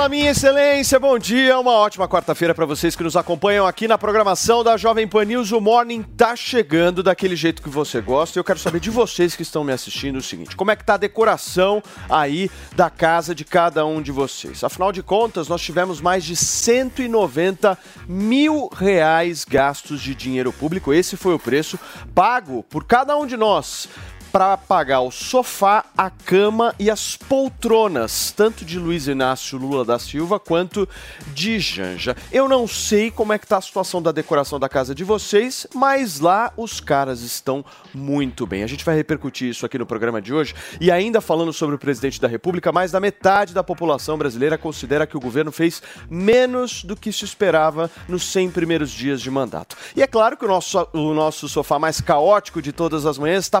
Fala, minha excelência, bom dia. Uma ótima quarta-feira para vocês que nos acompanham aqui na programação da Jovem Pan News. O Morning tá chegando daquele jeito que você gosta. Eu quero saber de vocês que estão me assistindo o seguinte: como é que tá a decoração aí da casa de cada um de vocês? Afinal de contas, nós tivemos mais de 190 mil reais gastos de dinheiro público. Esse foi o preço pago por cada um de nós para pagar o sofá, a cama e as poltronas, tanto de Luiz Inácio Lula da Silva quanto de Janja. Eu não sei como é que tá a situação da decoração da casa de vocês, mas lá os caras estão muito bem. A gente vai repercutir isso aqui no programa de hoje e ainda falando sobre o presidente da República, mais da metade da população brasileira considera que o governo fez menos do que se esperava nos 100 primeiros dias de mandato. E é claro que o nosso, o nosso sofá mais caótico de todas as manhãs está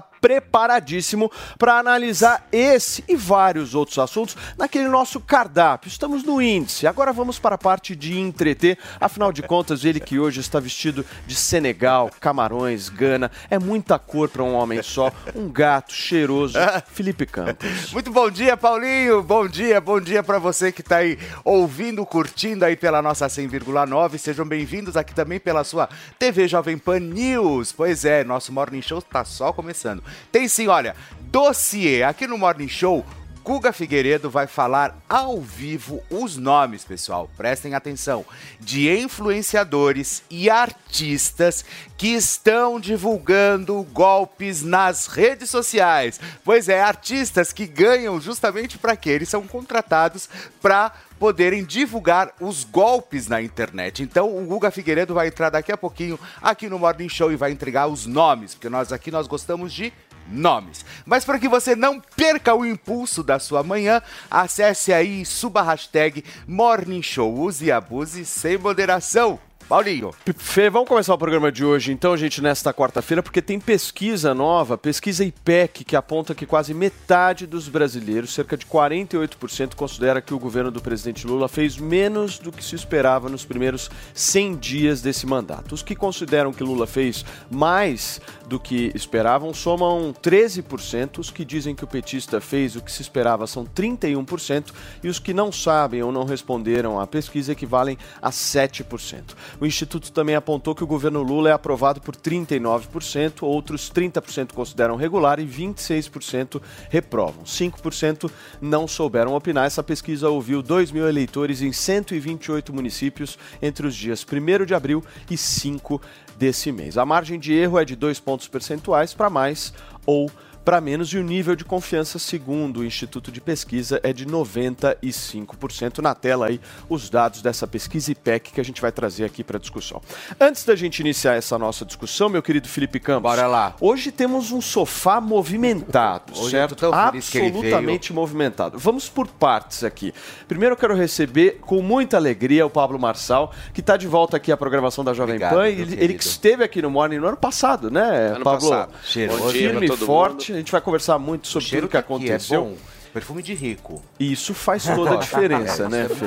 preparadíssimo para analisar esse e vários outros assuntos naquele nosso cardápio. Estamos no índice. Agora vamos para a parte de entreter. Afinal de contas, ele que hoje está vestido de Senegal, Camarões, Gana, é muita cor para um homem só. Um gato cheiroso, Felipe Campos. Muito bom dia, Paulinho. Bom dia, bom dia para você que está aí ouvindo, curtindo aí pela nossa 100,9. Sejam bem-vindos aqui também pela sua TV Jovem Pan News. Pois é, nosso Morning Show está só começando. Tem sim, olha, dossiê aqui no Morning Show. Guga Figueiredo vai falar ao vivo os nomes, pessoal. Prestem atenção. De influenciadores e artistas que estão divulgando golpes nas redes sociais. Pois é, artistas que ganham justamente para quê? Eles são contratados para poderem divulgar os golpes na internet. Então o Guga Figueiredo vai entrar daqui a pouquinho aqui no Morning Show e vai entregar os nomes, porque nós aqui nós gostamos de nomes. Mas para que você não perca o impulso da sua manhã, acesse aí e suba a hashtag Morning Show. Use e abuse sem moderação. Paulinho. Fê, vamos começar o programa de hoje, então, gente, nesta quarta-feira, porque tem pesquisa nova, pesquisa IPEC, que aponta que quase metade dos brasileiros, cerca de 48%, considera que o governo do presidente Lula fez menos do que se esperava nos primeiros 100 dias desse mandato. Os que consideram que Lula fez mais do que esperavam somam 13%, os que dizem que o petista fez o que se esperava são 31%, e os que não sabem ou não responderam à pesquisa equivalem a 7%. O Instituto também apontou que o governo Lula é aprovado por 39%, outros 30% consideram regular e 26% reprovam. 5% não souberam opinar. Essa pesquisa ouviu 2 mil eleitores em 128 municípios entre os dias 1 de abril e 5 desse mês. A margem de erro é de 2 pontos percentuais para mais ou para menos e o nível de confiança, segundo o Instituto de Pesquisa, é de 95%. Na tela aí os dados dessa pesquisa IPEC que a gente vai trazer aqui para discussão. Antes da gente iniciar essa nossa discussão, meu querido Felipe Campos, Bora lá. Hoje temos um sofá movimentado, Hoje certo? Absolutamente movimentado. Vamos por partes aqui. Primeiro eu quero receber com muita alegria o Pablo Marçal, que está de volta aqui à programação da Jovem Obrigado, Pan. Ele, ele que esteve aqui no Morning no ano passado, né, Ano Pablo? passado. Dia Firme e forte. A gente vai conversar muito sobre cheiro tudo que tá aqui, aconteceu. É. Perfume de rico. E isso faz toda a diferença, É, né, é Fê?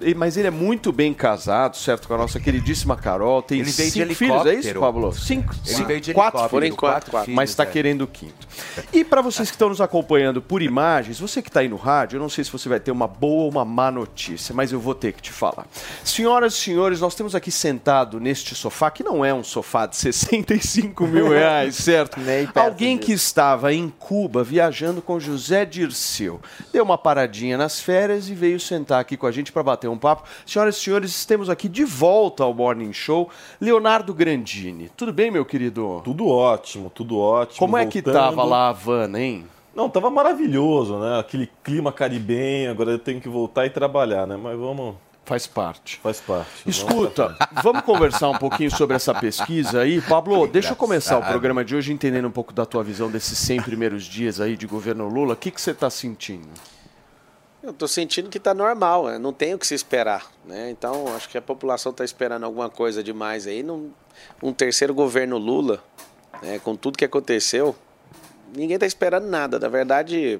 E- Mas ele é muito bem casado, certo? Com a nossa queridíssima Carol. Tem Ele veio de cinco filhos, é isso, helicóptero. Pablo? Cinco. Ele cinco- veio de quatro, helicóptero. porém quatro, quatro mas está filhos, é. querendo o quinto. E para vocês que estão nos acompanhando por imagens, você que está aí no rádio, eu não sei se você vai ter uma boa ou uma má notícia, mas eu vou ter que te falar. Senhoras e senhores, nós temos aqui sentado neste sofá, que não é um sofá de 65 mil reais, certo? Nem perto Alguém que estava em Cuba viajando com José Dirceu. Aconteceu? Deu uma paradinha nas férias e veio sentar aqui com a gente para bater um papo. Senhoras e senhores, temos aqui de volta ao Morning Show Leonardo Grandini. Tudo bem, meu querido? Tudo ótimo, tudo ótimo. Como é que voltando. tava lá a Havana, hein? Não, tava maravilhoso, né? Aquele clima caribenho, agora eu tenho que voltar e trabalhar, né? Mas vamos, Faz parte. faz parte. Escuta, vamos conversar um pouquinho sobre essa pesquisa aí. Pablo, deixa eu começar o programa de hoje entendendo um pouco da tua visão desses 100 primeiros dias aí de governo Lula. O que, que você está sentindo? Eu tô sentindo que tá normal, né? não tem o que se esperar, né? Então, acho que a população tá esperando alguma coisa demais aí. Num, um terceiro governo Lula, né? com tudo que aconteceu, ninguém tá esperando nada. Na verdade,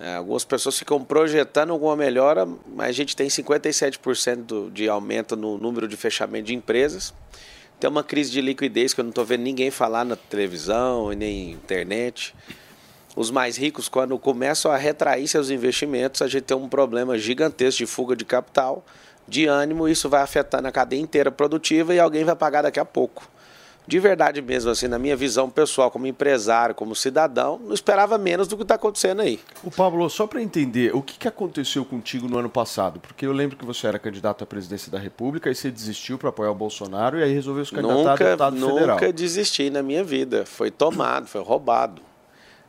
é, algumas pessoas ficam projetando alguma melhora, mas a gente tem 57% do- de aumento no número de fechamento de empresas. Tem uma crise de liquidez que eu não estou vendo ninguém falar na televisão e nem internet. Os mais ricos, quando começam a retrair seus investimentos, a gente tem um problema gigantesco de fuga de capital, de ânimo, isso vai afetando a cadeia inteira produtiva e alguém vai pagar daqui a pouco. De verdade mesmo, assim, na minha visão pessoal, como empresário, como cidadão, não esperava menos do que está acontecendo aí. O Pablo, só para entender, o que, que aconteceu contigo no ano passado? Porque eu lembro que você era candidato à presidência da República e você desistiu para apoiar o Bolsonaro e aí resolveu se candidatar a Nunca, deputado federal. nunca desisti na minha vida. Foi tomado, foi roubado.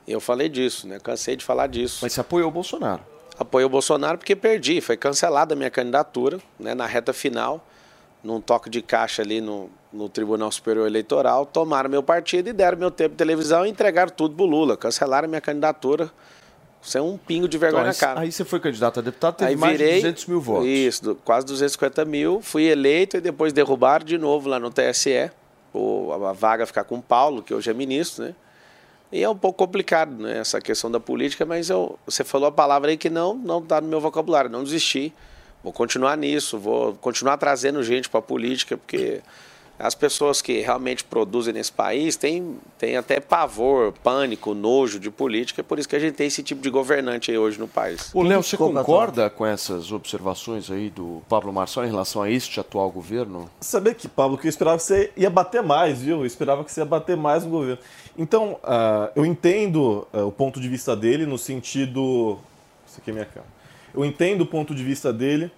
Eu falei disso, né? Cansei de falar disso. Mas você apoiou o Bolsonaro. Apoiei o Bolsonaro porque perdi. Foi cancelada a minha candidatura né, na reta final, num toque de caixa ali no, no Tribunal Superior Eleitoral. Tomaram meu partido e deram meu tempo de televisão e entregaram tudo pro Lula. Cancelaram minha candidatura sem um pingo de vergonha Então, na cara. aí, você foi candidato a deputado, teve Aí mais virei, de 200 mil votos. Isso, quase 250 mil. Fui eleito e depois derrubaram de novo lá no TSE. A vaga ficar com o Paulo, que hoje é ministro, né? E é um pouco complicado, né, essa questão da política, mas eu, você falou a palavra aí que não não está no meu vocabulário, não desisti. Vou continuar nisso, vou continuar trazendo gente para a política, porque as pessoas que realmente produzem nesse país têm, têm até pavor, pânico, nojo de política, é por isso que a gente tem esse tipo de governante aí hoje no país. Ô, Léo, você concorda com essas observações aí do Pablo Marçal em relação a este atual governo? Saber que, Pablo, que eu esperava que você ia bater mais, viu? Eu esperava que você ia bater mais no governo. Então, ah, eu entendo ah, o ponto de vista dele no sentido. Isso aqui é minha cara. Eu entendo o ponto de vista dele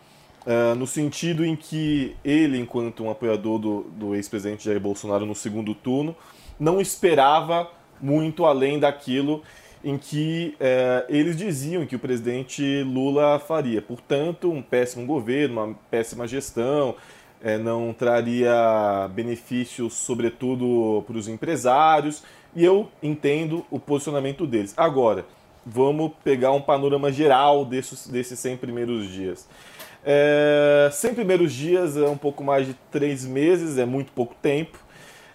ah, no sentido em que ele, enquanto um apoiador do, do ex-presidente Jair Bolsonaro no segundo turno, não esperava muito além daquilo em que eh, eles diziam que o presidente Lula faria. Portanto, um péssimo governo, uma péssima gestão, eh, não traria benefícios, sobretudo para os empresários, e eu entendo o posicionamento deles. Agora, vamos pegar um panorama geral desses, desses 100 primeiros dias. É, 100 primeiros dias é um pouco mais de três meses, é muito pouco tempo.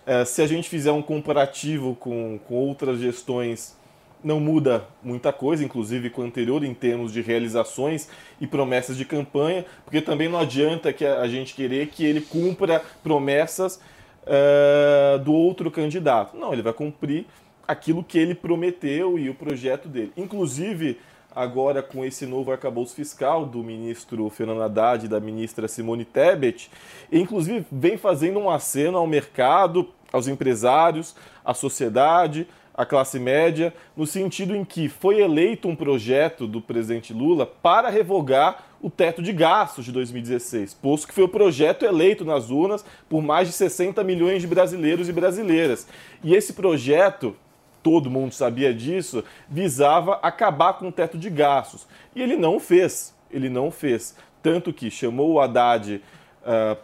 É, se a gente fizer um comparativo com, com outras gestões, não muda muita coisa, inclusive com o anterior, em termos de realizações e promessas de campanha, porque também não adianta que a a gente querer que ele cumpra promessas é, do outro candidato. Não, ele vai cumprir aquilo que ele prometeu e o projeto dele. Inclusive, agora com esse novo arcabouço fiscal do ministro Fernando Haddad e da ministra Simone Tebet, inclusive vem fazendo um aceno ao mercado, aos empresários, à sociedade, à classe média, no sentido em que foi eleito um projeto do presidente Lula para revogar o teto de gastos de 2016, posto que foi o projeto eleito nas urnas por mais de 60 milhões de brasileiros e brasileiras. E esse projeto todo mundo sabia disso, visava acabar com o teto de gastos. E ele não fez. Ele não fez. Tanto que chamou o Haddad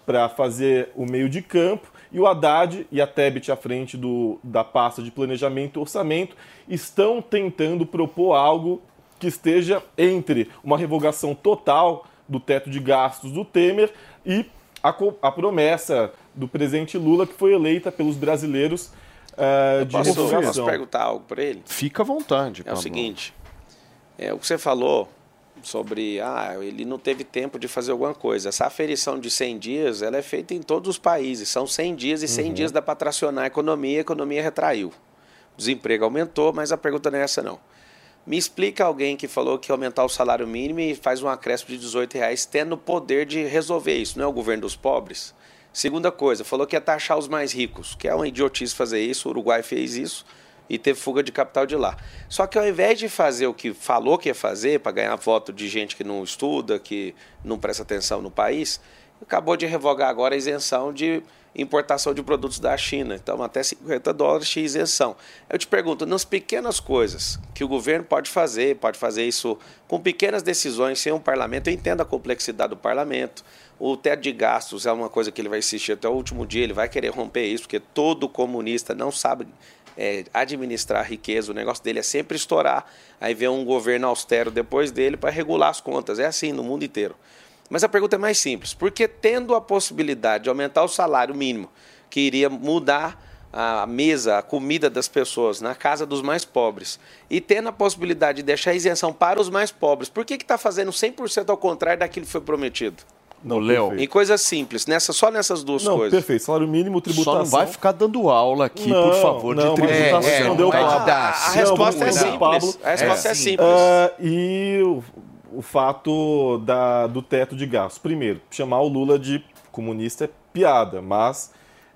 para fazer o meio de campo e o Haddad e a Tebet à frente do, da pasta de planejamento e orçamento estão tentando propor algo que esteja entre uma revogação total do teto de gastos do Temer e a, a promessa do presidente Lula que foi eleita pelos brasileiros eh, de Posso, posso perguntar algo para ele? Fica à vontade, É o seguinte, é, o que você falou sobre, ah, ele não teve tempo de fazer alguma coisa. Essa aferição de 100 dias, ela é feita em todos os países. São 100 dias e 100 dias dá para tracionar a economia, a economia retraiu. O desemprego aumentou, mas a pergunta não é essa não. Me explica alguém que falou que aumentar o salário mínimo e faz um acréscimo de 18 reais, tendo o poder de resolver isso, não é o governo dos pobres? Segunda coisa, falou que ia taxar os mais ricos, que é uma idiotice fazer isso, o Uruguai fez isso, e teve fuga de capital de lá. Só que ao invés de fazer o que falou que ia fazer, para ganhar voto de gente que não estuda, que não presta atenção no país, acabou de revogar agora a isenção de importação de produtos da China. Então, até 50 dólares de isenção. Eu te pergunto, nas pequenas coisas que o governo pode fazer, pode fazer isso com pequenas decisões, sem um parlamento, eu entendo a complexidade do parlamento. O teto de gastos é uma coisa que ele vai insistir até o último dia, ele vai querer romper isso, porque todo comunista não sabe é, administrar riqueza, o negócio dele é sempre estourar, aí vem um governo austero depois dele para regular as contas. É assim no mundo inteiro. Mas a pergunta é mais simples: porque tendo a possibilidade de aumentar o salário mínimo, que iria mudar a mesa, a comida das pessoas na casa dos mais pobres, e tendo a possibilidade de deixar a isenção para os mais pobres, por que está fazendo 100% ao contrário daquilo que foi prometido? Não, Léo. Em coisas simples, nessa, só nessas duas Não, coisas. perfeito. Salário mínimo, tributação. Só não vai ficar dando aula aqui, Não, por favor, não, de tributação. você respondeu o vai te Pablo. dar. A Não, resposta é simples. A resposta é, É, simples. Ah, e o, o fato da, do teto de gastos. Primeiro, chamar o Lula de comunista é piada, mas,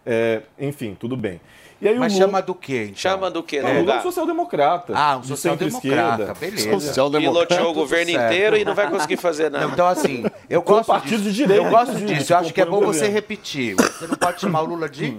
é, enfim, tudo bem. E aí Mas o Lula, chama do quê, então? Chama do no o Lula é um lugar? social-democrata. Ah, um de social-democrata, beleza. Social-democrata. Piloteou o governo certo. inteiro e não vai conseguir fazer nada. Então, assim, eu Com gosto partido disso. de direita, Eu gosto inclusive, disso. Eu acho que é bom você repetir. Você não pode chamar o Lula de...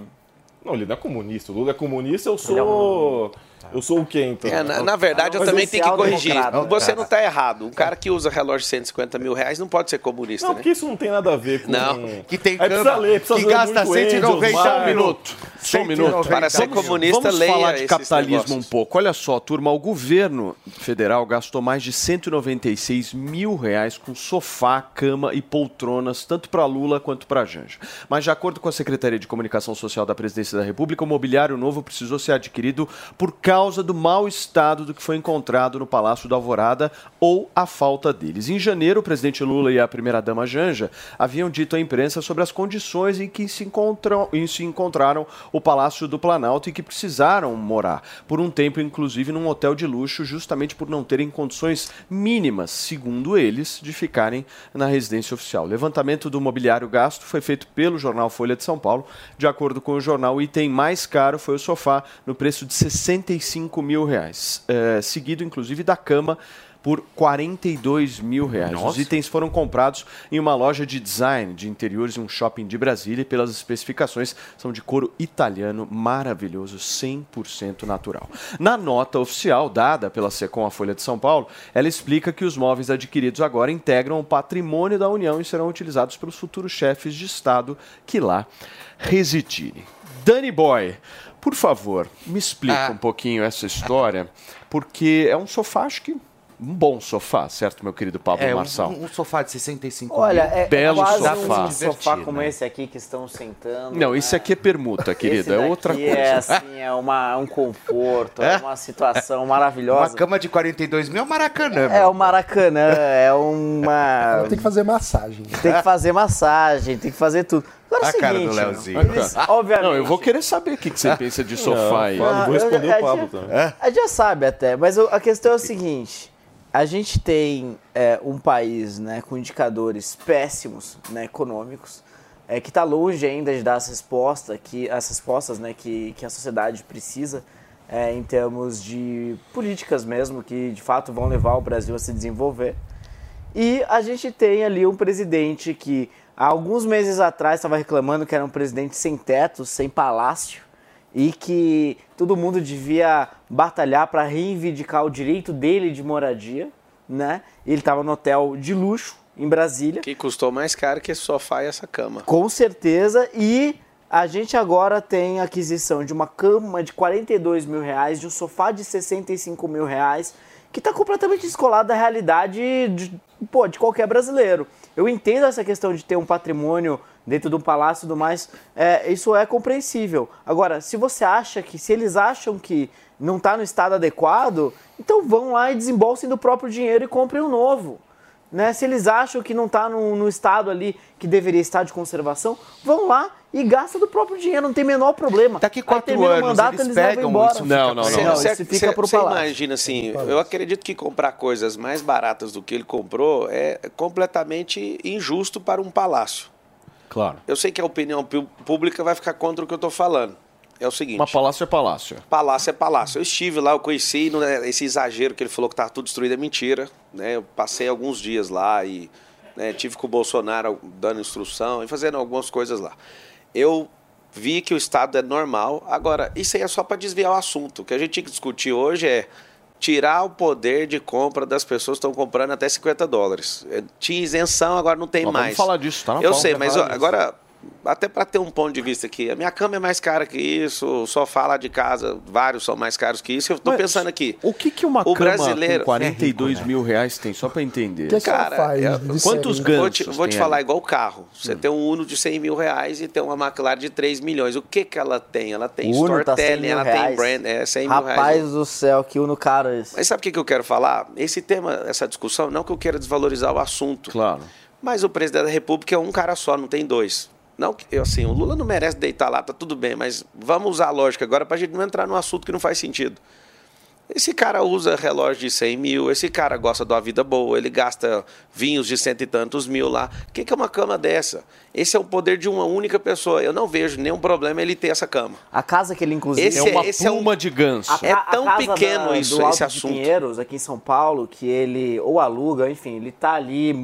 Não, ele não é comunista. O Lula é comunista, eu sou. Eu sou o quê, então? É, na, na verdade, eu Mas também tenho que corrigir. Você não está errado. Um cara que usa relógio de 150 mil reais não pode ser comunista, Não, né? porque isso não tem nada a ver com. Não. Que tem Aí precisa cama, ler, precisa que ler gasta muito 190 Angels, Só um minuto. Só um minuto. Para ser Vamos- comunista, vamos leia falar de capitalismo negócios. um pouco. Olha só, turma, o governo federal gastou mais de 196 mil reais com sofá, cama e poltronas, tanto para Lula quanto para Janja. Mas, de acordo com a Secretaria de Comunicação Social da Presidência da República, o mobiliário novo precisou ser adquirido por causa do mau estado do que foi encontrado no Palácio da Alvorada ou a falta deles. Em janeiro, o presidente Lula e a primeira-dama Janja haviam dito à imprensa sobre as condições em que se, encontram, em se encontraram o Palácio do Planalto e que precisaram morar, por um tempo, inclusive, num hotel de luxo, justamente por não terem condições mínimas, segundo eles, de ficarem na residência oficial. O levantamento do mobiliário gasto foi feito pelo jornal Folha de São Paulo. De acordo com o jornal, o item mais caro foi o sofá, no preço de 65 mil reais, eh, seguido, inclusive, da cama por 42 mil reais. Os itens foram comprados em uma loja de design de interiores em um shopping de Brasília e pelas especificações são de couro italiano maravilhoso, 100% natural. Na nota oficial dada pela Secom à Folha de São Paulo, ela explica que os móveis adquiridos agora integram o patrimônio da União e serão utilizados pelos futuros chefes de Estado que lá residirem. Danny Boy, por favor, me explica Ah. um pouquinho essa história, porque é um sofá, acho que um bom sofá, certo, meu querido Pablo É, um, Marçal? um sofá de 65 Olha, mil. é, Belo é quase sofá. um sofá Divertido, como né? esse aqui que estão sentando. Não, né? isso aqui é permuta, querido, Esse é outra daqui coisa. É assim, é uma, um conforto, é, uma situação maravilhosa. Uma cama de 42 mil é o Maracanã. É o Maracanã, é uma. Tem que fazer massagem. Tem que fazer massagem, tem que fazer tudo. Agora é A o cara do seguinte, Leozinho. eles, obviamente. Não, eu vou querer saber o que que você pensa de sofá aí. Ah, vou eu responder já- o Pablo a gente- também. A gente já sabe até, mas a questão é o seguinte: a gente tem é, um país né, com indicadores péssimos né, econômicos, é, que está longe ainda de dar as respostas que, as respostas né, que, que a sociedade precisa é, em termos de políticas mesmo, que de fato vão levar o Brasil a se desenvolver. E a gente tem ali um presidente que há alguns meses atrás estava reclamando que era um presidente sem teto, sem palácio, e que todo mundo devia batalhar para reivindicar o direito dele de moradia, né? Ele estava no hotel de luxo em Brasília. Que custou mais caro que esse sofá e essa cama. Com certeza. E a gente agora tem a aquisição de uma cama de 42 mil reais, de um sofá de 65 mil reais, que está completamente descolado da realidade de, pô, de qualquer brasileiro. Eu entendo essa questão de ter um patrimônio dentro de um palácio e tudo mais, é, isso é compreensível. Agora, se você acha que, se eles acham que não está no estado adequado, então vão lá e desembolsem do próprio dinheiro e comprem um novo né? Se eles acham que não está no, no estado ali que deveria estar de conservação, vão lá e gastam do próprio dinheiro, não tem menor problema. Daqui quatro anos mandato, eles eles levam pegam embora. isso. Não, não, não. pra- Não, isso fica Você imagina assim, eu acredito que comprar coisas mais baratas do que ele comprou é completamente injusto para um palácio. Claro. Eu sei que a opinião pública vai ficar contra o que eu estou falando. É o seguinte. Uma palácio é palácio. Palácio é palácio. Eu estive lá, eu conheci, não é- esse exagero que ele falou que estava tudo destruído é mentira. Né? Eu passei alguns dias lá e né, tive com o Bolsonaro dando instrução e fazendo algumas coisas lá. Eu vi que o Estado é normal. Agora, isso aí é só para desviar o assunto. O que a gente tinha que discutir hoje é tirar o poder de compra das pessoas que estão comprando até 50 dólares. É, Tinha isenção, agora não tem vamos mais. falar disso, tá na Eu pauta, sei, mas ó, agora até para ter um ponto de vista aqui, a minha cama é mais cara que isso, o sofá lá de casa, vários são mais caros que isso. Eu tô Mas pensando aqui. O que, que uma O cama brasileiro- com 42 mil reais tem? Só pra entender. Que, é Cara, faz? é- quantos ganhos? Vou te, vou te tem falar igual o carro. Você tem um Uno de 100 mil reais e tem uma McLaren de 3 milhões. O que que ela tem? Ela tem Uno tá 100 storytelling, mil ela tem reais. brand, é 100 mil reais. Rapaz do céu, que uno caro esse. Mas sabe o que, que eu quero falar? Esse tema, essa discussão, não que eu queira desvalorizar o assunto. Claro. Mas o presidente da República é um cara só, não tem dois. Não, que- assim, o Lula não merece deitar lá, tá tudo bem, mas vamos usar a lógica agora pra gente não entrar num assunto que não faz sentido. Esse cara usa relógio de 100 mil, esse cara gosta de uma vida boa, ele gasta vinhos de cento e tantos mil lá. O que, que é uma cama dessa? Esse é o poder de uma única pessoa. Eu não vejo nenhum problema ele ter essa cama. A casa que ele, inclusive... Esse é uma esse é um- de ganso. A É tão pequeno da- isso, do Alto esse de assunto. Pinheiros, aqui em São Paulo, que ele ou aluga, enfim, ele tá ali,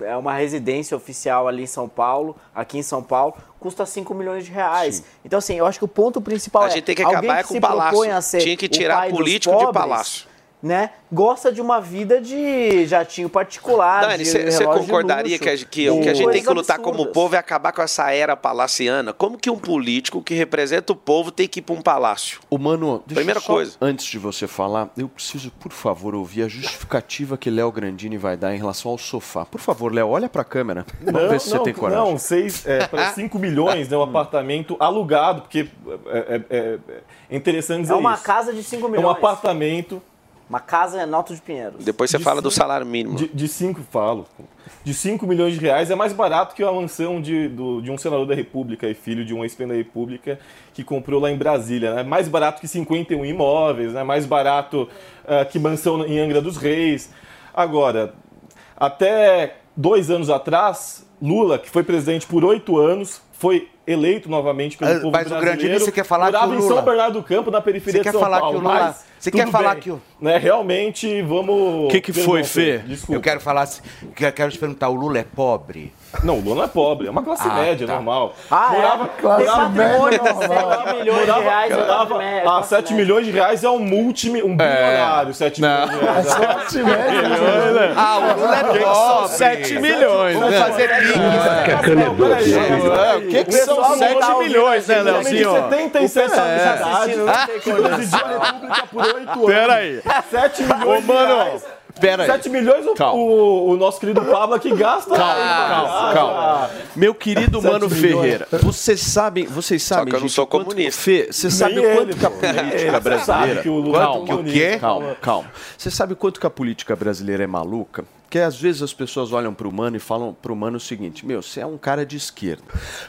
é uma residência oficial ali em São Paulo, aqui em São Paulo, custa 5 milhões de reais. Então, assim, eu acho que o ponto principal A é gente tem que acabar que com se o palácio. a Tinha que tirar político de pobres, palácio. Né, gosta de uma vida de jatinho particular, Dani, você concordaria luxo, que, a- que o que a gente tem que lutar como absurdas. povo é acabar com essa era palaciana? Como que um político que representa o povo tem que ir para um palácio? Ô, mano, deixa Primeira só, coisa. Antes de você falar, eu preciso, por favor, ouvir a justificativa que Léo Grandini vai dar em relação ao sofá. Por favor, Léo, olha pra câmera. Vamos ver se você tem coragem. Não, seis, é, para 5 milhões, né, um apartamento alugado, porque é, é- é- é interessante dizer É uma isso. casa de 5 É um milhões. apartamento Uma casa é Alto de Pinheiros. Depois você De fala do cinco- salário mínimo. de, de cinco, falo, de 5 milhões de reais é mais barato que a mansão de, do- de um senador da República e filho de um ex-presidente da República que comprou lá em Brasília. Né? Mais barato que 51 imóveis, né? mais barato ah, que mansão em Angra dos Reis. Agora, até dois anos atrás, Lula, que foi presidente por oito anos, foi eleito novamente pelo Ah, povo mas o brasileiro. Grandini, você quer falar que morava o em Lula- São Bernardo do Campo, na periferia Você quer de São falar Paulo. que o Lula- mas você quer tudo falar bem, que o- Né, realmente, vamos... O que que foi, Fê? Desculpa. Eu quero falar, assim, que- eu quero te perguntar, o Lula é pobre? Não, o Lula não é pobre, é uma classe Ah, média, tá. normal. Ah, morava, é? classe Tem média normal. 7 milhões de reais. é morava média, a classe 7 média. milhões de reais é um multi, um bilionário, 7 milhões de reais. Sorte média, né? Ah, o Lula é pobre. 7 milhões, Vamos né? fazer pique. É, o que, que são pessoal não 7 tá ouvindo milhões, né, esse Homem de Leozinho? 77 anos de idade, assistindo, não tem que presidiu a República por 8 anos. Pera aí. 7 milhões Ô, mano, de reais. pera aí. 7 milhões o, Calma. o, o nosso querido Pablo aqui gasta. Calma, calma. Meu querido Mano milhões. Ferreira, vocês sabem, vocês sabem, que eu não gente, sou quanto- comunista. Fê, você sabe Nem quanto ele, que a política Ele brasileira... sabe que o Lula é calma, que o quê? Calma, calma. Você sabe quanto que a política brasileira é maluca? Que às vezes as pessoas olham pro Mano e falam pro Mano o seguinte: Meu, você é um cara de esquerda.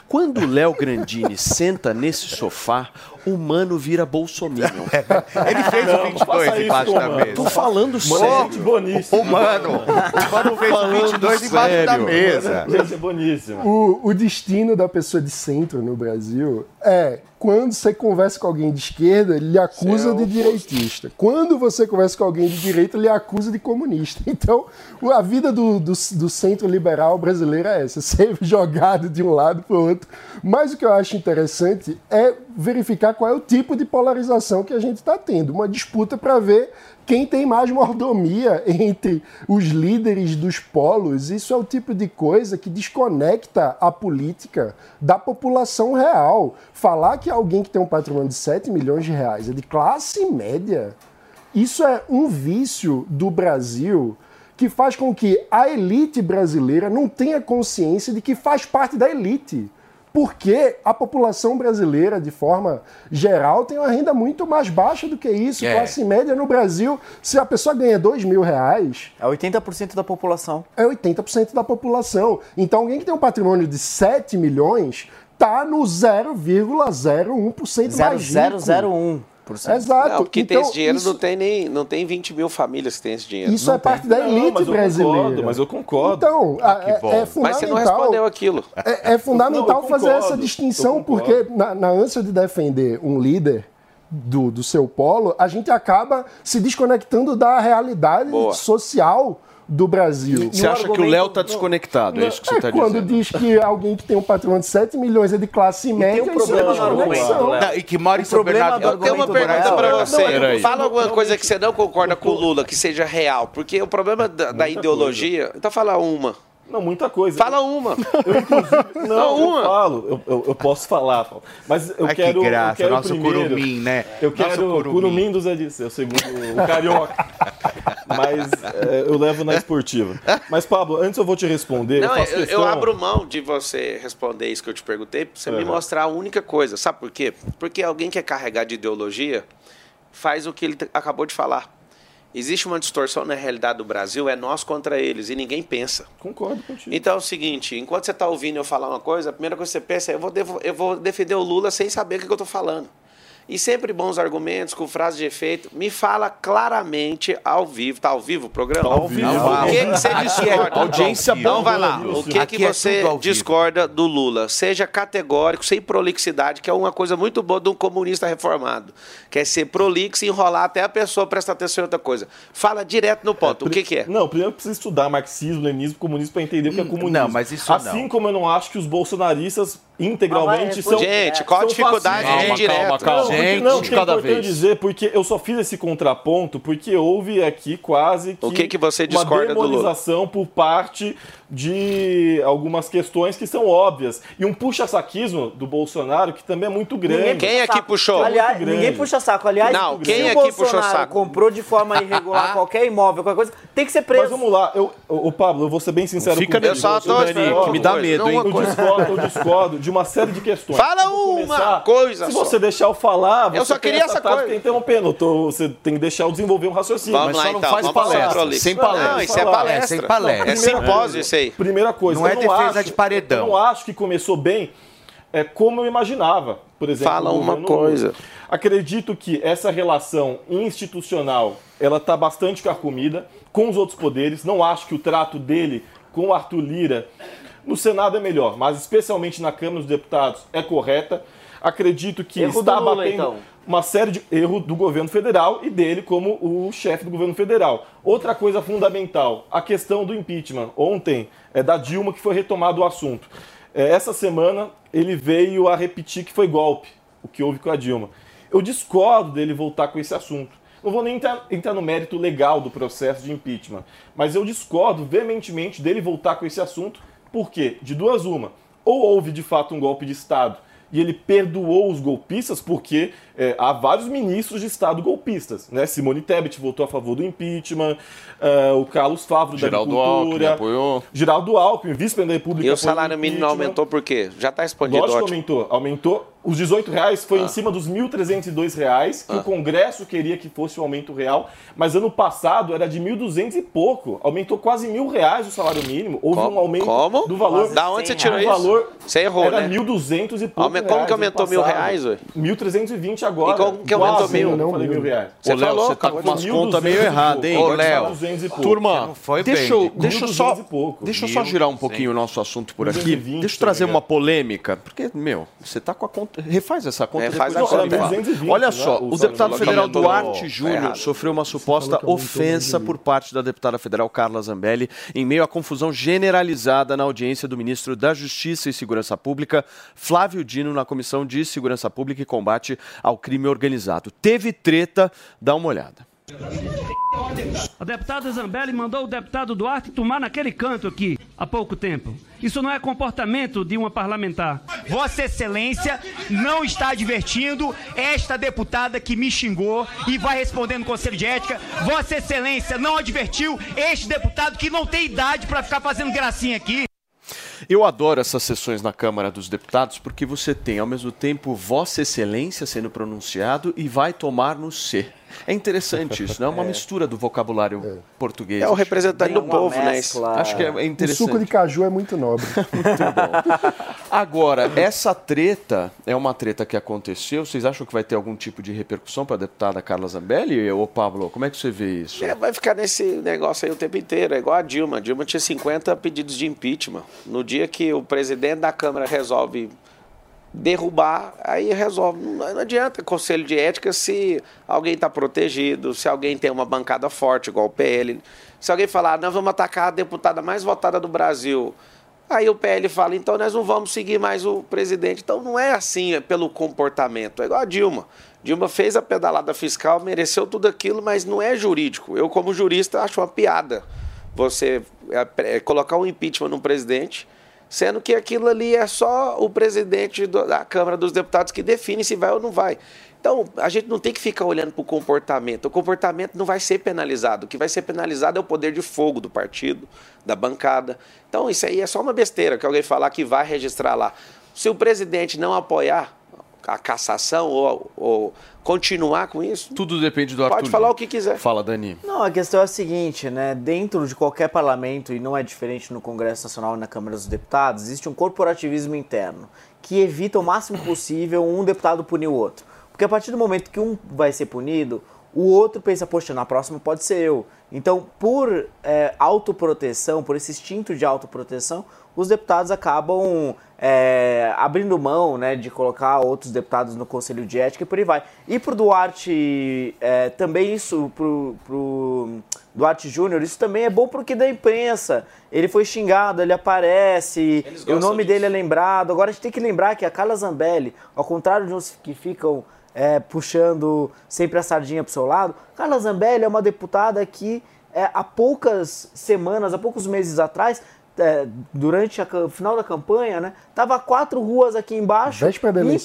Quando o Léo Grandini senta nesse sofá, o Mano vira bolsominion. Ele fez o 22 faça embaixo isso, da mano. mesa. Tô falando é sério. gente boníssima. Ô, mano, o mano fez o 22 embaixo da sério. mesa. Gente, é boníssima. O, o destino da pessoa de centro no Brasil é quando você conversa com alguém de esquerda, ele lhe acusa de direitista. Quando você conversa com alguém de direita, ele lhe acusa de comunista. Então, a vida do, do, do centro liberal brasileiro é essa: ser jogado de um lado para o outro. Mas o que eu acho interessante é verificar qual é o tipo de polarização que a gente está tendo. Uma disputa para ver quem tem mais mordomia entre os líderes dos polos. Isso é o tipo de coisa que desconecta a política da população real. Falar que alguém que tem um patrimônio de 7 milhões de reais é de classe média, isso é um vício do Brasil que faz com que a elite brasileira não tenha consciência de que faz parte da elite. Porque a população brasileira, de forma geral, tem uma renda muito mais baixa do que isso. É. Classe média no Brasil, se a pessoa ganha 2 mil reais, É 80% da população. é 80% da população. Então, alguém que tem um patrimônio de 7 milhões tá no 0,01% mais rico. 0001. Exato. Não, porque tem Então, esse dinheiro, isso- não, tem nem, não tem 20 mil famílias que tem esse dinheiro. Isso é parte da Não, elite mas eu brasileira. concordo, mas eu concordo. Então, a- é, é Mas fundamental. você não respondeu aquilo. É, é fundamental Não, fazer essa distinção, porque na, na ânsia de defender um líder do, do seu polo, a gente acaba se desconectando da realidade Boa. social do Brasil. Você acha que o argumento- Léo tá não, desconectado? É isso que você É tá quando dizendo. diz que alguém que tem um patrão de 7 milhões é de classe média, um isso é problema no argumento, desconexão. Não, e que mora em O São problema Bernardo. do Eu tenho uma argumento pergunta pra Não, você. peraí. Fala alguma coisa que você não concorda com o Lula, que seja real. Porque o problema da, da ideologia. Então fala uma. Não, muita coisa. Fala uma. Não, Não, eu uma. falo, eu, eu, eu posso falar, Paulo. mas eu Ai, quero. que graça, eu quero nosso primeiro, curumim, né? Eu Nosso quero curumim. curumim do Zé Disse, é o segundo, o carioca. mas é, eu levo na esportiva. Mas, Pablo, antes eu vou te responder. Não, eu, eu, eu abro mão de você responder isso que eu te perguntei, pra você me mostrar a única coisa. Sabe por quê? Porque alguém que é carregado de ideologia faz o que ele acabou de falar. Existe uma distorção na realidade do Brasil, é nós contra eles, e ninguém pensa. Concordo contigo. Então é o seguinte, enquanto você está ouvindo eu falar uma coisa, a primeira coisa que você pensa é eu vou, devo- eu vou defender o Lula sem saber o que, que eu estou falando. E sempre bons argumentos, com frases de efeito. Me fala claramente ao vivo. Tá ao vivo o programa? Ao vivo. O que, que você é discorda? Audiência. Então vai lá. O que, que é você discorda do Lula? Seja categórico, sem prolixidade, que é uma coisa muito boa de um comunista reformado. Que é ser prolixo e enrolar até a pessoa prestar atenção em outra coisa. Fala direto no ponto. O que, que é? Não, primeiro precisa estudar marxismo, leninismo, comunismo para entender o que é Hum, comunismo. não, mas isso Assim não. como eu não acho que os bolsonaristas integralmente Mas são. vai, Gente, qual a são dificuldade fascistas. de ir Calma, direto? calma, calma. Não, porque, Gente, não, de é cada importante vez. dizer, porque eu só fiz esse contraponto porque houve aqui quase que O que que você discorda do uma demonização por parte de algumas questões que são óbvias. E um puxa-saquismo do Bolsonaro que também é muito grande. Quem aqui saco. puxou? Aliás, grande. ninguém puxa saco. Aliás, Não, se quem o aqui puxou Bolsonaro saco? comprou de forma irregular qualquer imóvel, qualquer coisa, tem que ser preso. Mas vamos lá, eu, o Pablo, eu vou ser bem sincero Fica contigo. Eu só tô Dani, que me dá coisa, medo, hein? Eu discordo, eu discordo de uma série de questões. Fala Eu uma coisa Se só. você deixar eu falar, você Eu só queria essa tática coisa. interrompendo. Eu tô- você tem que deixar eu desenvolver um raciocínio. Vamos Mas lá só não então, faz palestra, sem Não, palestra. isso é palestra. É, sem palestra. É simpósio isso aí. Primeira coisa, Não é eu defesa acho- de paredão. Eu não acho que começou bem é, como eu imaginava, por exemplo. Fala uma coisa. Lula. Acredito que essa relação institucional ela está bastante carcomida com os outros poderes. Não acho que o trato dele com o Arthur Lira no Senado é melhor, mas especialmente na Câmara dos Deputados é correta. Acredito que Erro está Lula, batendo então. uma série de erros do governo federal e dele como o chefe do governo federal. Outra coisa fundamental, a questão do impeachment. Ontem é da Dilma que foi retomado o assunto. É, essa semana ele veio a repetir que foi golpe, o que houve com a Dilma. Eu discordo dele voltar com esse assunto. Não vou nem entrar, entrar no mérito legal do processo de impeachment, mas eu discordo veementemente dele voltar com esse assunto. Por quê? De duas uma. Ou houve de fato um golpe de Estado e ele perdoou os golpistas porque é, há vários ministros de Estado golpistas. Né? Simone Tebet votou a favor do impeachment, é, o Carlos Favro Geraldo da Alckmin Agricultura, apoiou. Geraldo Alckmin, vice-presidente da República. E o salário mínimo aumentou por quê? Já está respondido, Lógico que ótimo. aumentou. Aumentou. Os 18 reais Ah. foi em cima dos 1.302 reais, que o Congresso queria que fosse o aumento real, mas ano passado era de 1.200 e pouco. Aumentou quase mil reais o salário mínimo. Houve Como? um aumento Como? do valor. Da onde você tirou isso? valor Você errou, era né? 1.200 e pouco. Aume- como reais que aumentou mil reais, ué? 1.320 agora. E como que aumentou Quase, mil? Não falei mil. reais. Ô, Léo, falou, você tá com umas contas 1.200 meio erradas, hein? Ô, Léo. 1.200 e pouco. Turma, deixa, eu, deixa eu só, 1.200 e pouco. deixa eu só girar um pouquinho o nosso assunto por aqui. 220, Deixa eu trazer tá uma polêmica, porque, meu, você tá com a conta... Refaz essa conta Refaz depois a conta. me fala. 220, Olha né? só, O o deputado federal Duarte tá Júnior sofreu uma suposta aumentou ofensa por parte da deputada federal Carla Zambelli em meio à confusão generalizada na audiência do ministro da Justiça e Segurança Pública, Flávio Dino, na Comissão de Segurança Pública e Combate ao Crime Organizado. Teve treta, dá uma olhada. A deputada Zambelli mandou o deputado Duarte tomar naquele canto aqui há pouco tempo. Isso não é comportamento de uma parlamentar. Vossa Excelência não está advertindo esta deputada que me xingou e vai responder no Conselho de Ética. Vossa Excelência não advertiu este deputado que não tem idade para ficar fazendo gracinha aqui. Eu adoro essas sessões na Câmara dos Deputados porque você tem, ao mesmo tempo, Vossa Excelência sendo pronunciado e vai tomar no C. É interessante isso, não é uma mistura do vocabulário português. É o representante do povo, né? Acho que é é O interessante. suco de caju é muito nobre. Agora, essa treta é uma treta que aconteceu. Vocês acham que vai ter algum tipo de repercussão para a deputada Carla Zambelli? Ô, Pablo, como é que você vê isso? É, vai ficar nesse negócio aí o tempo inteiro. É igual a Dilma. A Dilma tinha 50 pedidos de impeachment. No dia que o presidente da Câmara resolve derrubar, aí resolve. Não, não adianta conselho de ética se alguém está protegido, se alguém tem uma bancada forte, igual o PL. Se alguém falar, nós vamos atacar a deputada mais votada do Brasil. Aí o PL fala, então nós não vamos seguir mais o presidente. Então não é assim, é pelo comportamento. É igual a Dilma. Dilma fez a pedalada fiscal, mereceu tudo aquilo, mas não é jurídico. Eu, como jurista, acho uma piada você é, é, colocar um impeachment no presidente, sendo que aquilo ali é só o presidente da Câmara dos Deputados que define se vai ou não vai. Então, a gente não tem que ficar olhando para o comportamento. O comportamento não vai ser penalizado. O que vai ser penalizado é o poder de fogo do partido, da bancada. Então, isso aí é só uma besteira que alguém falar que vai registrar lá. Se o presidente não apoiar a cassação ou, ou continuar com isso, Tudo depende do Arthur. pode falar o que quiser. Fala, Dani. Não, a questão é a seguinte, né? Dentro de qualquer parlamento, e não é diferente no Congresso Nacional e na Câmara dos Deputados, existe um corporativismo interno que evita o máximo possível um deputado punir o outro. Porque a partir do momento que um vai ser punido, o outro pensa, poxa, na próxima pode ser eu. Então, por é, autoproteção, por esse instinto de autoproteção, os deputados acabam é, abrindo mão né, de colocar outros deputados no Conselho de Ética e por aí vai. E pro Duarte, é, também isso, pro, pro Duarte Júnior, isso também é bom porque da imprensa. Ele foi xingado, ele aparece, o nome dele é lembrado. Agora a gente tem que lembrar que a Carla Zambelli, ao contrário de uns que ficam é, puxando sempre a sardinha pro seu lado, Carla Zambelli é uma deputada que é, há poucas semanas, há poucos meses atrás, é, durante o final da campanha, né, tava quatro ruas aqui embaixo,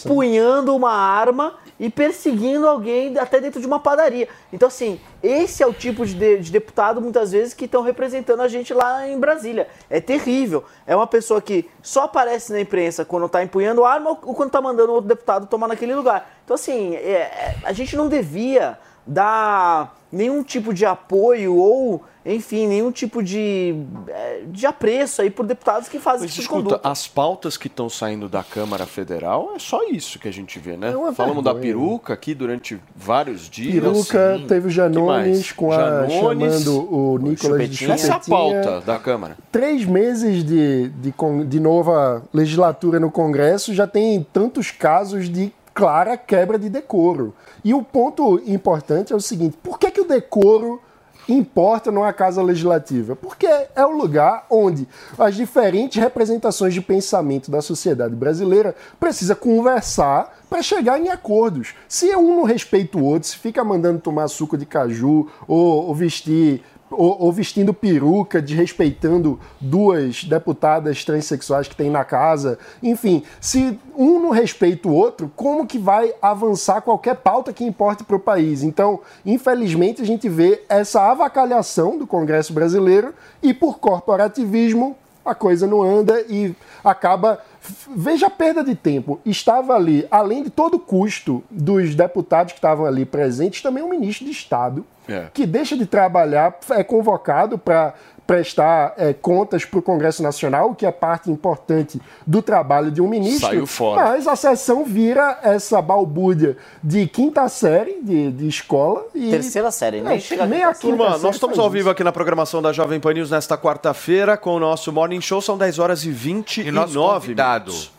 empunhando uma arma e perseguindo alguém até dentro de uma padaria. Então, assim, esse é o tipo de, de- de deputado, muitas vezes, que estão representando a gente lá em Brasília. É terrível. É uma pessoa que só aparece na imprensa quando tá empunhando arma ou quando tá mandando outro deputado tomar naquele lugar. Então, assim, é- é- a gente não devia dar nenhum tipo de apoio ou, enfim, nenhum tipo de, é, de apreço aí por deputados que fazem Mas esse tipo escuta, conduta. as pautas que estão saindo da Câmara Federal é só isso que a gente vê, né? É Falamos da peruca aqui durante vários dias. Peruca, Sim. teve o Janones com a, Janones, chamando o Nicolas de Chupetinha. Essa é a Chupetinha. pauta da Câmara. Três meses de, de, con- de nova legislatura no Congresso já tem tantos casos de clara quebra de decoro. E o ponto importante é o seguinte: por que, que o decoro importa numa casa legislativa? Porque é o lugar onde as diferentes representações de pensamento da sociedade brasileira precisa conversar para chegar em acordos. Se um não respeita o outro, se fica mandando tomar suco de caju ou, ou vestir ou, ou vestindo peruca, desrespeitando duas deputadas transexuais que tem na casa. Enfim, se um não respeita o outro, como que vai avançar qualquer pauta que importe para o país? Então, infelizmente, a gente vê essa avacalhação do Congresso brasileiro e por corporativismo a coisa não anda e acaba. Veja a perda de tempo. Estava ali, além de todo o custo dos deputados que estavam ali presentes, também um ministro de Estado É. que deixa de trabalhar, é convocado para prestar é, contas para o Congresso Nacional, que é parte importante do trabalho de um ministro. Saiu fora. Mas a sessão vira essa balbúrdia de quinta série de, de escola e. Terceira série, nem É, chega nem a Turma, série nós estamos ao vivo aqui na programação da Jovem Pan News nesta quarta-feira com o nosso Morning Show. São 10 horas e 29 E nosso convidado. minutos.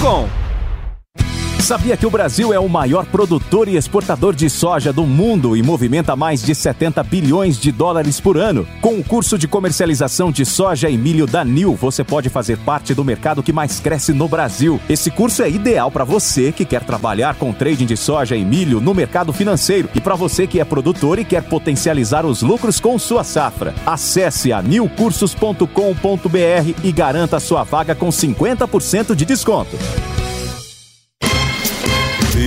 com Sabia que o Brasil é o maior produtor e exportador de soja do mundo e movimenta mais de 70 bilhões de dólares por ano? Com o curso de comercialização de soja e milho da NIL, você pode fazer parte do mercado que mais cresce no Brasil. Esse curso é ideal para você que quer trabalhar com trading de soja e milho no mercado financeiro e para você que é produtor e quer potencializar os lucros com sua safra. Acesse a nilcursos.com.br e garanta sua vaga com 50% de desconto.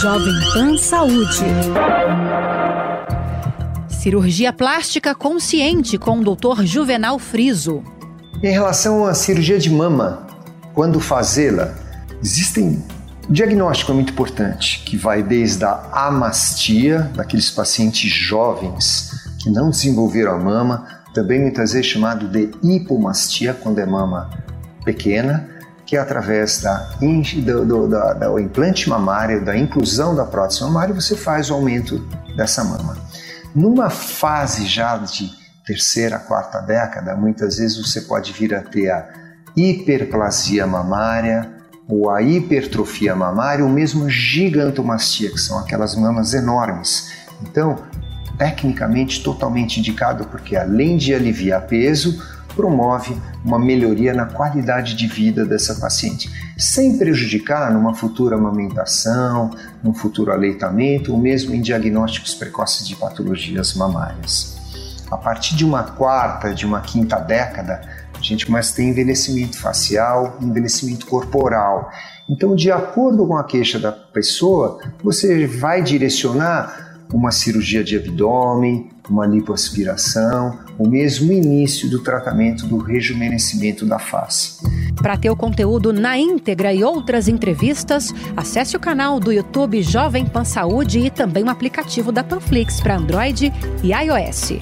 Jovem Pan Saúde. Cirurgia plástica consciente com o Dr. Juvenal Friso. Em relação à cirurgia de mama, quando fazê-la, existem o diagnóstico é muito importante, que vai desde a amastia, daqueles pacientes jovens que não desenvolveram a mama, também muitas vezes chamado de hipomastia, quando é mama pequena, que através da, do, do, da, da- implante mamário, da inclusão da prótese mamária, você faz o aumento dessa mama. Numa fase já de terceira, quarta década, muitas vezes você pode vir a ter a hiperplasia mamária ou a hipertrofia mamária ou mesmo gigantomastia, que são aquelas mamas enormes. Então, tecnicamente totalmente indicado porque além de aliviar peso, promove uma melhoria na qualidade de vida dessa paciente, sem prejudicar numa futura amamentação, num futuro aleitamento ou mesmo em diagnósticos precoces de patologias mamárias. A partir de uma quarta, de uma quinta década, a gente começa a ter envelhecimento facial, envelhecimento corporal. Então, de acordo com a queixa da pessoa, você vai direcionar uma cirurgia de abdômen, uma lipoaspiração, ou mesmo o início do tratamento do rejuvenescimento da face. Para ter o conteúdo na íntegra e outras entrevistas, acesse o canal do YouTube Jovem Pan Saúde e também o aplicativo da Panflix para Android e iOS.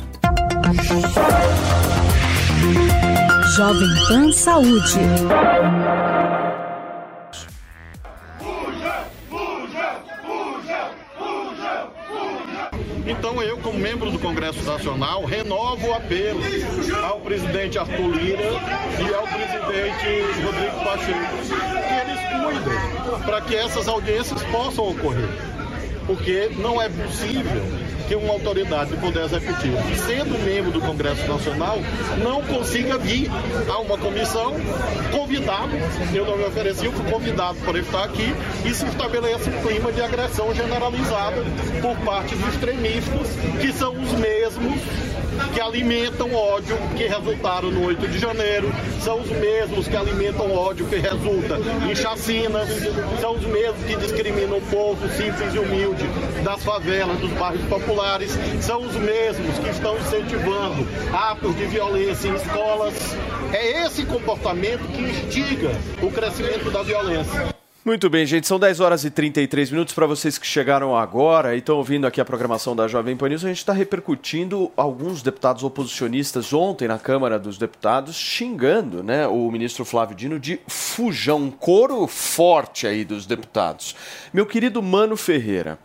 Jovem Pan Saúde. Então eu, como membro do Congresso Nacional, renovo o apelo ao presidente Arthur Lira e ao presidente Rodrigo Pacheco que eles cuidem para que essas audiências possam ocorrer. Porque não é possível que uma autoridade do Poder Executivo, sendo membro do Congresso Nacional, não consiga vir a uma comissão convidado, eu não me ofereci, fui convidado para estar aqui, e se estabelece um clima de agressão generalizada por parte dos extremistas, que são os mesmos que alimentam ódio que resultaram no 8 de janeiro, são os mesmos que alimentam ódio que resulta em chacinas, são os mesmos que discriminam o povo simples e humilde das favelas, dos bairros populares, são os mesmos que estão incentivando atos de violência em escolas. É esse comportamento que instiga o crescimento da violência. Muito bem, gente. São 10 horas e 33 minutos para vocês que chegaram agora e estão ouvindo aqui a programação da Jovem Pan News. A gente está repercutindo alguns deputados oposicionistas ontem na Câmara dos Deputados xingando né, o ministro Flávio Dino de fujão, coro forte aí dos deputados. Meu querido Mano Ferreira,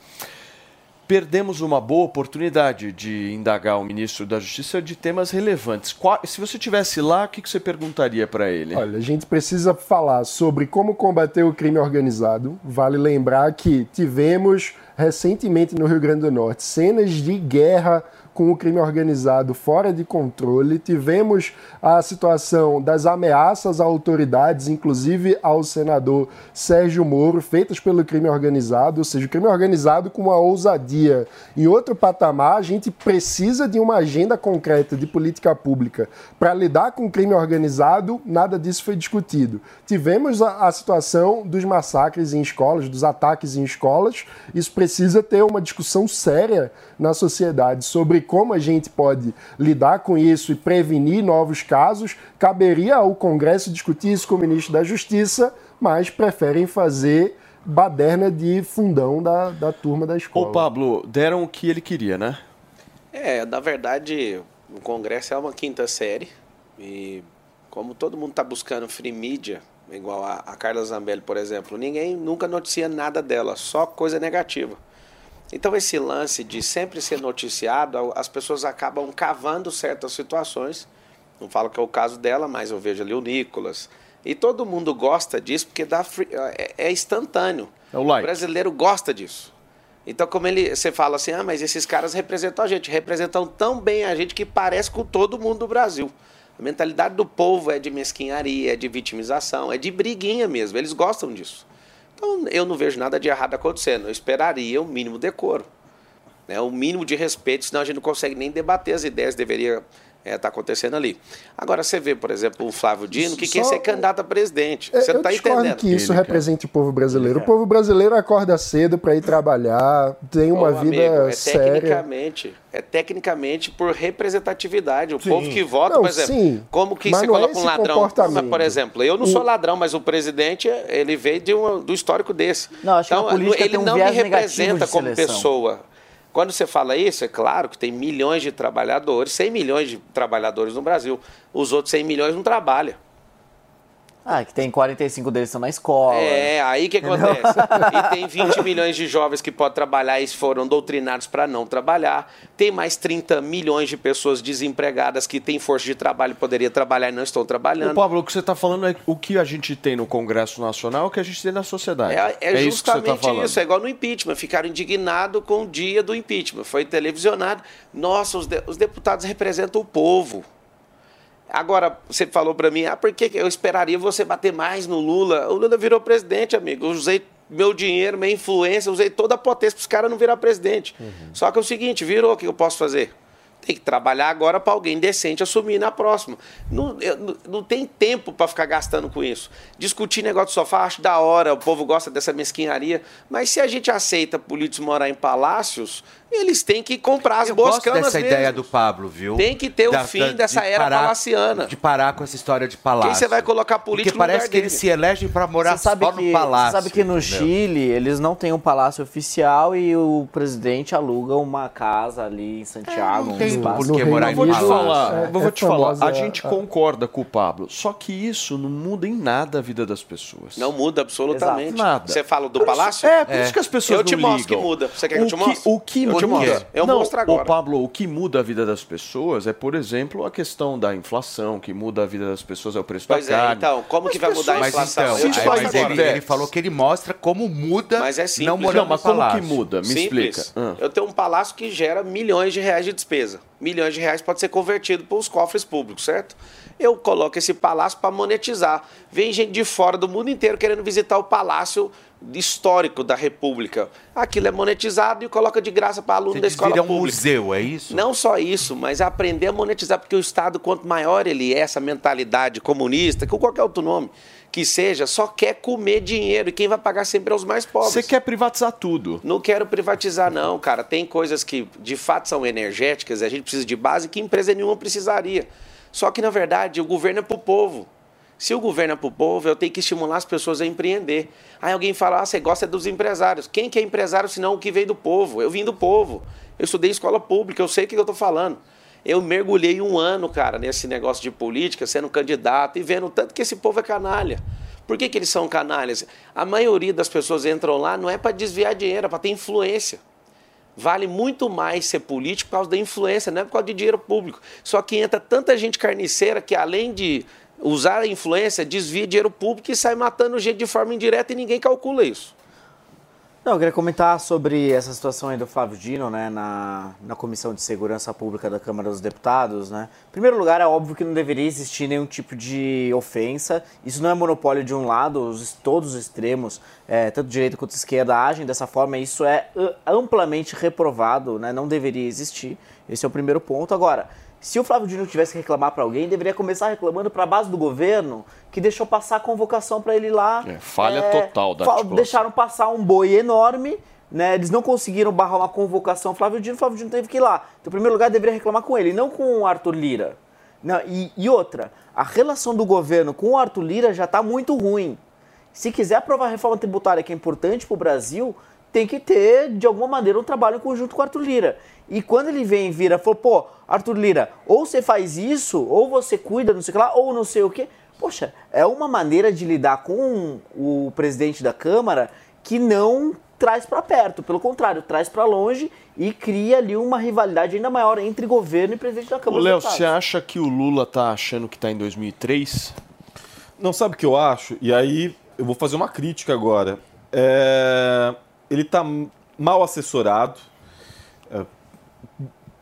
perdemos uma boa oportunidade de indagar o ministro da Justiça de temas relevantes. Qual- se você tivesse lá, o que que você perguntaria para ele? Olha, a gente precisa falar sobre como combater o crime organizado. Vale lembrar que tivemos recentemente no Rio Grande do Norte cenas de guerra com o crime organizado fora de controle. Tivemos a situação das ameaças a autoridades, inclusive ao senador Sérgio Moro, feitas pelo crime organizado, ou seja, o crime organizado com uma ousadia. Em outro patamar, a gente precisa de uma agenda concreta de política pública para lidar com o crime organizado, nada disso foi discutido. Tivemos a, a situação dos massacres em escolas, dos ataques em escolas, isso precisa ter uma discussão séria na sociedade sobre como a gente pode lidar com isso e prevenir novos casos, caberia ao Congresso discutir isso com o ministro da Justiça, mas preferem fazer baderna de fundão da, da turma da escola. Ô, Pablo, deram o que ele queria, né? É, na verdade, o Congresso é uma quinta série e como todo mundo está buscando free media, igual a, a Carla Zambelli, por exemplo, ninguém nunca noticia nada dela, só coisa negativa. Então, esse lance de sempre ser noticiado, as pessoas acabam cavando certas situações. Não falo que é o caso dela, mas eu vejo ali o Nicolas. E todo mundo gosta disso porque dá free, é, é instantâneo. É o like. O brasileiro gosta disso. Então, como ele, você fala assim, ah, mas esses caras representam a gente, representam tão bem a gente que parece com todo mundo do Brasil. A mentalidade do povo é de mesquinharia, é de vitimização, é de briguinha mesmo. Eles gostam disso. Então, eu não vejo nada de errado acontecendo. Eu esperaria o mínimo decoro. Né? O mínimo de respeito, senão a gente não consegue nem debater as ideias deveria estar tá acontecendo ali. Agora, você vê, por exemplo, o Flávio Dino, que Só- quer ser candidato a presidente. É, Você não eu está discordo entendendo. que isso represente o povo brasileiro. O povo brasileiro acorda cedo para ir trabalhar, tem uma Ô, vida amigo, é séria. tecnicamente, é tecnicamente por representatividade. O Sim. povo que vota, Não, por exemplo, sim, como que mas você é coloca um esse ladrão? Mas, por exemplo, eu não O- sou ladrão, mas o presidente, ele veio de um, do histórico desse. Não, acho que então, a política ele tem um não me representa como seleção. pessoa. Quando você fala isso, é claro que tem milhões de trabalhadores, 100 milhões de trabalhadores no Brasil. Os outros 100 milhões não trabalham. Ah, que tem 45 deles estão na escola. É, aí que acontece. E tem 20 milhões de jovens que podem trabalhar e foram doutrinados para não trabalhar. Tem mais 30 milhões de pessoas desempregadas que têm força de trabalho e poderia trabalhar e não estão trabalhando. Pablo, o que você está falando é o que a gente tem no Congresso Nacional, o que a gente tem na sociedade. É, é isso que você justamente está falando. isso, é igual no impeachment. Ficaram indignados com o dia do impeachment. Foi televisionado. Nossa, os, de- os deputados representam o povo. Agora, você falou para mim, ah, por que eu esperaria você bater mais no Lula? O Lula virou presidente, amigo. Eu usei meu dinheiro, minha influência, usei toda a potência para os caras não virar presidente. Só que é o seguinte, virou, o que eu posso fazer? Tem que trabalhar agora para alguém decente assumir na próxima. Não, eu- não, não tem tempo para ficar gastando com isso. Discutir negócio de sofá, acho da hora, o povo gosta dessa mesquinharia. Mas se a gente aceita políticos morar em palácios, eles têm que comprar as Eu boas gosto camas dessa mesmo. ideia do Pablo, viu? Tem que ter o Da- fim da- dessa de era parar- palaciana. De parar com essa história de palácio. Quem você vai colocar Porque político no parece lugar que eles dele? se elegem pra morar só que, no palácio. Você sabe que no entendeu? Chile eles não têm um palácio oficial e o presidente aluga uma casa ali em Santiago, um tem espaço. por que morar Eu vou te palácio. falar, É- eu vou é te falar, famosa a gente a- concorda com o Pablo, só que isso não muda em nada a vida das pessoas. Não muda absolutamente. Exato. Nada. Você fala do Por isso- palácio? É, por isso que as pessoas Eu te não mostro que ligam. muda. Você quer que eu o te mostre? O que Eu te muda? Eu não, mostro agora. Ô, Pablo, o que muda a vida das pessoas é, por exemplo, a questão da inflação, que muda a vida das pessoas é o preço Pois da é, carne. então, como que vai mudar a Mas inflação? então, aí- mostro mas ele, ele falou que ele mostra como muda Mas é simples. não Não, mas como palácio. que muda? Me Simples. explica. Ah. Eu tenho um palácio que gera milhões de reais de despesa. Milhões de reais pode ser convertido para os cofres públicos, certo? Eu coloco esse palácio para monetizar. Vem gente de fora do mundo inteiro querendo visitar o palácio histórico da República. Aquilo é monetizado e coloca de graça para aluno Você da escola vira um pública. museu, é isso? Não só isso, mas aprender a monetizar, porque o Estado, quanto maior ele é, essa mentalidade comunista, com qualquer outro nome que seja, só quer comer dinheiro e quem vai pagar sempre é os mais pobres. Você quer privatizar tudo. Não quero privatizar, não, cara. Tem coisas que de fato são energéticas, a gente precisa de base que empresa nenhuma precisaria. Só que, na verdade, o governo é para o povo. Se o governo é para o povo, eu tenho que estimular as pessoas a empreender. Aí alguém fala, ah, você gosta dos empresários. Quem que é empresário senão o que veio do povo? Eu vim do povo. Eu estudei escola pública, eu sei o que eu estou falando. Eu mergulhei um ano, cara, nesse negócio de política, sendo candidato e vendo tanto que esse povo é canalha. Por que, que eles são canalhas? A maioria das pessoas entram lá não é para desviar dinheiro, é para ter influência. Vale muito mais ser político por causa da influência, não é por causa de dinheiro público. Só que entra tanta gente carniceira que, além de usar a influência, desvia dinheiro público e sai matando gente de forma indireta e ninguém calcula isso. Não, eu queria comentar sobre essa situação aí do Flávio Dino, né, na, na Comissão de Segurança Pública da Câmara dos Deputados, né. Em primeiro lugar, é óbvio que não deveria existir nenhum tipo de ofensa. Isso não é monopólio de um lado, os, todos os extremos, é, tanto direita quanto esquerda, agem dessa forma. Isso é uh, amplamente reprovado, né, não deveria existir. Esse é o primeiro ponto. Agora, se o Flávio Dino tivesse que reclamar para alguém, deveria começar reclamando para a base do governo que deixou passar a convocação para ele lá. É, falha total da fa-. Deixaram passar um boi enorme, né? Eles não conseguiram barrar uma convocação Flávio Dino, o Flávio Dino teve que ir lá. Então, em primeiro lugar, deveria reclamar com ele, não com o Arthur Lira. Não, e, e outra, a relação do governo com o Arthur Lira já está muito ruim. Se quiser aprovar a reforma tributária, que é importante para o Brasil, tem que ter, de alguma maneira, um trabalho em conjunto com o Arthur Lira. E quando ele vem e vira, falou, pô, Arthur Lira, ou você faz isso, ou você cuida, não sei o que lá, ou não sei o que. Poxa, é uma maneira de lidar com o presidente da Câmara que não traz para perto, pelo contrário, traz para longe e cria ali uma rivalidade ainda maior entre governo e presidente da Câmara. Léo, você acha que o Lula tá achando que tá em 2003? Não sabe o que eu acho? E aí eu vou fazer uma crítica agora. É, Ele está mal assessorado.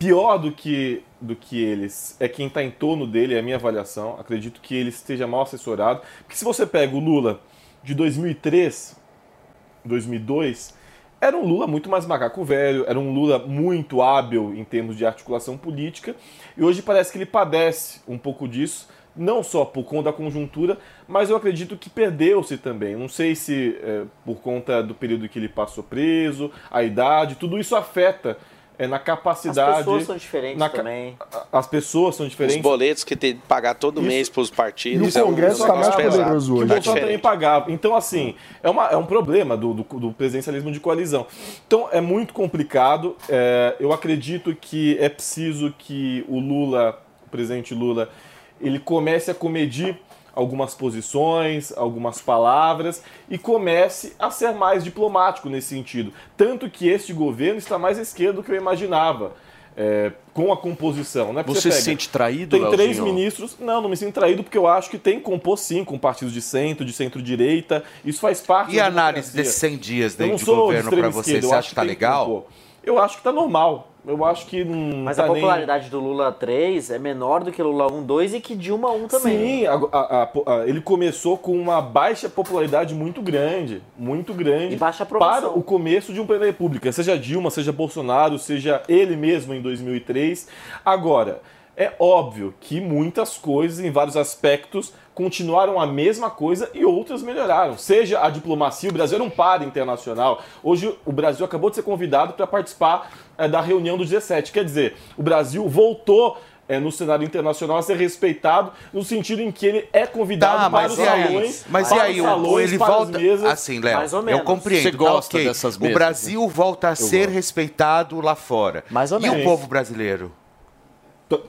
Pior do que, do que eles é quem está em torno dele, é a minha avaliação. Acredito que ele esteja mal assessorado. Porque se você pega o Lula de 2003, 2002, era um Lula muito mais macaco velho, era um Lula muito hábil em termos de articulação política, e hoje parece que ele padece um pouco disso, não só por conta da conjuntura, mas eu acredito que perdeu-se também. Não sei se é, por conta do período que ele passou preso, a idade, tudo isso afeta é, na capacidade. As pessoas são diferentes na também. As pessoas são Os diferentes. boletos que tem que pagar todo mês para os partidos. E o é um Congresso tá mais pesado. poderoso hoje. que o Tá Bolsonaro também pagava. Então, assim, é, uma, é um problema do, do, do presidencialismo de coalizão. Então, é muito complicado. É, eu acredito que é preciso que o Lula, o presidente Lula, ele comece a comedir algumas posições, algumas palavras e comece a ser mais diplomático nesse sentido. Tanto que este governo está mais à esquerda do que eu imaginava. é, com a composição, né? Porque Você se sente traído, Tem três Leozinho? ministros. Não, não me sinto traído porque eu acho que tem que compor sim com partidos de centro, de centro-direita. Isso faz parte E da a análise democracia. desses 100 dias de de governo pra você, você acha que tá tem legal? compor. Eu acho que tá normal. Eu acho que não Mas tá a nem- popularidade do Lula 3 é menor do que Lula 1, 2 e que Dilma 1 também. Sim, a- a- a- a- ele começou com uma baixa popularidade muito grande, muito grande E baixa aprovação. para o começo de um presidente da República, seja Dilma, seja Bolsonaro, seja ele mesmo em 2003. Agora, é óbvio que muitas coisas, em vários aspectos, continuaram a mesma coisa e outras melhoraram. Seja a diplomacia, o Brasil era um par internacional. Hoje o Brasil acabou de ser convidado para participar eh, da reunião do G7. Quer dizer, o Brasil voltou eh, no cenário internacional a ser respeitado no sentido em que ele é convidado Tá, para os e salões, Mas e para aí, os o- salões, ele volta. mesas. Assim, Léo, eu compreendo. Você tá gosta ok. dessas O mesas, Brasil volta a ser gosto. respeitado lá fora. Mais ou e menos. o povo brasileiro?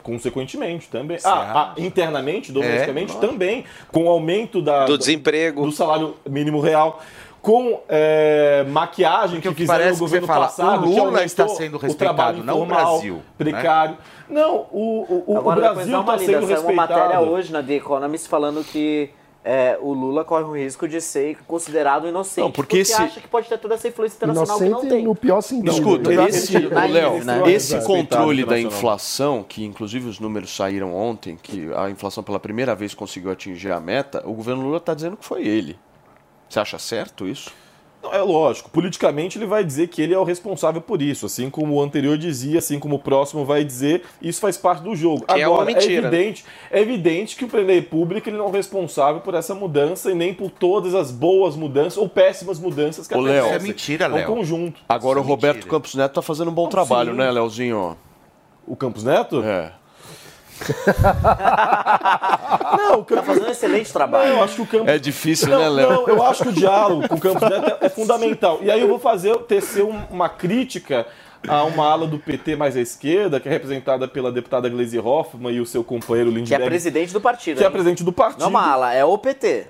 Consequentemente, também. Ah, ah, internamente, domesticamente, É? também. Com o aumento da, Do desemprego. do salário mínimo real. Com é, maquiagem Porque o que que fizeram parece no que você governo fala, passado. o que Lula está sendo respeitado, não o Brasil, né? Precário. Não, o, o, Agora, o Brasil está sendo saiu uma matéria respeitado. hoje na The Economist falando que é, o Lula corre o risco de ser considerado inocente. Não, porque esse- acha que pode ter toda essa influência internacional que não Inocente tem. no pior sentido. Escuta, né? esse, Léo, né? esse Respeitado controle da inflação, que inclusive os números saíram ontem, que a inflação pela primeira vez conseguiu atingir a meta, o governo Lula está dizendo que foi ele. Você acha certo isso? Não, é lógico, politicamente ele vai dizer que ele é o responsável por isso, assim como o anterior dizia, assim como o próximo vai dizer, isso faz parte do jogo. Que é uma Agora, é, mentira, né? evidente, é evidente que o presidente da República ele não é o responsável por essa mudança e nem por todas as boas mudanças ou péssimas mudanças que Ô, Léo, acontecem. Isso é mentira, É um Léo. conjunto. Agora Isso o é Roberto mentira. Campos Neto está fazendo um bom trabalho, sim. né, Leozinho? O Campos Neto? É. Não, o Tá Campos fazendo um excelente trabalho. Eu acho que o Campos É difícil, Não, né, Léo? não, eu acho que o diálogo com o Campos Neto é, é fundamental. E aí eu vou fazer, tecer um- uma crítica a uma ala do PT mais à esquerda, que é representada pela deputada Gleisi Hoffmann e o seu companheiro Que é Lindbergh, presidente do partido. que é hein? presidente do partido. Não é uma ala, é o PT.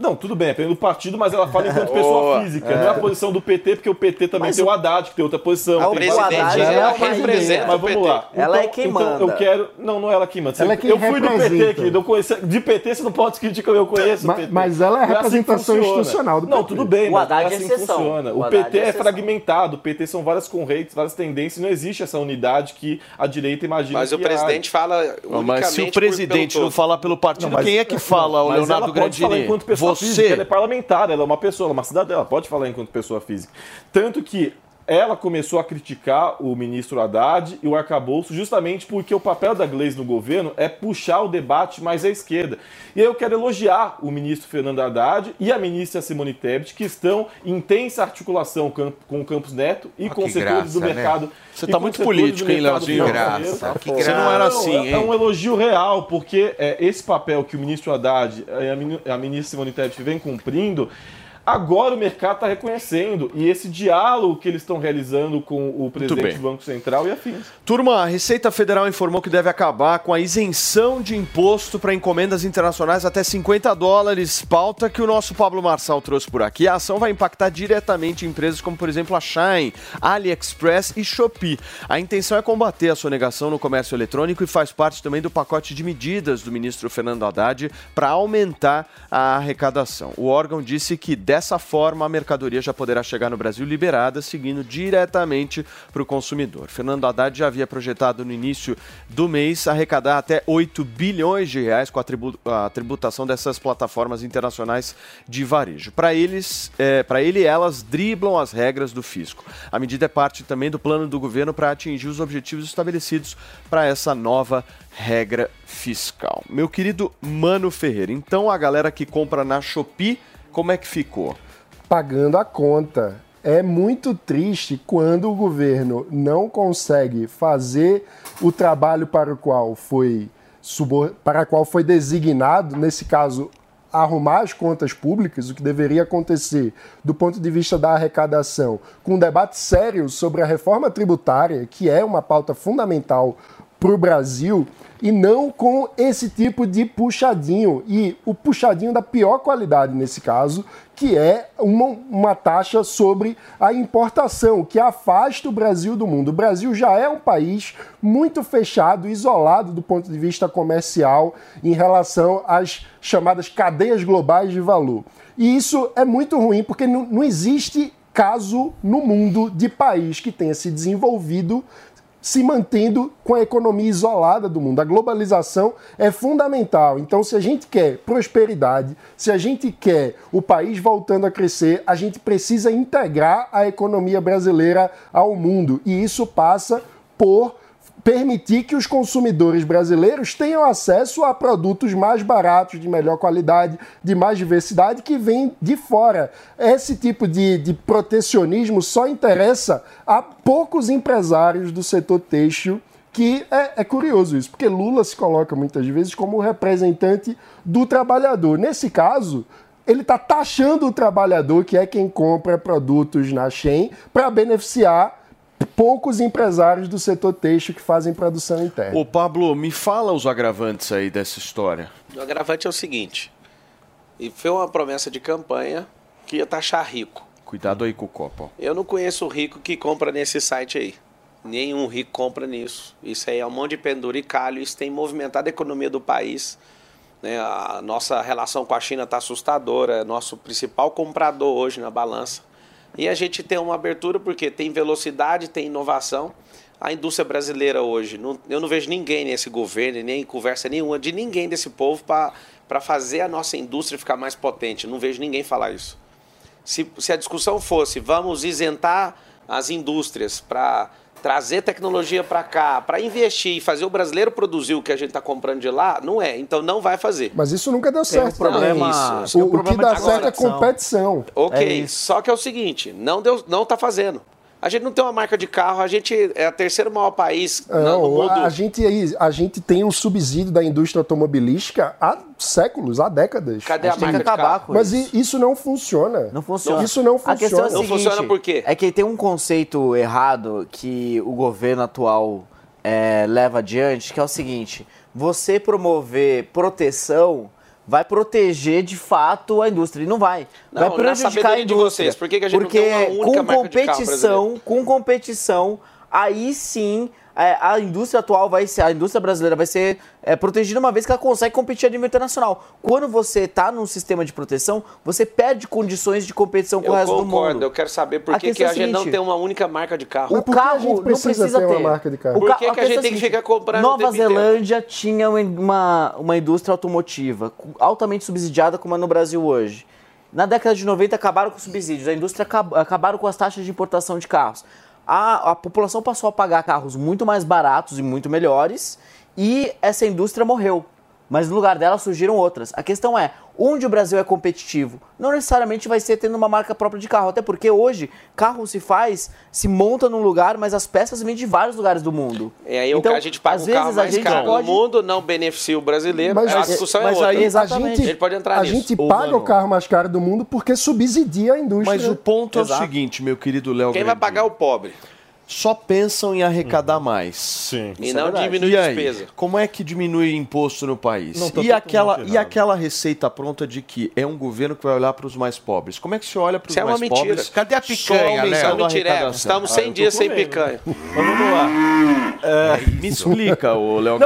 Não, tudo bem, depende do partido, mas ela fala enquanto pessoa física. Não é a posição do PT, porque o PT também Mas tem o- o Haddad, que tem outra posição. O Tem presidente, ela ela é uma representa Mas o vamos lá. Ela é Então- quem então manda. eu quero. Não, não é ela quem manda. Ela é quem eu fui do PT, representa. querido. Eu conheci... De PT você não pode criticar, eu conheço. o Ma- PT. mas ela é a Não assim representação funciona. institucional do Não, PT. tudo bem, O mas Haddad é é assim exceção. funciona. O O, Haddad PT é é, fragmentado, o PT são várias correntes, várias tendências, não existe essa unidade que a direita imagina Mas o que há. presidente fala Não, Mas se o presidente pelo não falar pelo partido, Não, mas- quem é que fala, o Mas Leonardo ela Grandini? Pessoa física, ela é Você? parlamentar, ela é uma pessoa, ela é uma cidadã, ela pode falar enquanto pessoa física. Tanto que ela começou a criticar o ministro Haddad e o arcabouço justamente porque o papel da Gleisi no governo é puxar o debate mais à esquerda. E aí eu quero elogiar o ministro Fernando Haddad e a ministra Simone Tebet, que estão em intensa articulação com com o Campos Neto e com que os setores graça, do né? mercado. Você e tá com muito os setores político, do hein, mercado Leozinho? Graça, que Você não era Não, assim, é, é hein? um elogio real, porque é, esse papel que o ministro Haddad e a ministra Simone Tebet vem cumprindo, agora o mercado está reconhecendo. E esse diálogo que eles estão realizando com o presidente do Banco Central e afins. Turma, a Receita Federal informou que deve acabar com a isenção de imposto para encomendas internacionais até 50 dólares, pauta que o nosso Pablo Marçal trouxe por aqui. A ação vai impactar diretamente empresas como, por exemplo, a Shine, AliExpress e Shopee. A intenção é combater a sonegação no comércio eletrônico e faz parte também do pacote de medidas do ministro Fernando Haddad para aumentar a arrecadação. O órgão disse que dessa forma a mercadoria já poderá chegar no Brasil liberada, seguindo diretamente para o consumidor. Fernando Haddad já havia projetado no início do mês arrecadar até 8 bilhões de reais com a tributação dessas plataformas internacionais de varejo. Para eles, é, para ele, elas driblam as regras do fisco. A medida é parte também do plano do governo para atingir os objetivos estabelecidos para essa nova regra fiscal. Meu querido Mano Ferreira, então a galera que compra na Shopee, como é que ficou? pagando a conta. É muito triste quando o governo não consegue fazer o trabalho para o qual foi subor- para qual foi designado, nesse caso, arrumar as contas públicas, o que deveria acontecer do ponto de vista da arrecadação, com um debate sério sobre a reforma tributária, que é uma pauta fundamental para o Brasil e não com esse tipo de puxadinho. E o puxadinho da pior qualidade nesse caso, que é uma, uma taxa sobre a importação, que afasta o Brasil do mundo. O Brasil já é um país muito fechado, isolado do ponto de vista comercial em relação às chamadas cadeias globais de valor. E isso é muito ruim, porque não, não existe caso no mundo de país que tenha se desenvolvido se mantendo com a economia isolada do mundo. A globalização é fundamental. Então, se a gente quer prosperidade, se a gente quer o país voltando a crescer, a gente precisa integrar a economia brasileira ao mundo. E isso passa por permitir que os consumidores brasileiros tenham acesso a produtos mais baratos, de melhor qualidade, de mais diversidade, que vêm de fora. Esse tipo de, de protecionismo só interessa a poucos empresários do setor têxtil, que é, é curioso isso, porque Lula se coloca muitas vezes como o representante do trabalhador. Nesse caso, ele está taxando o trabalhador, que é quem compra produtos na Shein, para beneficiar poucos empresários do setor têxtil que fazem produção interna. Ô Pablo, me fala os agravantes aí dessa história. O agravante é o seguinte: e foi uma promessa de campanha que ia taxar rico. Cuidado aí com o copo. Eu não conheço rico que compra nesse site aí. Nenhum rico compra nisso. Isso aí é um monte de penduricalho. Isso tem movimentado a economia do país. né? A nossa relação com a China está assustadora. É nosso principal comprador hoje na balança. E a gente tem uma abertura porque tem velocidade, tem inovação. A indústria brasileira hoje, não- eu não vejo ninguém nesse governo, nem conversa nenhuma de ninguém desse povo para fazer a nossa indústria ficar mais potente. Não vejo ninguém falar isso. Se, se a discussão fosse vamos isentar as indústrias para trazer tecnologia para cá, para investir e fazer o brasileiro produzir o que a gente está comprando de lá, não é. Então não vai fazer. Mas isso nunca deu certo. problema- também. isso. Tem um O, o que problema dá de certo é competição. Ok, só que é o seguinte, não deu, não tá fazendo. A gente não tem uma marca de carro, a gente é o terceiro maior país na- no Não, mundo. a, gente, a gente tem um subsídio da indústria automobilística há séculos, há décadas. Cadê a A tem marca que de acabar carro? com Mas isso. isso não funciona. Não funciona. Isso não A questão é funciona. a seguinte, É que tem um conceito errado que o governo atual é, leva adiante, que é o seguinte: você promover proteção vai proteger de fato a indústria. E não vai. Não, vai prejudicar a sabedoria de indústria. vocês, por que que a gente não Porque tem uma única com competição, com competição, aí sim é, a indústria atual vai ser, a indústria brasileira vai ser é, protegida uma vez que ela consegue competir a nível internacional. Quando você está num sistema de proteção, você perde condições de competição com Eu o resto do concordo, mundo. eu quero saber por A que, que a é a gente não seguinte, tem uma única marca de carro. O carro não precisa ter. O Por ca- que, que a questão gente é tem que seguinte, ficar comprando o Nova? Zelândia tinha uma, uma indústria automotiva altamente subsidiada como é no Brasil hoje. Na década de 90 acabaram com os subsídios, a indústria acab- acabaram com as taxas de importação de carros. A, a população passou a pagar carros muito mais baratos e muito melhores e essa indústria morreu. Mas no lugar dela surgiram outras. A questão é, onde o Brasil é competitivo? Não necessariamente vai ser tendo uma marca própria de carro, até porque hoje carro se faz, se monta num lugar, mas as peças vêm de vários lugares do mundo. É aí o Então, a gente paga às um vezes carro a mais gente caro pode- no mundo, não beneficia o brasileiro. Mas- a discussão mas é outra. aí a gente- Ele pode entrar a nisso. gente paga o carro mais caro do mundo porque subsidia a indústria. Mas o ponto é o Exato. seguinte, meu querido Léo Quem vai pagar é o pobre? Só pensam em arrecadar mais. Sim. E não diminuir e aí, despesa. Como é que diminui imposto no país? Não e, aquela, e aquela receita pronta de que é um governo que vai olhar para os mais pobres? Como é que você olha para os Isso é uma mais mentira. pobres? Cadê a picanha, Léo? a Mentira, é, arrecadação? estamos 100 eu tô dias sem picanha. Mas vamos lá. É, Me explica, ô Léo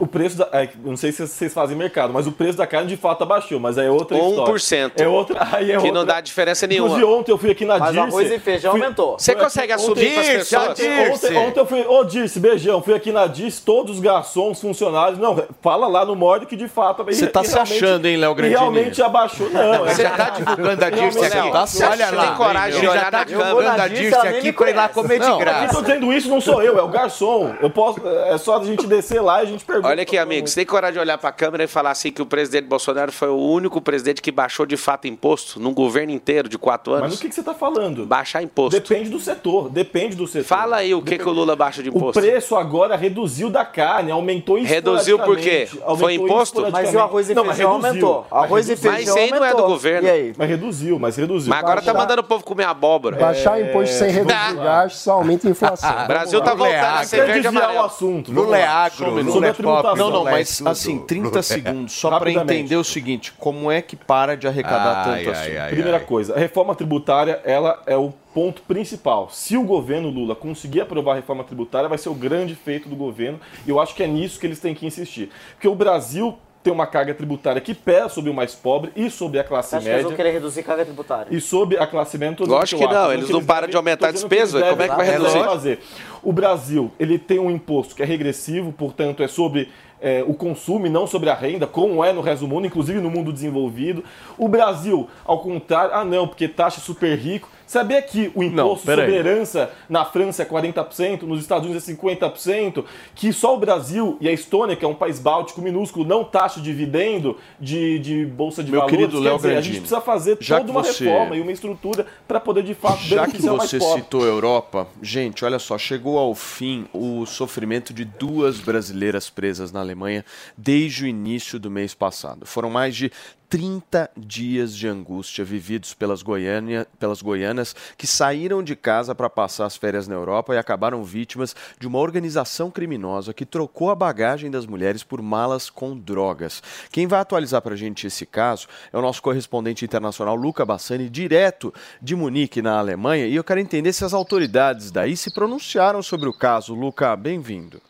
o, o preço da. é, não sei se vocês fazem mercado, mas o preço da carne de fato abaixou, mas é outra história. 1%. É outra. Aí é Que outra. não dá diferença nenhuma. Inclusive, ontem eu fui aqui na Mas o Dirce. arroz e feijão fui- aumentou. Você consegue assumir pessoas? Ontem, ontem eu fui. Ô, Dirce, beijão. Fui aqui na Dirce, todos os garçons, funcionários. Não, fala lá no Mord que de fato. Você tá se achando, hein, Léo e Grandini? Realmente abaixou. Não, Você é- tá divulgando a Dirce aqui? abaixou. Olha Você lá. tem coragem de olhar tá câmera. divulgando a Dirce aqui pra ir lá comer de graça. Quem tô dizendo isso não sou eu, é o garçom. Eu posso, é só a gente descer lá e a gente pergunta. Olha aqui, amigo, você tem coragem de olhar para a câmera e falar assim que o presidente Bolsonaro foi o único presidente que baixou de fato imposto num governo inteiro de quatro anos? Mas no que, que você está falando? Baixar imposto. Depende do setor, depende do setor. Fala aí o que, que o Lula baixa de O imposto. preço agora reduziu da carne, aumentou Reduziu por quê? Foi imposto? Mas e o arroz e Não, mas feijão reduziu. aumentou. Mas Arroz e reduziu. feijão Mas isso aí não é do governo. E aí? Mas reduziu, mas reduziu. Mas agora tá mandando o povo comer abóbora. Baixar imposto sem reduzir Não. gasto só aumenta a inflação. O Brasil tá voltando a ser verde o assunto. Lula é agro, Lula é tributação. Não, não, é mas assim, 30 segundos, só para entender o seguinte, como é que para de arrecadar tanto assim? Primeira coisa, a reforma tributária, ela é o ponto principal. Se o governo Lula conseguir aprovar a reforma tributária, vai ser o grande feito do governo, e eu acho que é nisso que eles têm que insistir. Porque o Brasil tem uma carga tributária que pesa sobre o mais pobre e sobre a classe que eles média. vão querer reduzir carga tributária? E sobre a classe média, Lógico eu que não, acho, eles não param que de aumentar a que despesa, como é que vai reduzir? fazer. O Brasil, ele tem um imposto que é regressivo, portanto é sobre é, o consumo e não sobre a renda, como é no resto do mundo, inclusive no mundo desenvolvido. O Brasil, ao contrário, ah não, porque taxa super rico. Sabia que o imposto peraí. sobre herança na França é 40%, nos Estados Unidos é 50%, que só o Brasil e a Estônia, que é um país báltico minúsculo, não taxa dividendo de, de bolsa de Meu valores. querido Quer Léo dizer, a gente precisa fazer já toda que uma você- reforma e uma estrutura para poder de fato Já que beneficiar o mais você citou a Europa, gente, olha só, chegou ao fim o sofrimento de duas brasileiras presas na Alemanha desde o início do mês passado. Foram mais de 30 dias de angústia vividos pelas, Goiânia, pelas goianas que saíram de casa para passar as férias na Europa e acabaram vítimas de uma organização criminosa que trocou a bagagem das mulheres por malas com drogas. Quem vai atualizar para a gente esse caso é o nosso correspondente internacional Luca Bassani, direto de Munique, na Alemanha, e eu quero entender se as autoridades daí se pronunciaram sobre o caso. Luca, bem-vindo.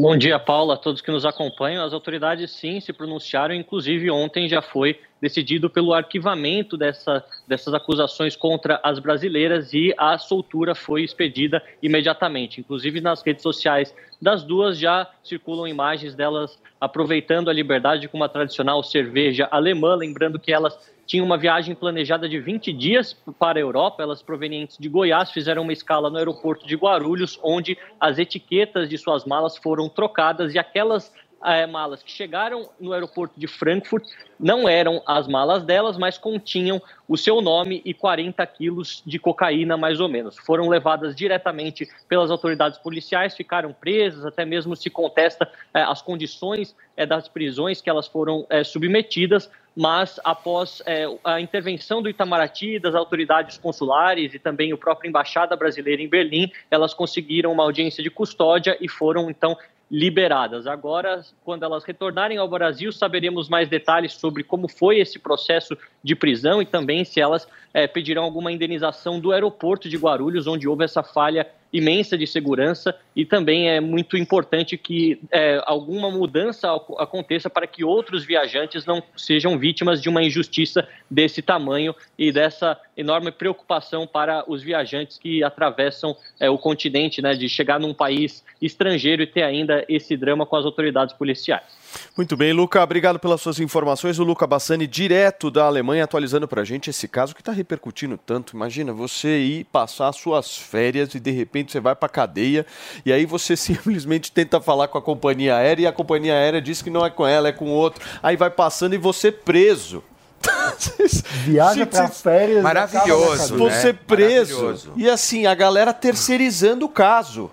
Bom dia, Paula, a todos que nos acompanham. As autoridades sim se pronunciaram, inclusive ontem já foi decidido pelo arquivamento dessa, dessas acusações contra as brasileiras e a soltura foi expedida imediatamente. Inclusive nas redes sociais das duas já circulam imagens delas aproveitando a liberdade com uma tradicional cerveja alemã, lembrando que elas tinham uma viagem planejada de 20 dias para a Europa. Elas, provenientes de Goiás, fizeram uma escala no aeroporto de Guarulhos, onde as etiquetas de suas malas foram trocadas e aquelas eh, malas que chegaram no aeroporto de Frankfurt não eram as malas delas, mas continham o seu nome e 40 quilos de cocaína, mais ou menos. Foram levadas diretamente pelas autoridades policiais, ficaram presas, até mesmo se contesta eh, as condições eh, das prisões que elas foram eh, submetidas, mas após eh, a intervenção do Itamaraty, das autoridades consulares e também o próprio embaixada brasileira em Berlim, elas conseguiram uma audiência de custódia e foram então liberadas. Agora, quando elas retornarem ao Brasil, saberemos mais detalhes sobre como foi esse processo de prisão e também se elas é, pedirão alguma indenização do aeroporto de Guarulhos, onde houve essa falha imensa de segurança e também é muito importante que é, alguma mudança aconteça para que outros viajantes não sejam vítimas de uma injustiça desse tamanho e dessa enorme preocupação para os viajantes que atravessam é, o continente, né, de chegar num país estrangeiro e ter ainda esse drama com as autoridades policiais. Muito bem, Luca, obrigado pelas suas informações. O Luca Bassani, direto da Alemanha, atualizando para a gente esse caso que está repercutindo tanto. Imagina você ir passar suas férias e de repente você vai para cadeia e aí você simplesmente tenta falar com a companhia aérea e a companhia aérea diz que não é com ela, é com outro. Aí vai passando e você preso. Viaja para férias. Maravilhoso. Né? Você preso. E assim, a galera terceirizando o caso.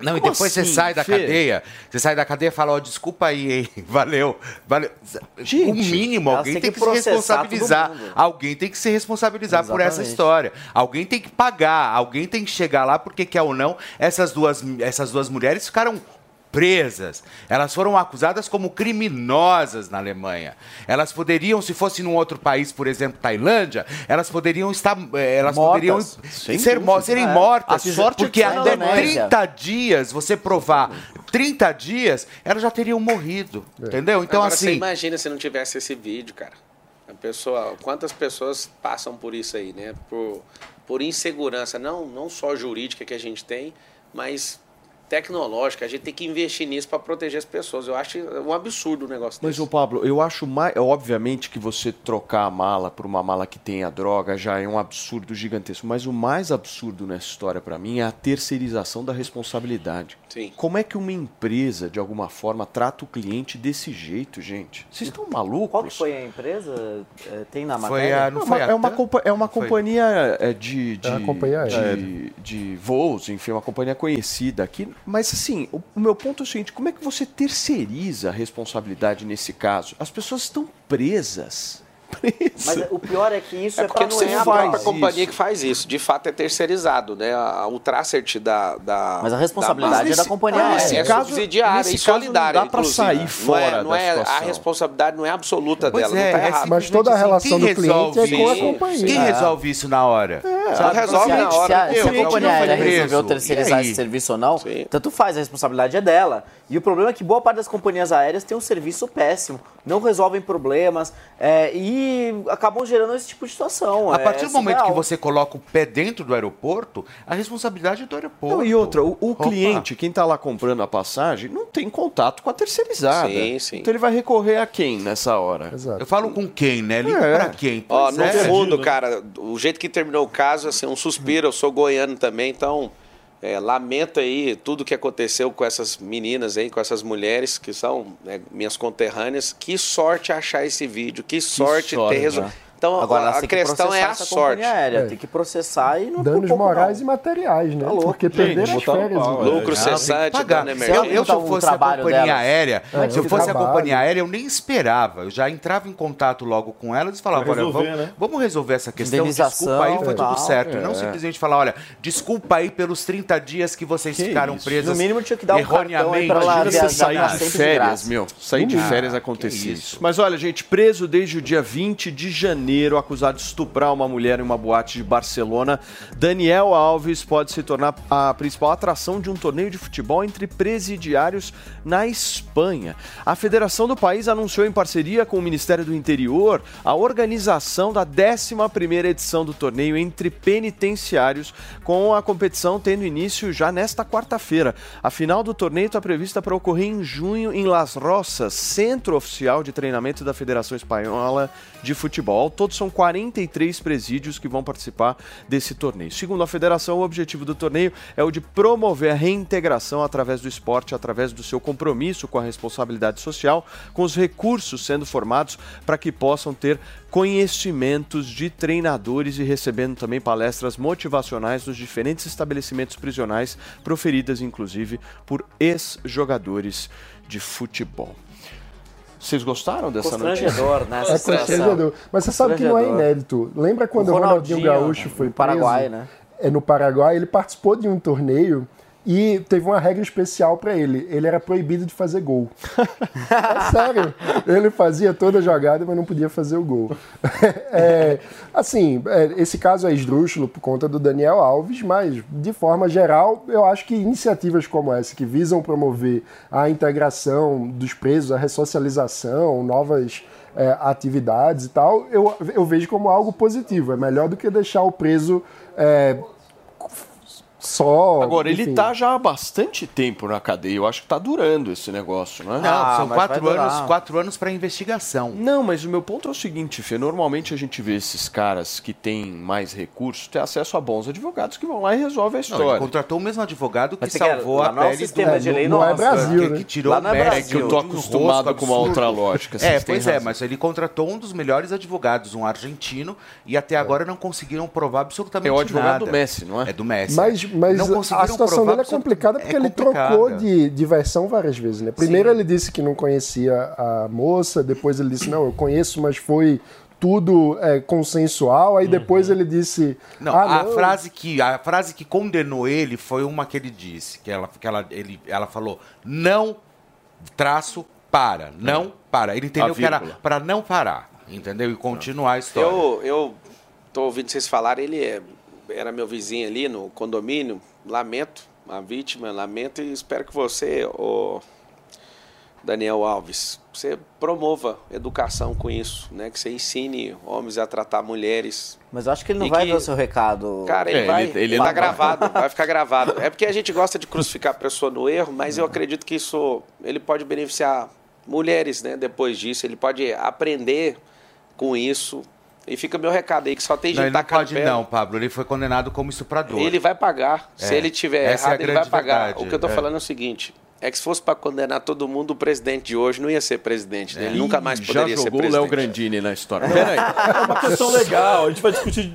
Não, Como e depois assim, você sai da Fê? cadeia, você sai da cadeia e fala, ó, desculpa aí, hein, valeu, valeu. o mínimo, alguém tem que que, se responsabilizar. Alguém tem que se responsabilizar por essa Exatamente. história. Alguém tem que pagar, alguém tem que chegar lá, porque quer ou não, essas duas, essas duas mulheres ficaram presas. Elas foram acusadas como criminosas na Alemanha. Elas poderiam, se fosse num outro país, por exemplo, Tailândia, elas poderiam estar, eh, elas Mortas. poderiam Sem ser, dúvida. serem É. mortas. A sorte é porque na até Indonésia. 30 dias você provar 30 dias, elas já teriam morrido. Entendeu? Então, Agora, você assim. imagina se não tivesse esse vídeo, cara. A pessoa, quantas pessoas passam por isso aí, né? Por, por insegurança, não, não só jurídica que a gente tem, mas tecnológica. A gente tem que investir nisso para proteger as pessoas. Eu acho um absurdo o negócio Mas, desse. ô Pablo, eu acho mais. Obviamente que você trocar a mala por uma mala que tenha droga já é um absurdo gigantesco. Mas o mais absurdo nessa história para mim é a terceirização da responsabilidade. Sim. Como é que uma empresa, de alguma forma, trata o cliente desse jeito, gente? Vocês estão malucos? Qual que foi a empresa? É, Tem na Foi matéria? a- não foi é, uma, compa- é uma Foi. companhia é, de, de, É uma companhia aérea. de, de voos, enfim, uma companhia conhecida aqui. Mas assim, o, o meu ponto é o seguinte: como é que você terceiriza a responsabilidade nesse caso? As pessoas estão presas. Mas o pior é que isso é, É porque pra não é a faz própria companhia isso. que faz isso. De fato, é terceirizado, né? A- O tracert da, da. Mas a responsabilidade é da companhia aérea. É Nesse caso- subsidiária nesse e caso não solidária. dá pra inclusive. sair Não é- fora não da é, A responsabilidade não é absoluta Pois dela, é, não tá é errado. Mas toda a relação quem do cliente é com a companhia. Quem É. resolve isso na hora? Ela resolve se, na se hora. a, se a companhia aérea resolveu terceirizar E esse serviço ou não, tanto faz, a responsabilidade é dela. E o problema é que boa parte das companhias aéreas tem um serviço péssimo, não resolvem problemas é, e acabam gerando esse tipo de situação. A é partir do momento surreal. que você coloca o pé dentro do aeroporto, a responsabilidade é do aeroporto. Não, e outra, o, o cliente, quem está lá comprando a passagem, não tem contato com a terceirizada. Sim, sim. Então ele vai recorrer a quem nessa hora? Eu falo com quem, né? Ligo É. pra quem? Ó, no é. fundo, cara, o jeito que terminou o caso, assim, um suspiro. Eu sou goiano também, então é, lamento aí tudo que aconteceu com essas meninas aí, com essas mulheres que são né, minhas conterrâneas. Que sorte achar esse vídeo, que sorte, sorte, ter resolvido. né? Então Agora a questão é a essa sorte. aérea, É. tem que processar e não é Danos pouco, morais não. e materiais, né? Tá louco. Porque perderam as férias. pau, né? é. Lucro cessante, pagar. dano Eu, emergente. eu, se eu fosse a companhia delas. aérea, É, se eu fosse a companhia aérea, eu nem esperava. Eu já entrava em contato logo com elas e falava, olha, vamos, né? vamos resolver essa questão, desculpa aí, foi tudo certo. É. Não simplesmente falar, olha, desculpa aí pelos 30 dias que vocês Que ficaram isso? presos No mínimo tinha que dar um erroneamente. Imagina você viajar sair de férias, meu. Sair de Ah, férias isso. isso. Mas olha, gente, preso desde o dia 20 de janeiro, acusado de estuprar uma mulher em uma boate de Barcelona, Daniel Alves pode se tornar a principal atração de um torneio de futebol entre presidiários na Espanha. A federação do país anunciou em parceria com o Ministério do Interior a organização da 11ª edição do torneio entre penitenciários, com a competição tendo início já nesta quarta-feira. A final do torneio está prevista para ocorrer em junho em Las Rosas, centro oficial de treinamento da Federação Espanhola de Futebol. Todo são 43 presídios que vão participar desse torneio. Segundo a federação, o objetivo do torneio é o de promover a reintegração através do esporte, através do seu compromisso com a responsabilidade social, com os recursos sendo formados para que possam ter conhecimentos de treinadores e recebendo também palestras motivacionais nos diferentes estabelecimentos prisionais, proferidas inclusive por ex-jogadores de futebol. Vocês gostaram dessa notícia? Constrangedor, né? É constrangedor. Mas você sabe que não é inédito. Lembra quando O Ronaldinho Ronaldinho, Gaúcho foi no Paraguai, preso? né? É no Paraguai. Ele participou de um torneio e teve uma regra especial para ele. Ele era proibido de fazer gol. é sério. Ele fazia toda a jogada, mas não podia fazer o gol. É, assim, é, esse caso é esdrúxulo por conta do Daniel Alves, mas de forma geral, eu acho que iniciativas como essa, que visam promover a integração dos presos, a ressocialização, novas é, atividades e tal, eu, eu vejo como algo positivo. É melhor do que deixar o preso é, só. Agora, ele enfim. tá já há bastante tempo na cadeia. Eu acho que tá durando esse negócio, né? Não, Ah, são quatro anos, quatro anos para investigação. Não, mas o meu ponto é o seguinte, Fê. Normalmente a gente vê esses caras que têm mais recursos ter acesso a bons advogados que vão lá e resolvem a Não, história. ele contratou o mesmo advogado que Mas quer- salvou lá a não é o pele sistema do... de lei Não é nosso. Brasil, que, né? que tirou Lá o não é Brasil. que eu tô um acostumado rosto com uma outra lógica. É, pois é, mas ele contratou um dos melhores advogados, um argentino, e até agora não conseguiram provar absolutamente É o advogado nada. do Messi, não é? É do Messi. Mas, mas Não a situação dele é complicada porque é ele trocou de, de versão várias vezes, né? Primeiro Sim. ele disse que não conhecia a moça, depois ele disse, não, eu conheço, mas foi tudo é, consensual. Aí depois ele disse. Não, ah, a não, frase que a frase que condenou ele foi uma que ele disse, que ela que ela ele, ela falou: "Não traço para, não para". Ele entendeu que era para não parar, entendeu? E continuar a história. Eu, eu tô ouvindo vocês falarem, ele é- era meu vizinho ali no condomínio. Lamento, a vítima, lamento e espero que você, o Daniel Alves, você promova educação com isso, né? Que você ensine homens a tratar mulheres. Mas eu acho que ele não E vai que- ver o seu recado. Cara, ele É, vai, ele- ele não tá vai. gravado, vai ficar gravado. É porque a gente gosta de crucificar a pessoa no erro, mas eu acredito que isso ele pode beneficiar mulheres, né? Depois disso, ele pode aprender com isso. E fica meu recado aí que só tem não, gente ele não pode pedra. não, Pablo. Ele foi condenado como estuprador. Ele vai pagar. Se É, ele tiver essa é errado, ele vai pagar. verdade, O que eu tô é. falando é o seguinte: é que se fosse para condenar todo mundo, o presidente de hoje não ia ser presidente. né? Ele nunca mais poderia já ser jogou o presidente. Léo Grandini na história. Peraí. É uma questão legal, a gente vai discutir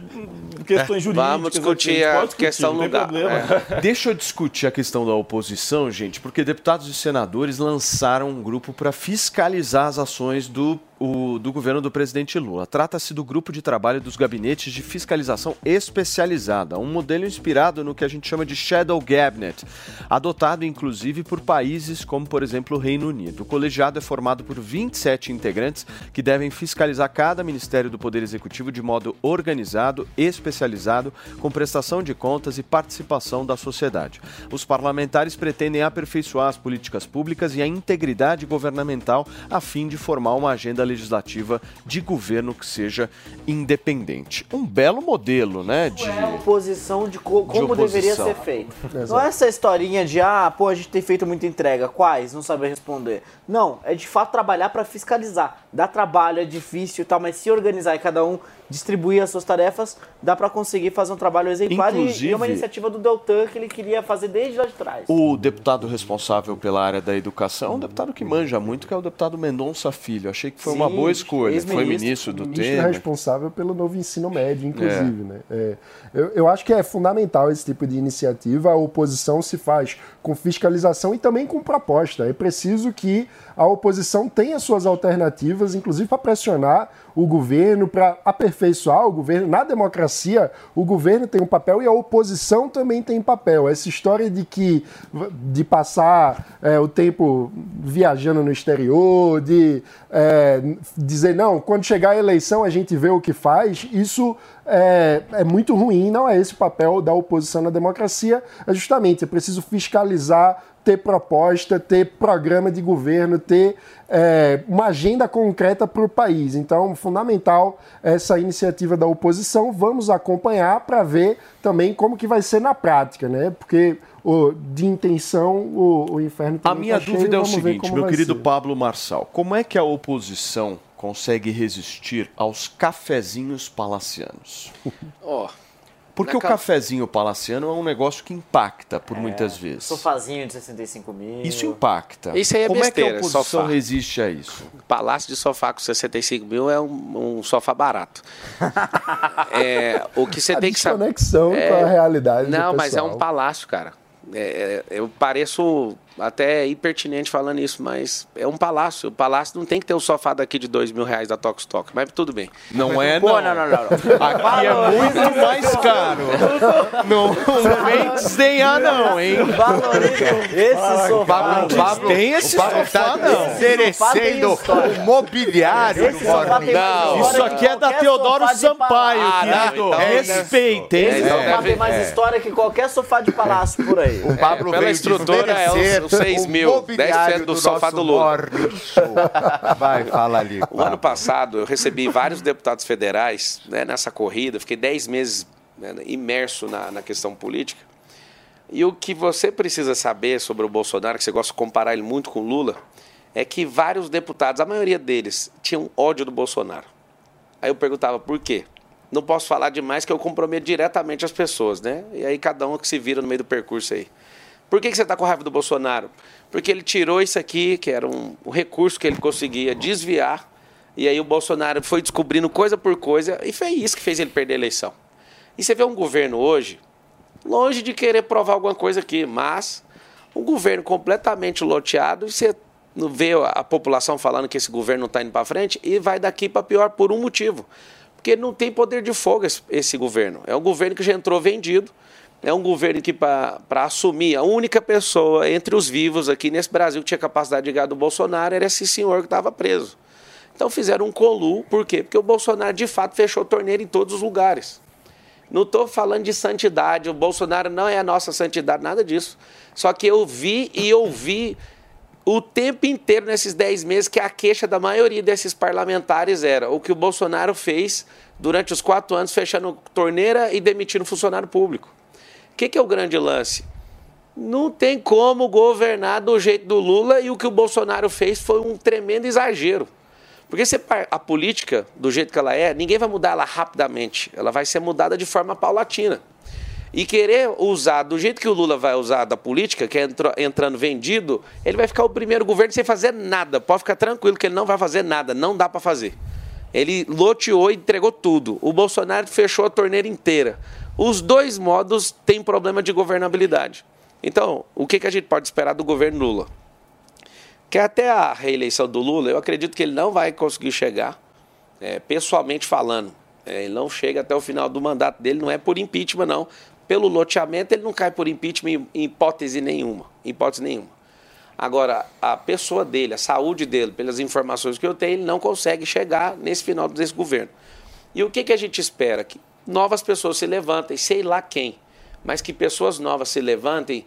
questões jurídicas. Vamos discutir a discutir, questão não problema. É. Deixa eu discutir a questão da oposição, gente, porque deputados e senadores lançaram um grupo para fiscalizar as ações do, o- do governo do presidente Lula. Trata-se do grupo de trabalho dos gabinetes de fiscalização especializada, um modelo inspirado no que a gente chama de Shadow Cabinet, adotado inclusive por países como, por exemplo, o Reino Unido. O colegiado é formado por 27 integrantes que devem fiscalizar cada ministério do Poder Executivo de modo organizado, especializado, com prestação de contas e participação da sociedade. Os parlamentares pretendem aperfeiçoar as políticas públicas e a integridade governamental a fim de formar uma agenda legislativa de governo que seja independente. Um belo modelo, né? De... É a oposição de co- como oposição. deveria ser feito. Exato. Não é essa historinha de, ah, pô, a gente tem feito muita entrega. Quais? Não saber responder. Não, é de fato trabalhar para fiscalizar. Dá trabalho, é difícil e tal, mas se organizar e cada um distribuir as suas tarefas, dá para conseguir fazer um trabalho exemplar e- Inclusive- e é uma iniciativa do Deltan que ele queria fazer desde lá de trás. O deputado responsável pela área da educação é um deputado que manja muito, que é o deputado Mendonça Filho. Achei que foi uma Sim, boa escolha. Foi ministro do ministro Temer. responsável pelo novo ensino médio, inclusive. Né? É, eu, eu acho que é fundamental esse tipo de iniciativa. A oposição se faz com fiscalização e também com proposta. É preciso que a oposição tenha suas alternativas, inclusive para pressionar o governo, para aperfeiçoar o governo. Na democracia, o governo tem um papel e a oposição também tem papel. Essa história de que de passar é, o tempo viajando no exterior, de é, dizer não, quando chegar a eleição a gente vê o que faz, isso é, é muito ruim, não é esse o papel da oposição na democracia. É justamente, é preciso fiscalizar, ter proposta, ter programa de governo, ter é, uma agenda concreta para o país. Então, fundamental essa iniciativa da oposição. Vamos acompanhar para ver também como que vai ser na prática, né? Porque o, de intenção o, o inferno A minha tá cheio, dúvida é o seguinte, meu querido ser. Pablo Marçal, como é que a oposição consegue resistir aos cafezinhos palacianos? Ó, Porque na o ca- cafezinho palaciano é um negócio que impacta É, por muitas vezes. Sofazinho de 65 mil. Isso impacta. Isso aí é Como besteira, é que a oposição sofá. resiste a isso? Palácio de sofá com 65 mil é um, um sofá barato. É, o que você A tem que saber. desconexão com a realidade do Não, mas é um palácio, cara. É, é, eu pareço até impertinente falando isso, mas é um palácio. O palácio não tem que ter o sofá daqui de dois mil reais da Tox Talk, mas tudo bem. Não é, Pô, não. não, não, não. Aqui é muito mais caro. Não, não vem desdenhar, não, hein? Esse sofá. Pablo, Pablo, tem esse sofá, tá não. Oferecendo o mobiliário Esse do sofá Morning tem mais Show. Isso aqui é da Teodoro Sampaio, Ah, querido. não, Respeita, hein? Esse sofá tem mais é. história que qualquer sofá de palácio por aí. O Pablo pela veio estrutura é os 6 o mil, mobiliário 10% do sofá nosso do Lula. Vai, fala ali. O ano passado eu recebi vários deputados federais né, nessa corrida, fiquei 10 meses né, imerso na, na questão política. E o que você precisa saber sobre o Bolsonaro, que você gosta de comparar ele muito com o Lula, é que vários deputados, a maioria deles, tinham ódio do Bolsonaro. Aí eu perguntava por quê? Não posso falar demais que eu comprometo diretamente as pessoas, né? E aí cada um que se vira no meio do percurso aí. Por que, que você está com raiva do Bolsonaro? Porque ele tirou isso aqui, que era um, um recurso que ele conseguia desviar, e aí o Bolsonaro foi descobrindo coisa por coisa, e foi isso que fez ele perder a eleição. E você vê um governo hoje, longe de querer provar alguma coisa aqui, mas um governo completamente loteado, e você vê a a população falando que esse governo não está indo para frente, e vai daqui para pior por um motivo. Porque não tem poder de fogo esse, esse governo. É um governo que já entrou vendido, é um governo que, para assumir, a única pessoa entre os vivos aqui nesse Brasil que tinha capacidade de ganhar do Bolsonaro era esse senhor que estava preso. Então fizeram um colu, por quê? Porque o Bolsonaro de fato fechou torneira em todos os lugares. Não estou falando de santidade, o Bolsonaro não é a nossa santidade, nada disso. Só que eu vi e ouvi o tempo inteiro nesses 10 meses que a queixa da maioria desses parlamentares era o que o Bolsonaro fez durante os quatro anos, fechando torneira e demitindo funcionário público. O que, que é o grande lance? Não tem como governar do jeito do Lula e o que o Bolsonaro fez foi um tremendo exagero. Porque se a política, do jeito que ela é, ninguém vai mudar ela rapidamente. Ela vai ser mudada de forma paulatina. E querer usar do jeito que o Lula vai usar da política, que é entrando vendido, ele vai ficar o primeiro governo sem fazer nada. Pode ficar tranquilo que ele não vai fazer nada, não dá para fazer. Ele loteou e entregou tudo. O Bolsonaro fechou a torneira inteira. Os dois modos têm problema de governabilidade. Então, o que, que a gente pode esperar do governo Lula? Que até a reeleição do Lula, eu acredito que ele não vai conseguir chegar, é, pessoalmente falando. É, ele não chega até o final do mandato dele, não é por impeachment, não. Pelo loteamento, ele não cai por impeachment em hipótese nenhuma. Hipótese nenhuma. Agora, a pessoa dele, a saúde dele, pelas informações que eu tenho, ele não consegue chegar nesse final desse governo. E o que, que a gente espera? Que novas pessoas se levantem, sei lá quem, mas que pessoas novas se levantem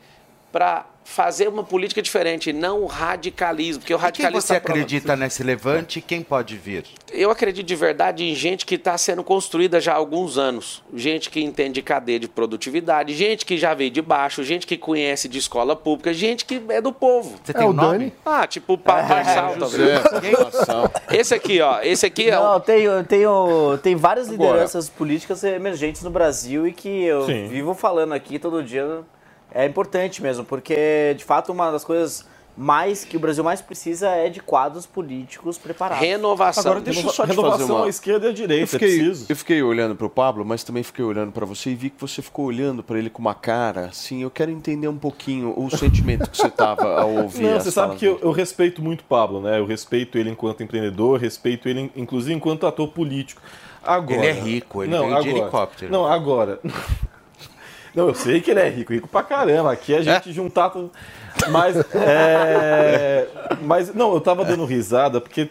para fazer uma política diferente, não o radicalismo. Porque o E quem radicalismo você tá provando- acredita nesse levante quem pode vir? eu acredito de verdade em gente que está sendo construída já há alguns anos. Gente que entende de cadeia de produtividade, gente que já veio de baixo, gente que conhece de escola pública, gente que é do povo. Você tem É o um nome? Dani? Ah, tipo o Pablo Marçal, José, talvez. Esse aqui, ó. Esse aqui é Não, um... tem, tem, tem várias Agora- lideranças políticas emergentes no Brasil e que eu Sim. vivo falando aqui todo dia. É importante mesmo, porque de fato uma das coisas mais que o Brasil mais precisa é de quadros políticos preparados. Agora deixa eu só te fazer uma... à esquerda e à direita, eu fiquei, é preciso. Eu fiquei olhando pro Pablo, mas também fiquei olhando pra você e vi que você ficou olhando pra ele com uma cara, assim, eu quero entender um pouquinho o sentimento que você tava ao ouvir Não, você sabe que eu, eu respeito muito o Pablo, né? Eu respeito ele enquanto empreendedor, respeito ele, inclusive, enquanto ator político. Agora, Ele é rico, ele veio de helicóptero. Não, agora. Não, eu sei que ele é rico, rico pra caramba. Aqui a gente juntar tudo. Mas, é, mas, não, eu tava dando risada porque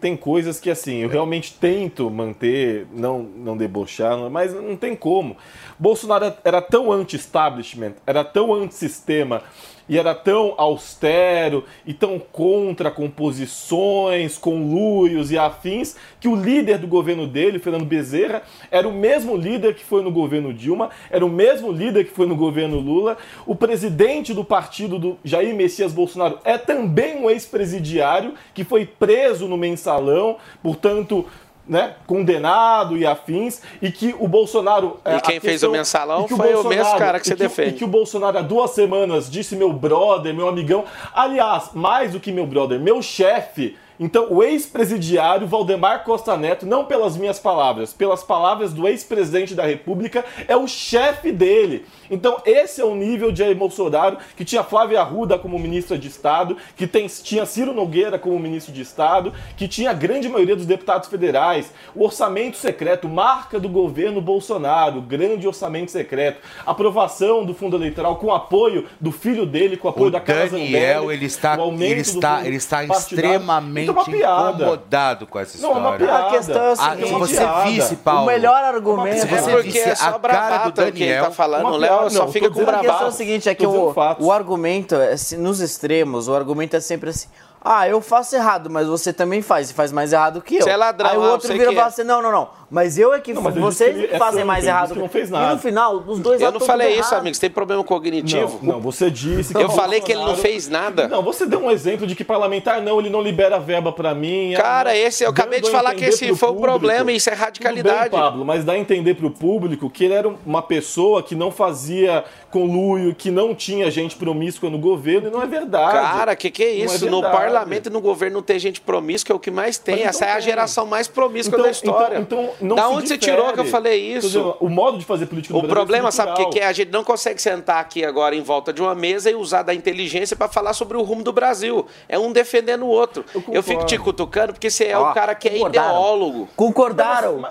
tem coisas que, assim, eu realmente tento manter, não, não debochar, mas não tem como. Bolsonaro era tão anti-establishment, era tão anti-sistema e era tão austero e tão contra composições, conluios e afins, que o líder do governo dele, Fernando Bezerra, era o mesmo líder que foi no governo Dilma, era o mesmo líder que foi no governo Lula. O presidente do partido do Jair Messias Bolsonaro é também um ex-presidiário que foi preso no mensalão, portanto. Né, condenado e afins, e que o Bolsonaro. E a quem fez o mensalão e que foi o mesmo cara que você e o- defende. E que o Bolsonaro há duas semanas disse meu brother, meu amigão. Aliás, mais do que meu brother, meu chefe, Então, o ex-presidiário Valdemar Costa Neto, não pelas minhas palavras, pelas palavras do ex-presidente da República, é o chefe dele. Então, esse é o nível de Jair Bolsonaro, que tinha Flávia Arruda como ministra de Estado, que tem, tinha Ciro Nogueira como ministro de Estado, que tinha a grande maioria dos deputados federais, o orçamento secreto, marca do governo Bolsonaro, grande orçamento secreto, aprovação do fundo eleitoral com apoio do filho dele, com apoio O da Casa Daniel, ele está, ele está, ele está extremamente Então, é uma piada. incomodado com essa Não, é história. uma piada. A questão é o Ah, seguinte, se você visse, Paulo. O melhor argumento Se você É porque visse é só a cara do bravata Daniel, tá falando. O Léo piada, só não, fica com dizendo A questão é o bravata. seguinte, é que o, o argumento, é, se- nos extremos, o argumento é sempre assim, ah, eu faço errado, mas você também faz, e faz mais errado que eu. Você é ladrão, Aí o outro você vira e fala assim, não, não, não, mas eu é que, Não, vocês disse que que é fazem santo, mais errado. que não fez E nada. no final, os dois Eu não falei isso, errado. amigo. Você tem problema cognitivo? Não, não, você disse que Eu falei que ele não fez nada. Não, você deu um exemplo de que parlamentar não, ele não libera verba pra mim. Cara, ah, esse eu acabei de a falar que esse foi o problema, isso é radicalidade. Tudo bem, Pablo, mas dá a entender pro público que ele era uma pessoa que não fazia conluio, que não tinha gente promíscua no governo, e não é verdade. Cara, que que é Não isso? é no parlamento e no governo não tem gente promíscua, é o que mais tem. Mas Essa então é a tem. geração mais promíscua da história. Então, então não da se onde você difere. tirou que eu falei isso? dizendo, o modo de fazer política no O Brasil é problema, sabe o que, é? A gente não consegue sentar aqui agora em volta de uma mesa e usar da inteligência para falar sobre o rumo do Brasil. É um defendendo o outro. Eu, fico te cutucando porque você é Ó, o cara que é concordaram. ideólogo. Concordaram?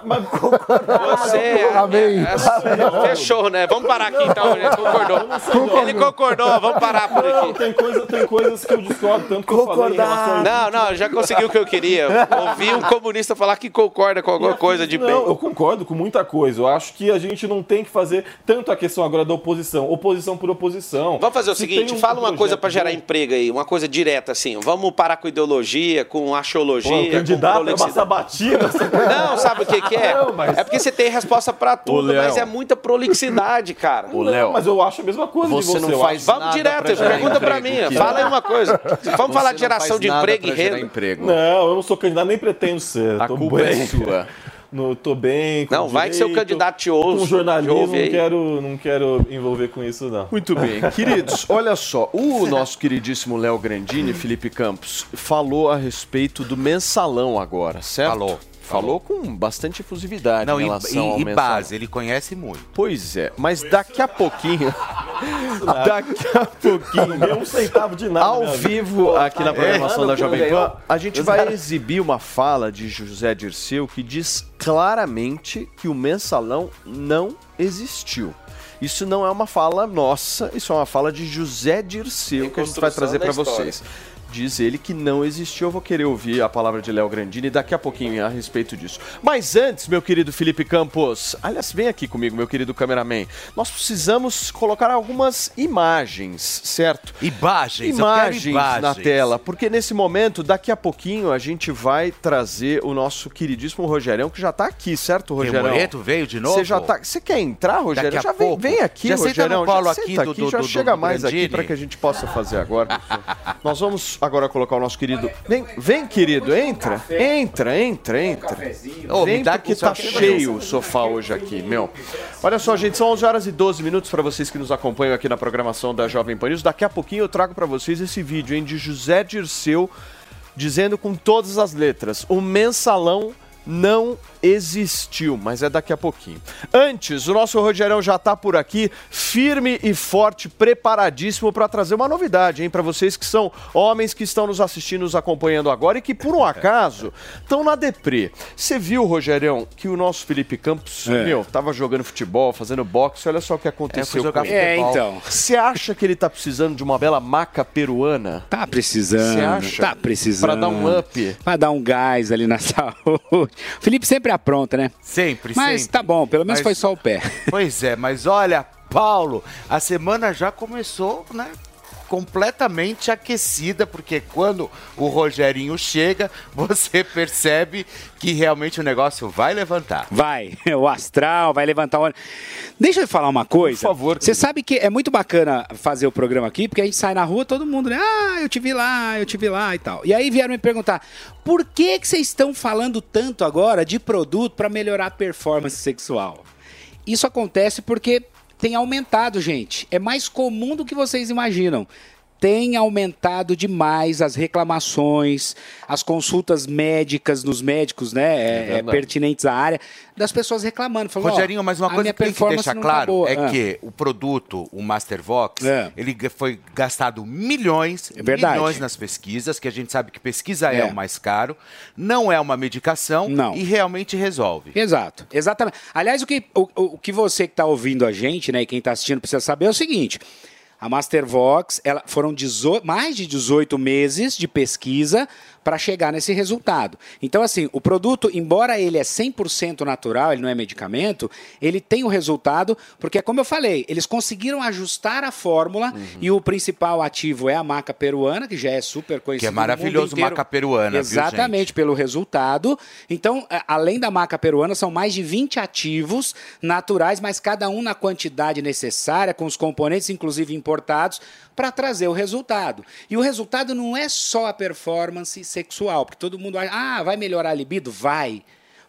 Você é, Amém. é- Fechou, né? Vamos parar aqui então. Ele concordou. Ele concordou, vamos parar por Não, aqui. tem, coisa, tem coisas que eu discordo, tanto que eu falei Não, não, já consegui o que eu queria. Ouvi um comunista falar que concorda com alguma coisa de bem. Não, eu concordo com muita coisa. Eu acho que a gente não tem que fazer tanto a questão agora da oposição, oposição por oposição. Vamos fazer o Se seguinte, um fala uma coisa para gerar emprego aí, uma coisa direta assim. Vamos parar com ideologia, com Pô, axiologia, o com candidato é uma sabatina. Não, sabe o que, que é? Não, mas- É porque você tem resposta pra tudo, mas é muita prolixidade, cara. Ô, Léo, Mas eu acho a mesma coisa Você de você. não faz acho. Vamos nada direto, pra pergunta pra mim. Fala aí uma coisa. Vamos falar de Você geração de nada emprego e renda. emprego. Não, eu não sou candidato, nem pretendo ser. A Tô culpa bem. é sua. No, tô bem. Com Não, vai que seu direito, candidato te ouve. Com jornalismo, te ouve não quero, não quero envolver com isso, não. Muito bem. Queridos, olha só. O nosso queridíssimo Léo Grandini, Felipe Campos, falou a respeito do mensalão agora, certo? Falou. Falou com bastante efusividade Não, em e, relação ao e, e mensalão. base, ele conhece muito. Pois é, mas daqui a pouquinho, daqui a pouquinho, Não um centavo de nada. ao vivo aqui na programação mano, da Jovem. Pan, a gente vai exibir uma fala de José Dirceu que diz claramente que o mensalão não existiu. Isso não é uma fala nossa, isso é uma fala de José Dirceu que a gente vai trazer para história. vocês. Diz ele que não existiu. Eu vou querer ouvir a palavra de Léo Grandini daqui a pouquinho a respeito disso. Mas antes, meu querido Felipe Campos, aliás, vem aqui comigo, meu querido cameraman. Nós precisamos colocar algumas imagens, certo? Imagens, imagens, imagens. na tela, porque nesse momento, daqui a pouquinho, a gente vai trazer o nosso queridíssimo Rogerão, que já tá aqui, certo, Rogerão? Moreto veio de novo? Você já tá. Você quer entrar? Daqui a Já vem, vem aqui, Já senta Rogerão. no colo já aqui senta do- aqui, do- já do- chega mais aqui para que a gente possa fazer agora. Nós vamos agora colocar o nosso querido. Vem, vem querido, entra. Entra, entra, entra. Me Vem dá só tá que- cheio o sofá hoje aqui, meu. Olha só, gente, são 11 horas e 12 minutos para vocês que nos acompanham aqui na programação da Jovem Pan News. Daqui a pouquinho eu trago para vocês esse vídeo, hein, de José Dirceu dizendo com todas as letras: o mensalão não existiu, mas é daqui a pouquinho. Antes, o nosso Rogerão já tá por aqui, firme e forte, preparadíssimo para trazer uma novidade, hein, para vocês que são homens que estão nos assistindo, nos acompanhando agora e que por um acaso estão na deprê. Você viu, Rogerão, que o nosso Felipe Campos, É. meu, tava jogando futebol, fazendo boxe, olha só o que aconteceu jogar com ele. É, então. Você acha que ele tá precisando de uma bela maca peruana? Tá precisando. Você acha? Tá precisando. Pra dar um up. Pra dar um gás ali na saúde. Felipe sempre apronta, né? Sempre, Mas sempre. tá bom, pelo menos Mas- foi só o pé. Pois é, mas olha, Paulo, a semana já começou, né? Completamente aquecida, porque quando o Rogerinho chega, você percebe que realmente o negócio vai levantar. Vai, o astral vai levantar o. Deixa eu falar uma coisa. Por favor, Você sabe que é muito bacana fazer o programa aqui, porque a gente sai na rua, todo mundo, né? Ah, eu te vi lá, eu te vi lá e tal. E aí vieram me perguntar: por que, que vocês estão falando tanto agora de produto para melhorar a performance sexual? Isso acontece porque tem aumentado, gente. É mais comum do que vocês imaginam. Tem aumentado demais as reclamações, as consultas médicas nos médicos, né, é, é, verdade. pertinentes à área, das pessoas reclamando. Falando, Rogerinho, mas uma coisa que tem que deixar não tá claro boa. é Ah. que o produto, o Mastervox, É. ele foi gastado milhões, verdade. milhões nas pesquisas, que a gente sabe que pesquisa é, É. o mais caro, não é uma medicação e realmente resolve. Exato, exatamente. Aliás, o que, o- o que você que está ouvindo a gente, né, e quem está assistindo precisa saber é o seguinte: a Mastervox, ela, foram 18 mais de 18 meses de pesquisa para chegar nesse resultado. Então, assim, o produto, embora ele é 100% natural, ele não é medicamento, ele tem o resultado, porque, como eu falei, eles conseguiram ajustar a fórmula Uhum. e o principal ativo é a maca peruana, que já é super conhecida. Que é maravilhoso, maca peruana, viu? Exatamente, pelo resultado. Então, além da maca peruana, são mais de 20 ativos naturais, mas cada um na quantidade necessária, com os componentes, inclusive importados, para trazer o resultado. E o resultado não é só a performance sexual, porque todo mundo acha, ah, vai melhorar a libido? Vai.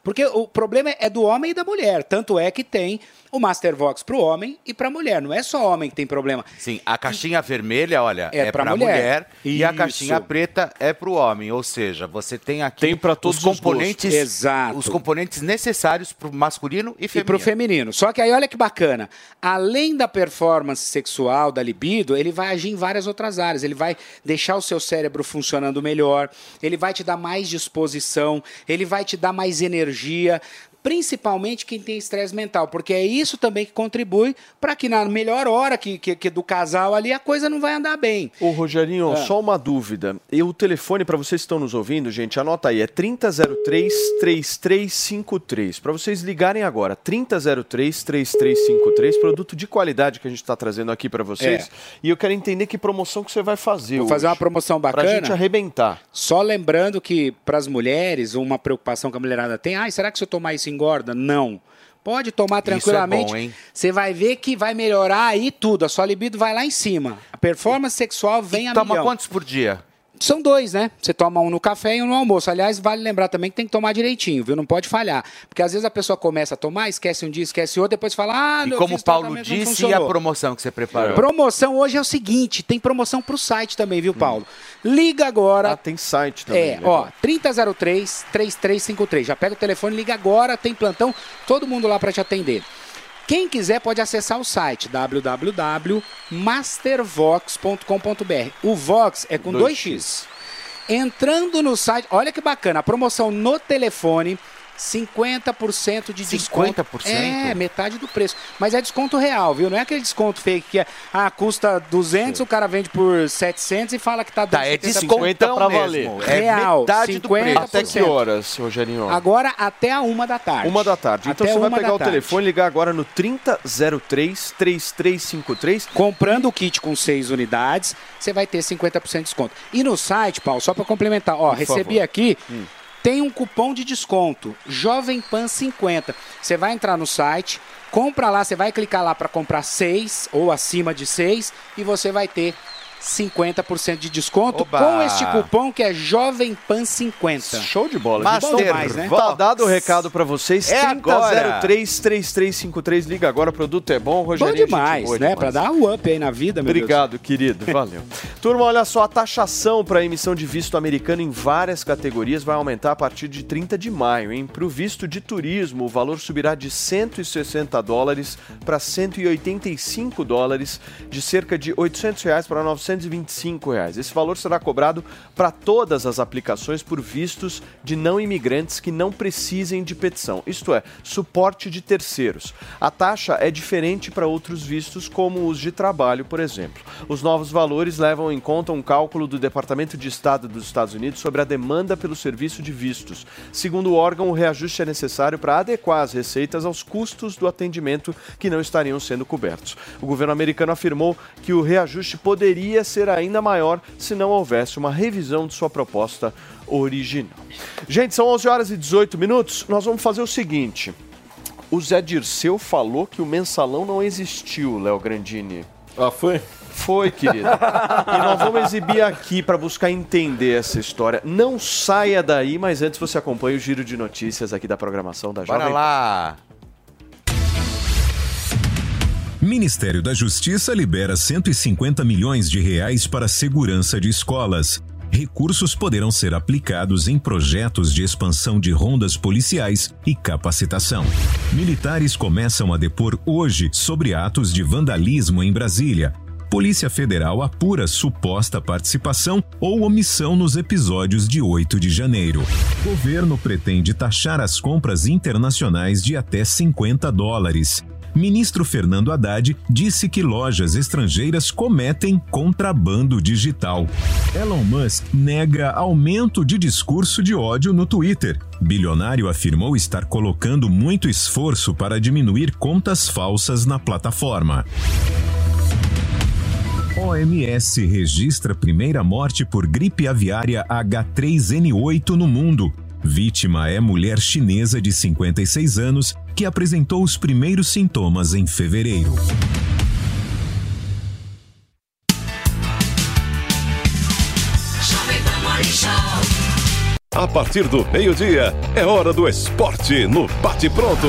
Porque o problema é do homem e da mulher. Tanto é que tem o Mastervox para o homem e para a mulher. Não é só homem que tem problema. Sim, a caixinha vermelha, olha, É é, pra para mulher. mulher, e a caixinha preta é para o homem. Ou seja, você tem aqui Tem pra todos os os componentes, gostos. Exato. os componentes necessários para o masculino e E feminino. pro feminino. Só que aí olha que bacana. Além da performance sexual, da libido, ele vai agir em várias outras áreas. Ele vai deixar o seu cérebro funcionando melhor, ele vai te dar mais disposição, ele vai te dar mais energia tecnologia. Principalmente quem tem estresse mental, porque é isso também que contribui para que na melhor hora que, que, que do casal ali a coisa não vai andar bem. Ô, Rogerinho, Ah. só uma dúvida. E o telefone, para vocês que estão nos ouvindo, gente, anota aí, é 3003-3353. Para vocês ligarem agora, 3003-3353, produto de qualidade que a gente está trazendo aqui para vocês. É. E eu quero entender que promoção que você vai fazer Vou fazer hoje, uma promoção bacana. Pra gente arrebentar. Só lembrando que para as mulheres, uma preocupação que a mulherada tem, ah, será que se eu tomar isso engorda? Não. Pode tomar é tranquilamente. bom, hein? Você vai ver que vai melhorar aí tudo. A sua libido vai lá em cima. A performance sexual vem a Toma milhão. quantos por dia? São dois, né? Você toma um no café e um no almoço. Aliás, vale lembrar também que tem que tomar direitinho, viu? Não pode falhar. Porque às vezes a pessoa começa a tomar, esquece um dia, esquece outro, depois fala, ah, E como o Paulo disse, e a promoção que você preparou? Promoção hoje é o seguinte, tem promoção pro site também, viu, Paulo? Liga agora. Ah, tem site também. É, né? ó, 3003 3353. Já pega o telefone, liga agora, tem plantão, todo mundo lá para te atender. Quem quiser pode acessar o site www.mastervox.com.br. O Vox é com 2x. Entrando no site, olha que bacana, a promoção no telefone 50% de desconto. 50%? É, metade do preço. Mas é desconto real, viu? Não é aquele desconto fake que é, ah, custa 200, o cara vende por 700 e fala que tá dando Tá, é 70%. descontão pra mesmo. valer. É Real, metade do 50%. preço. Até que horas, Rogerinho? Agora até a uma da tarde. Uma da tarde. Então Até você vai pegar o tarde. telefone e ligar agora no 3003-3353. Comprando o kit com seis unidades, você vai ter 50% de desconto. E no site, Paulo, só para complementar, ó, Por recebi favor. aqui. Tem um cupom de desconto, Jovem Pan 50. Você vai entrar no site, compra lá, você vai clicar lá para comprar seis ou acima de seis e você vai ter 50% de desconto Oba! com este cupom que é Jovem Pan 50. Show de bola. Master Bom demais, né? Tá dado o recado pra vocês. É agora. 3003-3353. Liga agora, o produto é bom. Bom Rogerinho, gente demais, boa né? Para dar um up aí na vida, meu Deus. Obrigado, querido. Valeu. Turma, olha só, a taxação para emissão de visto americano em várias categorias vai aumentar a partir de 30 de maio, hein? Para o visto de turismo, o valor subirá de 160 dólares para 185 dólares, de cerca de 800 reais para 925 reais. Esse valor será cobrado para todas as aplicações por vistos de não imigrantes que não precisem de petição, isto é, suporte de terceiros. A taxa é diferente para outros vistos, como os de trabalho, por exemplo. Os novos valores levam em conta um cálculo do Departamento de Estado dos Estados Unidos sobre a demanda pelo serviço de vistos. Segundo o órgão, o reajuste é necessário para adequar as receitas aos custos do atendimento que não estariam sendo cobertos. O governo americano afirmou que o reajuste poderia ser ainda maior se não houvesse uma revisão de sua proposta original. Gente, são 11 horas e 18 minutos. Nós vamos fazer o seguinte. O Zé Dirceu falou que o mensalão não existiu, Léo Grandini. Ah, foi? Foi, querido. e nós vamos exibir aqui para buscar entender essa história. Não saia daí, mas antes você acompanha o giro de notícias aqui da programação da Bora Jovem Pan. lá. Ministério da Justiça libera 150 milhões de reais para segurança de escolas. Recursos poderão ser aplicados em projetos de expansão de rondas policiais e capacitação. Militares começam a depor hoje sobre atos de vandalismo em Brasília. Polícia Federal apura suposta participação ou omissão nos episódios de 8 de janeiro. Governo pretende taxar as compras internacionais de até 50 dólares. Ministro Fernando Haddad disse que lojas estrangeiras cometem contrabando digital. Elon Musk nega aumento de discurso de ódio no Twitter. Bilionário afirmou estar colocando muito esforço para diminuir contas falsas na plataforma. OMS registra primeira morte por gripe aviária H3N8 no mundo. Vítima é mulher chinesa de 56 anos que apresentou os primeiros sintomas em fevereiro. A partir do meio-dia, é hora do esporte no Bate Pronto.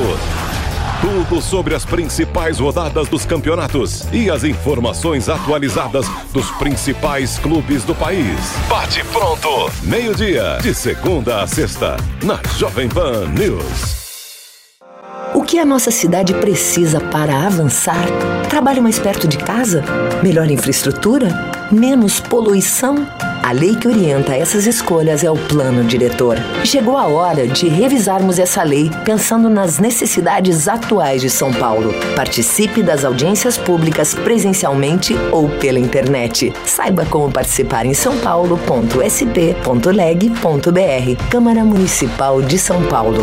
Tudo sobre as principais rodadas dos campeonatos e as informações atualizadas dos principais clubes do país. Bate Pronto, meio-dia, de segunda a sexta, na Jovem Pan News. O que a nossa cidade precisa para avançar? Trabalho mais perto de casa? Melhor infraestrutura? Menos poluição? A lei que orienta essas escolhas é o Plano Diretor. Chegou a hora de revisarmos essa lei pensando nas necessidades atuais de São Paulo. Participe das audiências públicas presencialmente ou pela internet. Saiba como participar em sãopaulo.sp.leg.br. Câmara Municipal de São Paulo.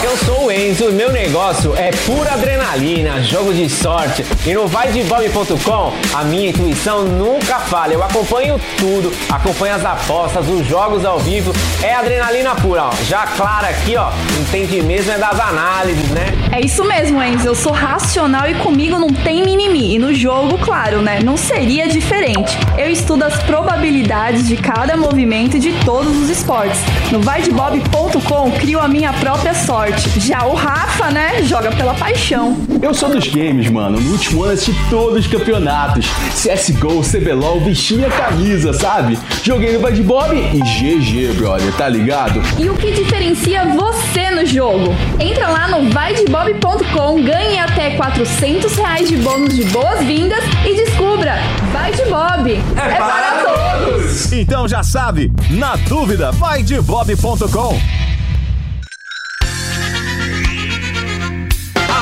Eu sou o Enzo, meu negócio é pura adrenalina, jogo de sorte. E no vaidebob.com a minha intuição nunca falha. Eu acompanho tudo, acompanho as apostas, os jogos ao vivo. É adrenalina pura, ó. Já Clara aqui, ó, entende mesmo é das análises, né? É isso mesmo, Enzo. Eu sou racional e comigo não tem mimimi. E no jogo, claro, né? Não seria diferente. Eu estudo as probabilidades de cada movimento de todos os esportes. No vaidebob.com crio a minha própria sorte. Já o Rafa, né, joga pela paixão. Eu sou dos games, mano. No último ano assisti todos os campeonatos. CSGO, CBLOL, vestia a camisa, sabe? Joguei no Bad Bob e GG, brother, tá ligado? E o que diferencia você no jogo? Entra lá no vaidebob.com, ganhe até 400 reais de bônus de boas-vindas e descubra Vai de Bob. É, para todos! Então já sabe, na dúvida, vai de bob.com.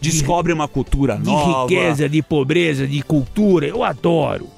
Descobre uma cultura de nova. riqueza, de pobreza, de cultura. Eu adoro.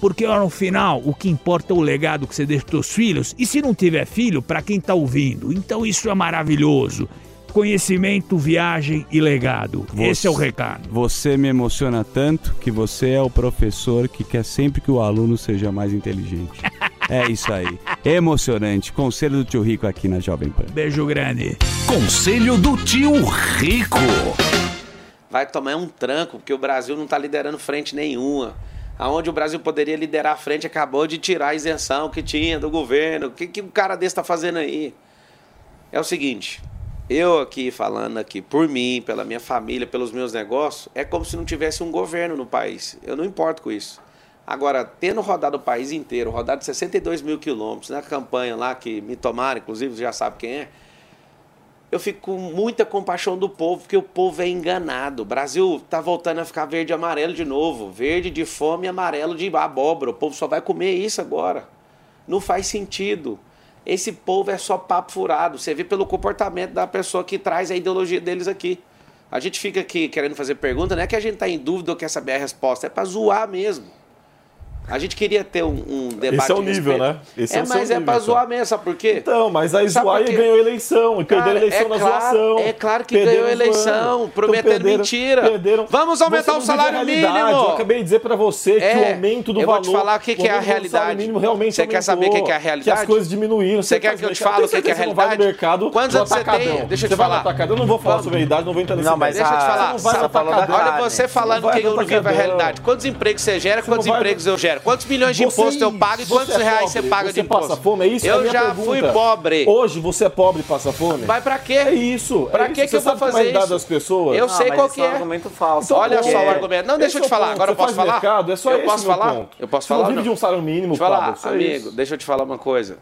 Porque ó, no final, o que importa é o legado que você deixa pros seus filhos. E se não tiver filho, pra quem tá ouvindo. Então isso é maravilhoso. Conhecimento, viagem e legado. Esse é o recado. Você me emociona tanto que você é o professor que quer sempre que o aluno seja mais inteligente. É isso aí. Emocionante. Conselho do tio Rico aqui na Jovem Pan. Beijo grande. Conselho do tio Rico. vai tomar um tranco, porque o Brasil não está liderando frente nenhuma. Aonde o Brasil poderia liderar a frente, acabou de tirar a isenção que tinha do governo. O que, que um cara desse está fazendo aí? É o seguinte, eu aqui falando aqui por mim, pela minha família, pelos meus negócios, é como se não tivesse um governo no país. Eu não importo com isso. Agora, tendo rodado o país inteiro, rodado 62 mil quilômetros, na campanha lá que me tomaram, inclusive já sabe quem é, eu fico com muita compaixão do povo, porque o povo é enganado. O Brasil tá voltando a ficar verde e amarelo de novo. Verde de fome e amarelo de abóbora. O povo só vai comer isso agora. Não faz sentido. Esse povo é só papo furado. Você vê pelo comportamento da pessoa que traz a ideologia deles aqui. A gente fica aqui querendo fazer pergunta, não é que a gente tá em dúvida ou quer saber a resposta, é pra zoar mesmo. A gente queria ter um, um debate. Esse é o a nível, né? Esse é, é mas é nível, pra então. zoar mesmo, sabe por quê? Então, mas aí Sabe zoar e ganhou eleição. E perderam a eleição é na claro, zoação. É claro que ganhou eleição, zoando. prometendo Então, perderam- mentira. perderam. Vamos aumentar o a salário mínimo. Eu acabei de dizer pra você que É, o aumento do eu valor... vou te falar o que, que é a realidade. mínimo realmente Você quer saber o que, que é a aumentou, realidade? Que as coisas diminuíram. Você quer que eu te fale o que, que é a realidade? mercado Quantos anos você tem? Deixa eu te falar. eu não vou falar sobre a idade, não vou entrar nesse Não, mas. Deixa eu te falar. Olha você falando que eu não vivo a realidade. Quantos empregos você gera, quantos empregos eu gero? Quantos milhões de Você- imposto eu pago e você quantos é reais pobre, você paga de você imposto? passa fome, é isso? É Eu minha já pergunta. fui pobre. Hoje você é pobre e passa fome? Vai pra quê? É isso. Pra é que isso. que eu Você vou é fazer isso? das pessoas? Eu sei mas qual esse que é um é. argumento falso. Olha porque- só o argumento. Não, deixa eu te é falar. Agora eu Você posso faz falar? mercado, é só eu posso falar? Eu posso Você não falar? vive de um salário mínimo, eu Pablo, amigo, deixa eu te falar uma coisa.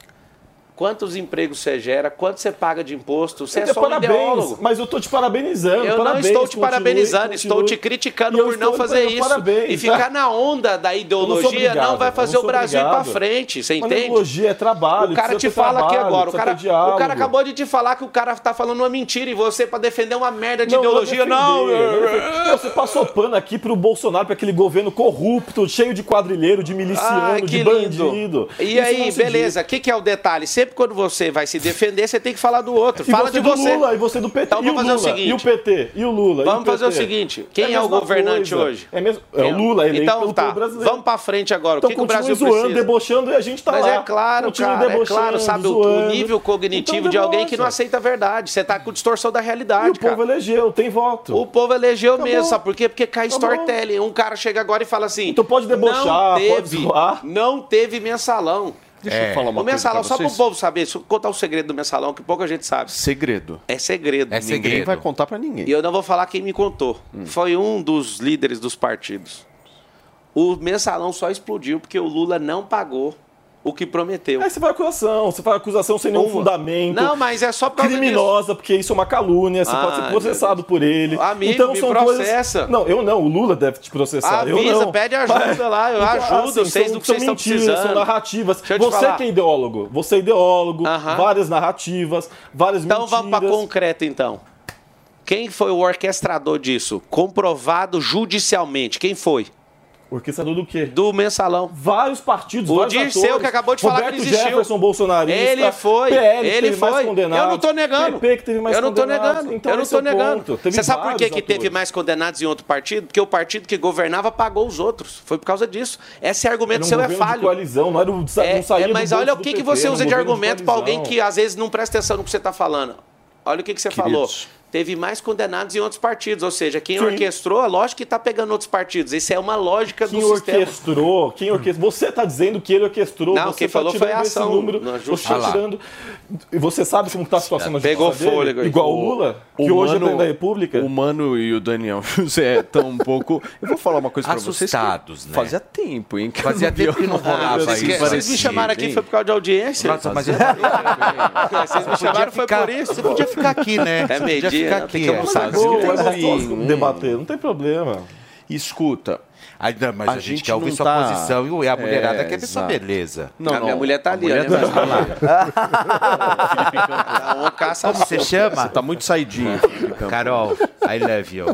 Quantos empregos você gera? Quanto você paga de imposto? Você é Então, só um ideólogo. mas eu tô te parabenizando. Eu parabéns, não estou te continue, parabenizando, continue. estou te criticando eu por não estou fazer isso. parabéns, e ficar tá? na onda da Eu ideologia obrigado, não vai eu fazer não o Brasil ir pra obrigado. frente, você Mas entende? ideologia é trabalho, O cara te fala aqui trabalho, agora, o cara, o cara acabou de te falar que o cara tá falando uma mentira e você pra defender uma merda de Não, ideologia, não. não, é Você passou pano aqui pro Bolsonaro, pra aquele governo corrupto, cheio de quadrilheiro, de miliciano, Ai, de que bandido. E Isso aí, beleza, o que, que é o detalhe? Sempre quando você vai se defender, você tem que falar do outro. E Fala você de do você. Lula, e você do PT. Então e vamos o fazer o seguinte. E o PT, e o Lula. Vamos o fazer o seguinte: quem é, a o governante coisa. hoje? É, mesmo, é o Lula, eleito Então tá, brasileiro. vamos pra frente agora. Então o que, que o Brasil zoando, precisa? debochando e a gente tá Mas lá. é claro, cara, é claro, sabe, o- o zoando. nível cognitivo Então de alguém que não aceita a verdade. Você tá com distorção da realidade, E o cara. povo elegeu, tem voto. O povo elegeu mesmo, sabe por quê? Porque cai Tá storytelling. Um cara chega agora e fala assim: Então pode debochar, não pode zoar. Não teve mensalão. Deixa eu falar uma o coisa mensalão, pra só pro vocês. povo saber, deixa eu contar o segredo do mensalão, que pouca gente sabe. Segredo. É segredo. É Ninguém vai contar pra ninguém. E eu não vou falar quem me contou. Foi um dos líderes dos partidos. O mensalão só explodiu porque o Lula não pagou o que prometeu. Aí você vai acusação, você faz acusação sem nenhum Uma. fundamento. Não, mas é só por causa Criminosa, porque isso é uma calúnia, você Ai, pode ser processado por ele. Amigo, então são processa. coisas. Não, eu não, o Lula deve te processar. eu Avisa, não. pede ajuda lá, eu ajudo, eu sei são, do que são vocês estão mentiras, precisando. São narrativas. Eu Você falar. que é ideólogo, você é ideólogo, várias narrativas, várias Então mentiras. vamos para concreto então. Quem foi o orquestrador disso? Comprovado judicialmente. Quem foi? Orquestrador do quê? Do mensalão. Vários partidos, O vários Dirceu atores. que acabou de falar Roberto que ele existiu. Jefferson bolsonarista. Ele foi. PL ele teve foi. mais condenados. Eu não tô negando. PP que teve mais eu não tô condenados. negando. Então eu não tô é negando. Você sabe por que, que teve mais condenados em outro partido? Porque o partido que governava pagou os outros. Foi por causa disso. Esse argumento Era um seu é governo de falho. coalizão, não era o- não É, saía é, do mas olha o que, que você um usa de argumento para alguém que às vezes não presta atenção no que você está falando. Olha o que, que você falou. Teve mais condenados em outros partidos. Ou seja, quem Quem- orquestrou, é lógico que está pegando outros partidos. Isso é uma lógica Quem do sistema. orquestrou? Quem orquestrou? Você está dizendo que ele orquestrou? Não, você quem tá falou foi a esse ação número. Você Ah lá. tirando. E você sabe como está a situação na Pegou justiça dele? fôlego aí. Igual o Lula, que hoje é presidente da República. O Mano e o Daniel José estão um pouco. Eu vou falar uma coisa pra vocês. Assustados, né? Fazia tempo, hein? Fazia tempo que não rolava coisa isso. Vocês me chamaram aqui foi por causa de audiência? Nossa, mas Vocês me chamaram foi por isso. Você podia ficar aqui, né? É podia meio-dia, ficar não, tem aqui, que é. almoçar. É gostoso né? debater, não tem problema. Escuta. Ainda, mas a, gente, quer ouvir sua tá- posição e a mulherada É, quer ver sua beleza. Não, a minha não, mulher tá a ali, mulher né? tá lá. Não, caça Como você chama? Você tá muito saidinho. Carol, I love you.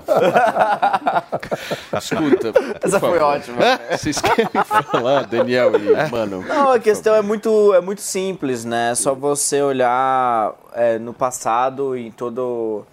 Escuta. Essa foi favor. ótima. Vocês querem falar, Daniel e Mano? Não, a questão é muito, é muito simples, né? É só você olhar é, no passado em todo,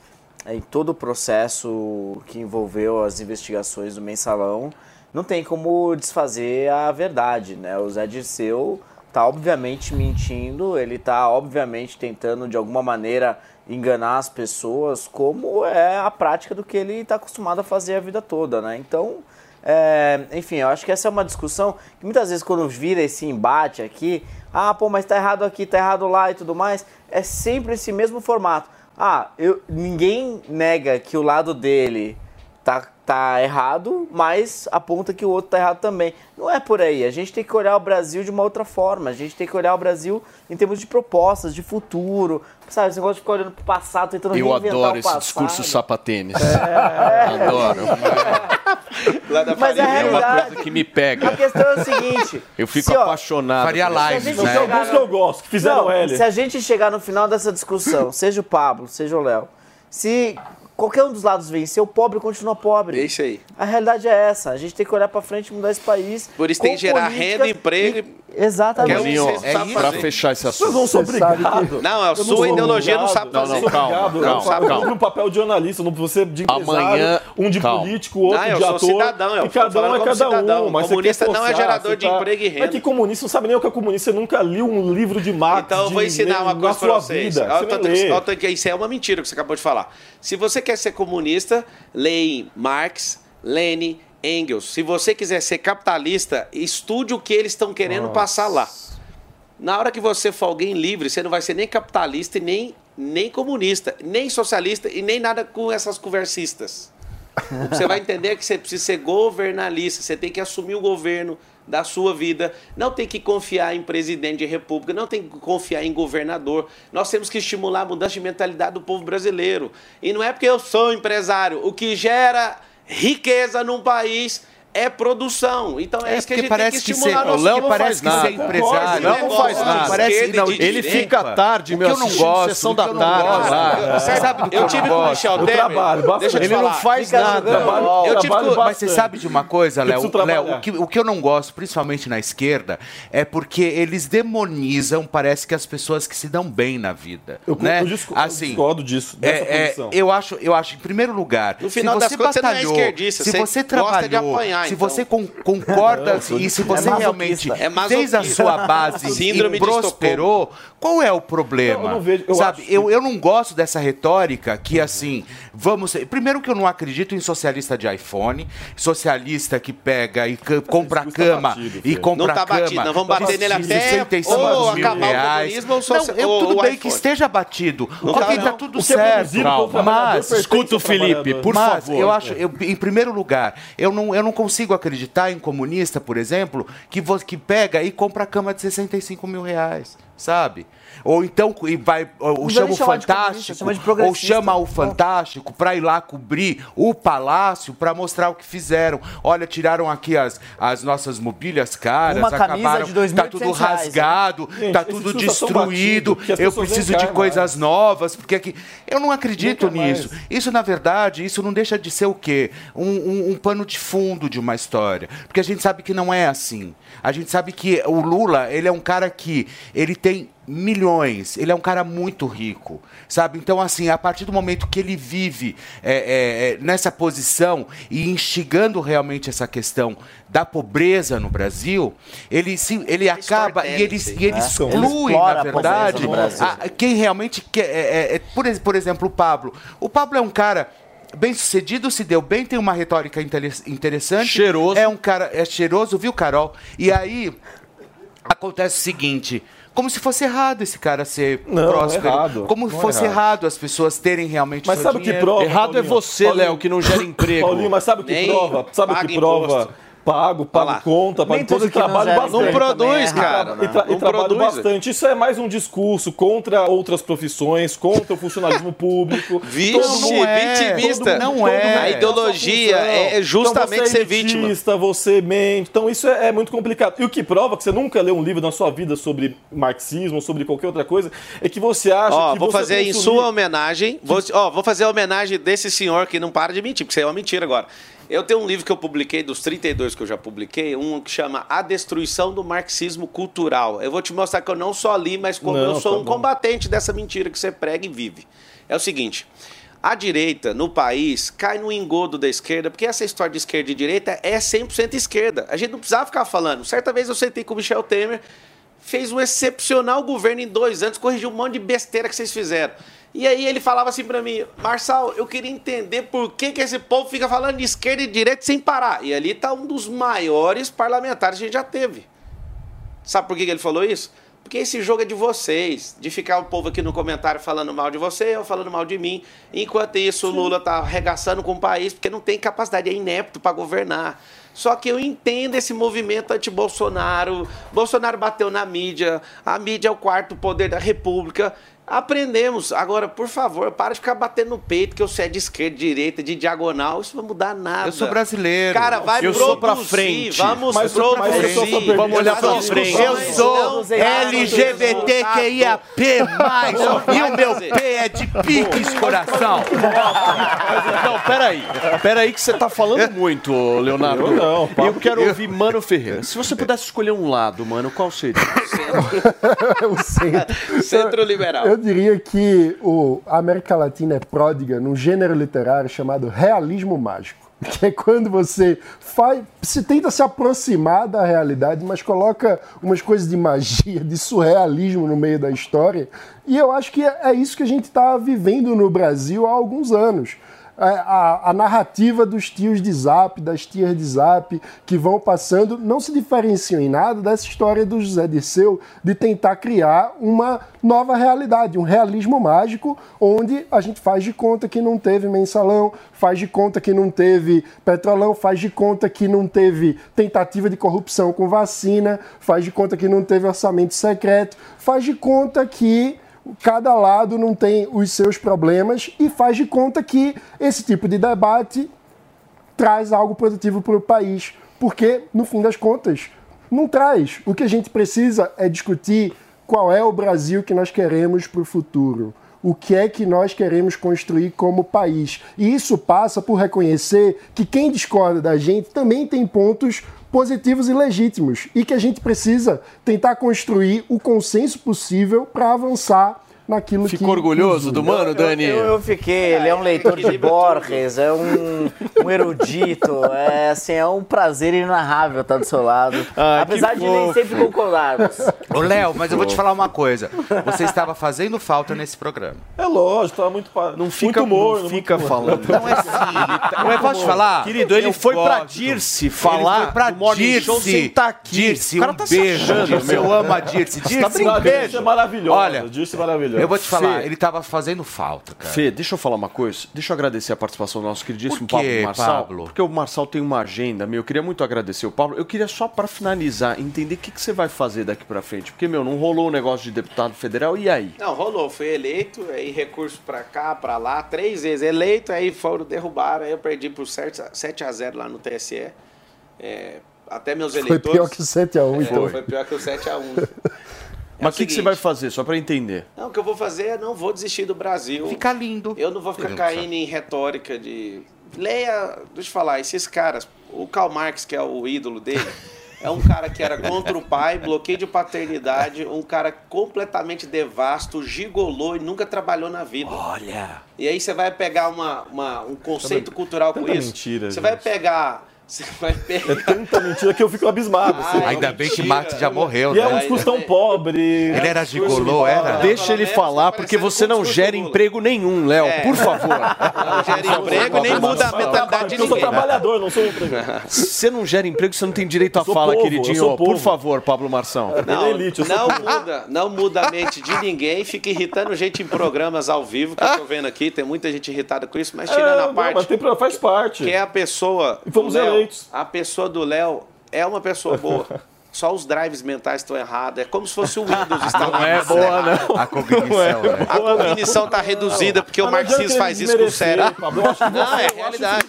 em todo o processo que envolveu as investigações do mensalão. Não tem como desfazer a verdade, né? O Zé Dirceu tá obviamente mentindo, ele tá obviamente tentando de alguma maneira enganar as pessoas, como é a prática do que ele está acostumado a fazer a vida toda, né? Então, é, enfim, eu acho que essa é uma discussão que muitas vezes quando vira esse embate aqui, ah, pô, mas tá errado aqui, tá errado lá e tudo mais, é sempre esse mesmo formato. Ah, eu, ninguém nega que o lado dele tá, tá errado, mas aponta que o outro tá errado também. Não é por aí. A gente tem que olhar o Brasil de uma outra forma. A gente tem que olhar o Brasil em termos de propostas, de futuro. Sabe, esse negócio de ficar olhando pro passado, tentando Eu adoro esse passado. discurso sapatênis. É. Adoro. Lá da Mas é a É uma coisa que me pega. A questão é o seguinte. Eu fico se, ó, apaixonado. Faria live, né? Alguns que eu gosto, que fizeram Não, L. Se a gente chegar no final dessa discussão, seja o Pablo, seja o Léo, se qualquer um dos lados vencer, o pobre continua pobre. É isso aí. A realidade é essa. A gente tem que olhar pra frente e mudar esse país. Por isso tem que gerar renda, emprego. e- Exatamente. Vocês não sabem pra fechar esse assunto. Não sou obrigado. Não, a Eu sua sou ideologia não sabe Não, fazer. não, Eu sou calma, obrigado. calma, calma. Um papel de jornalista, não você de empresário, Amanhã- um de calma. político, outro Não, de ator. cidadão, eu e cada um é cada cidadão. um. Mas você Comunista quer não é forçar, gerador de emprego e renda. É que comunista não sabe nem o que é comunista. Você nunca liu um livro de Marx Então eu vou ensinar uma coisa pra vocês. que- que Isso é uma mentira que você acabou de falar. Se você quer ser comunista, leia Marx, Lenin, Engels. Se você quiser ser capitalista, estude o que eles estão querendo passar lá. Na hora que você for alguém livre, você não vai ser nem capitalista e nem, nem comunista, nem socialista e nem nada com essas conversistas. O que você vai entender é que você precisa ser governalista, você tem que assumir o governo da sua vida, não tem que confiar em presidente de república, não tem que confiar em governador. Nós temos que estimular a mudança de mentalidade do povo brasileiro. E não é porque eu sou empresário, o que gera riqueza num país é produção. Então é, É isso que a porque gente parece tem que que estimular ser- nosso o Léo que não parece faz que nada. ser empresário. Léo não faz nada. Parece, não, Ele fica tarde, meu, que eu não assistindo gosto, sessão o da que eu não tarde gosto. Você sabe do que eu eu tive com o gosto? Michel Eu Temer. Deixa eu te Ele não faz Fica nada. Eu tive Mas você sabe de uma coisa, Eu Léo? o que, o que eu não gosto, principalmente na esquerda, é porque eles demonizam, parece que as pessoas que se dão bem na vida. Eu, né? eu disco- eu assim, discordo disso, dessa é, é, posição. eu acho, eu acho, em primeiro lugar, No final se das você contas, você não é batalhou, esquerdista, se você você gosta de trabalhou, se então. você con- concorda Não, eu e se você É realmente. É fez a sua base Síndrome e prosperou, qual é o problema? Não, eu não vejo- eu Sabe, acho eu, eu não gosto dessa retórica que assim, vamos. Primeiro que eu não acredito em socialista de iPhone, socialista que pega e ca- compra tá cama batido, e compra Não tá cama. batido, nós vamos bater nele até 65 ou mil acabar o reais. comunismo ou Não, socia- eu, ou tudo o bem iPhone. que esteja batido. Não ok, tá, tá não. tudo O é certo. trabalhador mas pertence Escuta o Felipe, por mas favor. eu acho, eu, em primeiro lugar, eu não, eu não consigo acreditar em comunista, por exemplo, que, que pega e compra a cama de 65 mil reais, sabe? Ou então e vai, ou chama o Fantástico, chama ou chama o Fantástico para ir lá cobrir o palácio para mostrar o que fizeram. Olha, tiraram aqui as, as nossas mobílias caras, Uma acabaram, de tá 2.800 tudo reais, rasgado, Gente, tá tudo destruído. batido Eu preciso de coisas novas, porque aqui eu não acredito Nunca mais. nisso. Isso, na verdade, isso não deixa de ser o quê? Um, um- um pano de fundo de uma história. Porque a gente sabe que não é assim. A gente sabe que o Lula, ele é um cara que ele tem milhões, ele é um cara muito rico, sabe? Então, assim, a partir do momento que ele vive é, é, é, nessa posição e instigando realmente essa questão da pobreza no Brasil, ele, se, ele acaba e ele, e ele né? exclui, Ele na a verdade, Brasil. a- quem realmente quer. é- é- é- por, ex- por exemplo, o Pablo. O Pablo é um cara. Bem sucedido, se deu bem, tem uma retórica interessante. Cheiroso. É um cara. É cheiroso, viu, Carol? E aí acontece o seguinte. Como se fosse errado esse cara ser Não, próspero. é errado. Como Não é fosse errado. errado. as pessoas terem realmente Mas seu sabe o que prova? Errado é Paulinho? você, Paulinho. Léo, que não gera emprego. Paulinho, mas sabe o que prova? Sabe o que prova? imposto. Pago, pago conta, pago e que não trabalho bastante. Não produz, é E errado, tra- E, tra- né? e Não trabalho produz. bastante. Isso é mais um discurso contra outras profissões, contra o funcionalismo público. Vixe, Todo mundo é, vitimista. todo Não todo é. mundo A ideologia é justamente então você ser é vítima. elitista, Você mente. Então isso é, é muito complicado. E o que prova que você nunca leu um livro na sua vida sobre marxismo, sobre qualquer outra coisa, é que você acha Ó, que vou você fazer em consumir- sua homenagem. Vou, ó, vou fazer a homenagem desse senhor que não para de mentir, porque isso aí é uma mentira agora. Eu tenho um livro que eu publiquei, dos 32 que eu já publiquei, um que chama A Destruição do Marxismo Cultural. Eu vou te mostrar que eu não só li, mas como Não, eu sou tá um bom. combatente dessa mentira que você prega e vive. É o seguinte. A direita, no país, cai no engodo da esquerda, porque essa história de esquerda e direita é 100% esquerda. A gente não precisava ficar falando. Certa vez eu sentei com o Michel Temer, fez um excepcional governo em dois anos, corrigiu um monte de besteira que vocês fizeram. E aí ele falava assim pra mim, Marçal, eu queria entender por que, que esse povo fica falando de esquerda e direita sem parar. E ali tá um dos maiores parlamentares que a gente já teve. Sabe por que, que ele falou isso? Porque esse jogo é de vocês, de ficar o povo aqui no comentário falando mal de você ou falando mal de mim. Enquanto isso, o Lula tá arregaçando com o país, porque não tem capacidade, é inepto para governar. Só que eu entendo esse movimento anti-Bolsonaro. Bolsonaro bateu na mídia, a mídia é o quarto poder da República. Aprendemos. Agora, por favor, para de ficar batendo no peito que eu sou é de esquerda, de direita, de diagonal. Isso não vai mudar nada. Eu sou brasileiro. Cara, vai Eu produzir. sou pra frente. Vamos Mas produzir. mas eu sou pra- Vamos olhar pra frente. Eu sou LGBTQIAP+, e o meu P é de piques, coração. Não, peraí. Peraí que você tá falando muito, Leonardo. Eu não, E eu quero ouvir Mano Ferreira. Se você pudesse escolher um lado, mano, qual seria? o centro. Centro liberal. Eu diria que o, a América Latina é pródiga num gênero literário chamado realismo mágico. Que é quando você faz, se tenta se aproximar da realidade, mas coloca umas coisas de magia, de surrealismo no meio da história. E eu acho que é, é isso que a gente está vivendo no Brasil há alguns anos. É, a, a narrativa dos tios de Zap, das tias de Zap, que vão passando, não se diferenciam em nada dessa história do José Dirceu de tentar criar uma nova realidade, um realismo mágico, onde a gente faz de conta que não teve mensalão, faz de conta que não teve petrolão, faz de conta que não teve tentativa de corrupção com vacina, faz de conta que não teve orçamento secreto, faz de conta que cada lado não tem os seus problemas e faz de conta que esse tipo de debate traz algo produtivo para o país. Porque, no fim das contas, não traz. O que a gente precisa é discutir qual é o Brasil que nós queremos para o futuro. O que é que nós queremos construir como país. E isso passa por reconhecer que quem discorda da gente também tem pontos positivos e legítimos. E que a gente precisa tentar construir o consenso possível para avançar naquilo que. Ficou orgulhoso do mano, Dani? Eu, eu fiquei, ele é um leitor de Borges, é um, um erudito, é assim, é um prazer inenarrável estar do seu lado. Ah, Apesar de nem sempre concordarmos. Ô, Léo, mas eu vou te falar uma coisa. Você estava fazendo falta nesse programa. É lógico, tava muito. Não fica, muito humor, não fica falando. Não é assim. Não é, posso te falar? Querido, ele Eu foi pra. Dirce Ele falar foi pra Show Dirce. sem tá aqui. Dirce, O cara um tá se beijo. achando, Dirce, meu. eu amo a Dirce. Você Dirce, tá um brincando. beijo. Dirce é maravilhosa. Olha, Dirce é maravilhosa. Eu vou te falar, Fê. ele tava fazendo falta, cara. Fê, deixa eu falar uma coisa. Deixa eu agradecer a participação do nosso queridíssimo Por quê, Pablo Marçal. Pablo? Porque o Marçal tem uma agenda, meu. Eu queria muito agradecer o Pablo. Eu queria só para finalizar, entender o que, que você vai fazer daqui para frente. Porque, meu, não rolou o negócio de deputado federal, e aí? Não, rolou. Fui eleito, aí recurso pra cá, pra lá, três vezes eleito, aí foram derrubaram, aí eu perdi por 7 a 0 lá no TSE. É, até meus Foi eleitores... pior que o 7x1, É, então. Foi pior que o 7 a 1 Mas o que, que você vai fazer, só para entender? Não, o que eu vou fazer é não vou desistir do Brasil. Fica lindo. Eu não vou ficar caindo em retórica de. Leia, deixa eu falar, esses caras, o Karl Marx, que é o ídolo dele, é um cara que era contra o pai, bloqueio de paternidade, um cara completamente devasto, gigolô e nunca trabalhou na vida. Olha! E aí você vai pegar uma, uma- um conceito Tanta- cultural com isso. mentira, você vai gente. pegar. Você vai pegar. É tanta mentira que eu fico abismado. assim. Ainda bem que Marx já morreu, E é né? um discurso tão pobre. Ele era gigolô, era? Deixa ele falar, porque você não gera emprego nenhum, Léo. É. Por favor. Não gera emprego nem muda a mentalidade de Eu sou ninguém. trabalhador, não sou empregado. Você não gera emprego, você não tem direito à fala, povo, queridinho. Por favor, Pablo Marção. Não, é elite, eu sou não muda, não muda a mente de ninguém, fica irritando gente em programas ao vivo, que eu tô vendo aqui, tem muita gente irritada com isso, mas tirando É, a não, parte mas faz parte. que é a pessoa E fomos do Léo, a pessoa do Léo é uma pessoa boa. Só os drives mentais estão errados. É como se fosse o Windows instalado. Não é boa, não. A cognição, né? A cognição está reduzida, porque o não adianta marxismo faz isso com o cérebro. Pablo, eu acho que Não, é eu realidade.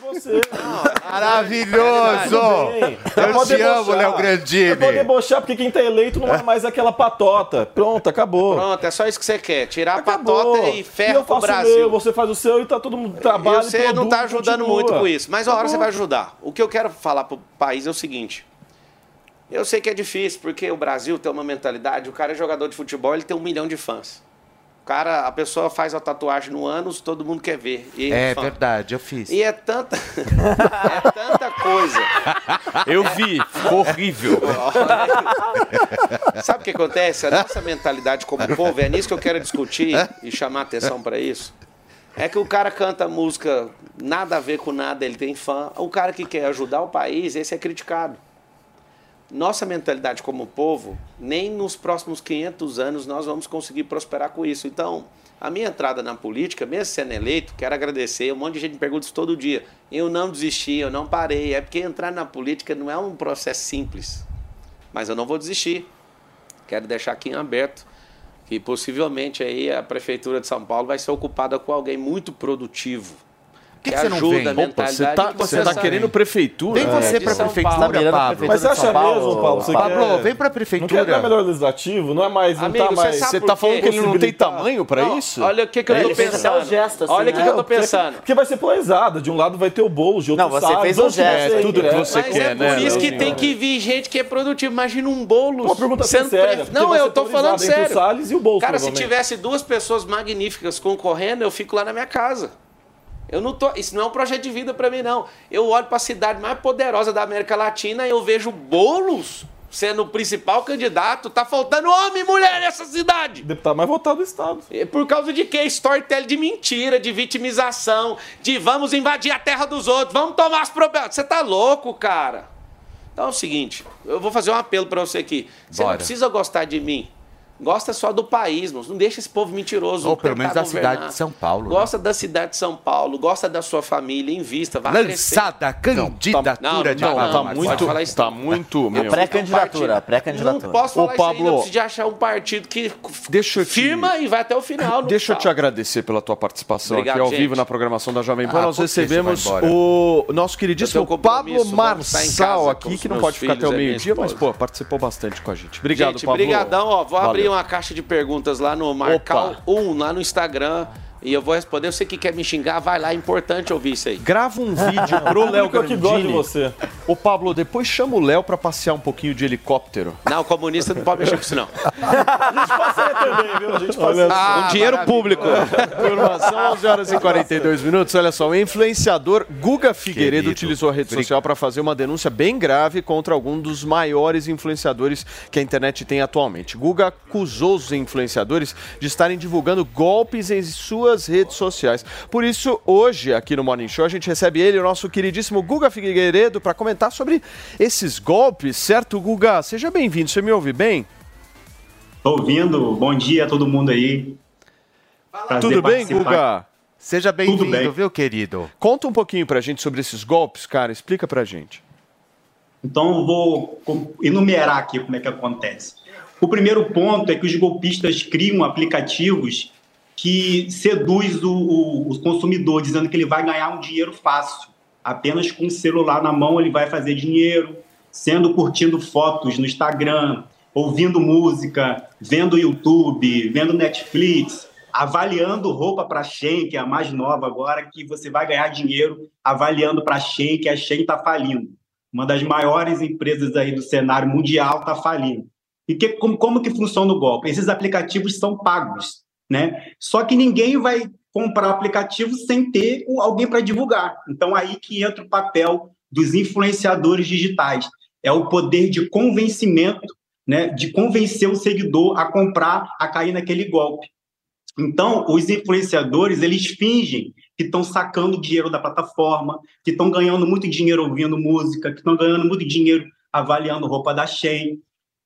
Maravilhoso! Eu Pode te amo, debochar. Léo Eu vou Grandini. debochar porque quem tá eleito não é mais aquela patota. Pronto, acabou. Pronto, é só isso que você quer. Tirar a Acabou. patota e ferra eu pro Brasil. o meu, você faz o seu e tá todo mundo trabalha. E você não está ajudando muito com isso, mas uma hora você vai ajudar. O que eu quero falar para o país é o seguinte. Eu sei que é difícil, porque o Brasil tem uma mentalidade, o cara é jogador de futebol, ele tem um milhão de fãs. O cara, a pessoa faz a tatuagem no ânus, todo mundo quer ver. E É fã. verdade, eu fiz. E é tanta, é tanta coisa. Eu vi, ficou horrível. Sabe o que acontece? A nossa mentalidade como povo, é nisso que eu quero discutir e chamar atenção para isso. É que o cara canta música nada a ver com nada, ele tem fã. O cara que quer ajudar o país, esse é criticado. Nossa mentalidade como povo, nem nos próximos 500 anos nós vamos conseguir prosperar com isso. Então, a minha entrada na política, mesmo sendo eleito, quero agradecer. Um monte de gente me pergunta isso todo dia. Eu não desisti, eu não parei. É porque entrar na política não é um processo simples. Mas eu não vou desistir. Quero deixar aqui em aberto que possivelmente aí a prefeitura de São Paulo vai ser ocupada com alguém muito produtivo. Por que que você não vem? a Opa, Você tá, que tá querendo prefeitura? Vem você de pra São prefeitura, a Pablo. Mas você de acha São Paulo, mesmo, Paulo? Você Pablo, quer... vem pra Não quer prefeitura. não é melhor legislativo? Não é mais. Não Amigo, tá você mais. Você tá quê? falando que ele não tem tamanho pra Não, isso? Olha o que, que eu fez até pensando. um gesto assim, Olha o que, né? que eu tô pensando. Porque vai ser polarizada. De um lado vai ter o bolo, de outro Não, você fez um gesto. É, tudo que você Mas quer, é né, por isso que tem que vir gente que é produtiva. Imagina um bolo. Uma pergunta porque Não, eu ser tô falando sério. Salles e o Boulos, Cara, se tivesse duas pessoas magníficas concorrendo, eu fico lá na minha casa. Eu não tô, isso não é um projeto de vida pra mim não. Eu olho pra cidade mais poderosa da América Latina e eu vejo bolos sendo o principal candidato. Tá faltando homem e mulher nessa cidade. Deputado mais votado do Estado. Por causa de quê? Storytelling de mentira, de vitimização, de vamos invadir a terra dos outros, vamos tomar as propriedades. Você tá louco, cara? Então é o seguinte, eu vou fazer um apelo pra você aqui. Você Bora. não precisa gostar de mim. Gosta só do país, moço. não deixa esse povo mentiroso. Ou pelo menos da governar. cidade de São Paulo, né? Gosta da cidade de São Paulo, gosta da sua família, invista, vai crescer. Lançada candidatura Não, de não, Pablo Tá Pode muito, falar isso, tá não. muito, meu. Pré-candidatura, Não pré-candidatura. posso falar Ô, isso ainda, Pablo, eu preciso de achar um partido que Deixa eu te- firma e vai até o final. Deixa eu te agradecer pela tua participação Obrigado, aqui ao gente. vivo na programação da Jovem Pan. Ah, Nós recebemos o nosso queridíssimo um Pablo em Marçal aqui, que não pode ficar até o minha meio-dia, mas, pô, participou bastante com a gente. Obrigado, Gente, Pablo. brigadão, ó. Vou abrir uma caixa de perguntas lá no Marcal1, lá no Instagram. E eu vou responder. Você que quer me xingar, vai lá. É importante ouvir isso aí. Grava um vídeo pro Léo único que gosta de Grandini. você. Ô, Pablo, depois chama o Léo pra passear um pouquinho de helicóptero. Não, comunista não pode mexer com isso, não. também, viu? A gente só, Ah, um dinheiro público. Informação 11 horas e 42 minutos. Olha só, o influenciador Guga Figueiredo Querido, utilizou a rede social para fazer uma denúncia bem grave contra algum dos maiores influenciadores que a internet tem atualmente. Guga acusou os influenciadores de estarem divulgando golpes em suas redes sociais. Por isso, hoje, aqui no Morning Show, a gente recebe ele, o nosso queridíssimo Guga Figueiredo, para comentar sobre esses golpes, certo, Guga? Seja bem-vindo, você me ouve bem? Tô ouvindo. Bom dia a todo mundo aí. Prazer Tudo bem, participar. Guga? Seja bem-vindo, viu, querido? Conta um pouquinho pra gente sobre esses golpes, cara. Explica pra gente. Então, eu vou enumerar aqui como é que acontece. O primeiro ponto é que os golpistas criam aplicativos que seduz o, o- o consumidor, dizendo que ele vai ganhar um dinheiro fácil. Apenas com o celular na mão ele vai fazer dinheiro, sendo curtindo fotos no Instagram, ouvindo música, vendo YouTube, vendo Netflix, avaliando roupa para Shein, que é a mais nova agora, que você vai ganhar dinheiro avaliando para Shein, que a Shein está falindo. Uma das maiores empresas aí do cenário mundial está falindo. E que, como, como que funciona o golpe? Esses aplicativos são pagos, né? Só que ninguém vai comprar aplicativo sem ter alguém para divulgar. Então aí que entra o papel dos influenciadores digitais. É o poder de convencimento, né? De convencer o seguidor a comprar, a cair naquele golpe. Então, os influenciadores, eles fingem que estão sacando dinheiro da plataforma, que estão ganhando muito dinheiro ouvindo música, que estão ganhando muito dinheiro avaliando roupa da Shein.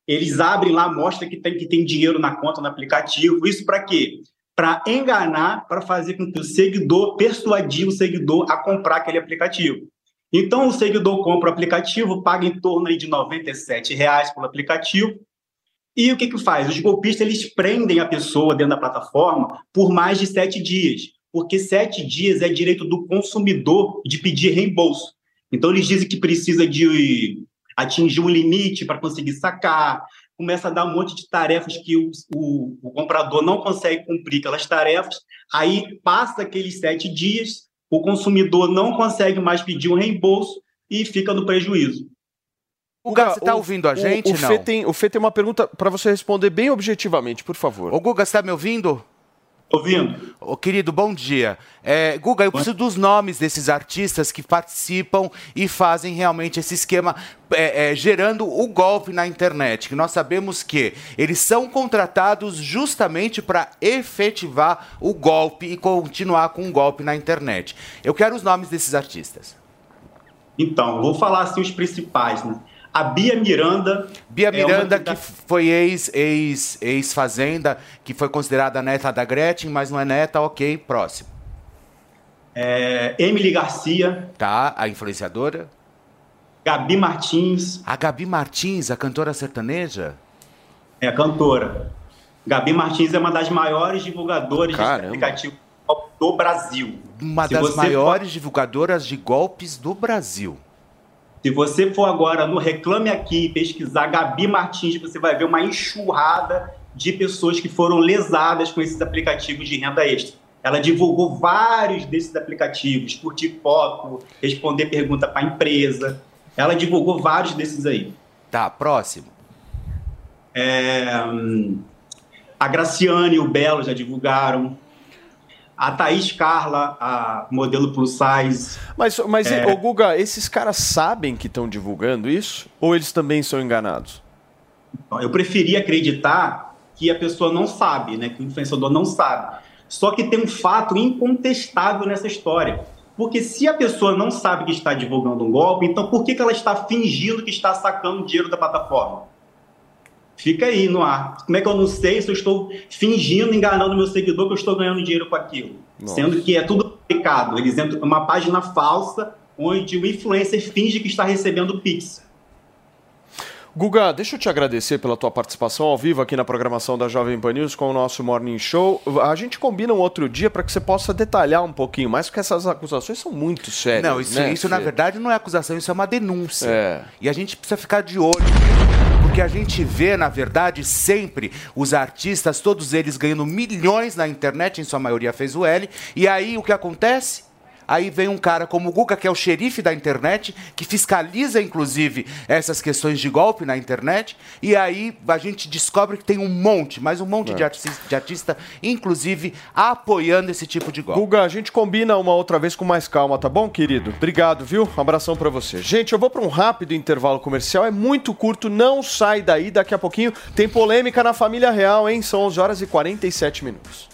Eles abrem lá, mostra que tem, que tem dinheiro na conta no aplicativo. Isso para quê? Para enganar, para fazer com que o seguidor, persuadir o seguidor a comprar aquele aplicativo. Então, o seguidor compra o aplicativo, paga em torno aí de 97 reais pelo aplicativo, e o que que faz? Os golpistas eles prendem a pessoa dentro da plataforma por mais de sete dias, porque sete dias é direito do consumidor de pedir reembolso. Então eles dizem que precisa de atingir um limite para conseguir sacar, começa a dar um monte de tarefas que o, o- o comprador não consegue cumprir aquelas tarefas, aí passa aqueles sete dias, o consumidor não consegue mais pedir um reembolso e fica no prejuízo. Guga, você tá ouvindo a gente, o, não? Fê tem, o Fê tem uma pergunta pra você responder bem objetivamente, por favor. Ô, Guga, você tá me ouvindo? Ouvindo. Ô, querido, bom dia. É, Guga, eu preciso dos nomes desses artistas que participam e fazem realmente esse esquema, é, é, gerando o golpe na internet. Que nós sabemos que eles são contratados justamente para efetivar o golpe e continuar com o golpe na internet. Eu quero os nomes desses artistas. Então, vou falar assim os principais, né? A Bia Miranda. Bia é Miranda, que tá- que foi ex, ex, ex-fazenda, que foi considerada neta da Gretchen, mas não é neta, ok, próximo. É, Emily Garcia. Tá, a influenciadora. Gabi Martins. A Gabi Martins, a cantora sertaneja? É a cantora. Gabi Martins é uma das maiores divulgadoras Caramba. desse aplicativo do Brasil. Uma Se das maiores divulgadoras de golpes do Brasil. Se você for agora no Reclame Aqui e pesquisar Gabi Martins, você vai ver uma enxurrada de pessoas que foram lesadas com esses aplicativos de renda extra. Ela divulgou vários desses aplicativos, curtir foto, responder pergunta para a empresa. Ela divulgou vários desses aí. Tá, próximo. É, a Graciane e o Belo já divulgaram. A Thaís Carla, a modelo plus size. Mas, mas É. ô Guga, esses caras sabem que estão divulgando isso? Ou eles também são enganados? Então, Eu preferia acreditar que a pessoa não sabe, né? Que o influenciador não sabe. Só que tem um fato incontestável nessa história. Porque se a pessoa não sabe que está divulgando um golpe, então por que, que ela está fingindo que está sacando dinheiro da plataforma? Fica aí no ar. Como é que eu não sei se eu estou fingindo, enganando meu seguidor que eu estou ganhando dinheiro com aquilo? Nossa. Sendo que é tudo aplicado. Eles entram numa página falsa onde o influencer finge que está recebendo Pix. Guga, deixa eu te agradecer pela tua participação ao vivo aqui na programação da Jovem Pan News com o nosso Morning Show. A gente combina um outro dia para que você possa detalhar um pouquinho mais, porque essas acusações são muito sérias. Não, isso, né, isso na verdade não é acusação, isso é uma denúncia. É. E a gente precisa ficar de olho. Porque a gente vê, na verdade, sempre os artistas, todos eles ganhando milhões na internet, em sua maioria fez o L. E aí o que acontece? Aí vem um cara como o Guga, que é o xerife da internet, que fiscaliza, inclusive, essas questões de golpe na internet. E aí a gente descobre que tem um monte, mais um monte É. de, artista, de artista, inclusive, apoiando esse tipo de golpe. Guga, a gente combina uma outra vez com mais calma, tá bom, querido? Obrigado, viu? Um abração pra você. Gente, eu vou pra um rápido intervalo comercial, é muito curto, não sai daí, daqui a pouquinho tem polêmica na família real, hein? São 11 horas e 47 minutos.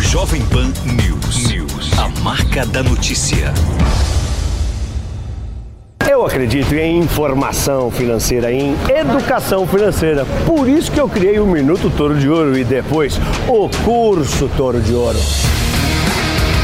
Jovem Pan News. News. A marca da notícia. Eu acredito em informação financeira, em educação financeira. Por isso que eu criei o Minuto Toro de Ouro e depois o curso Toro de Ouro.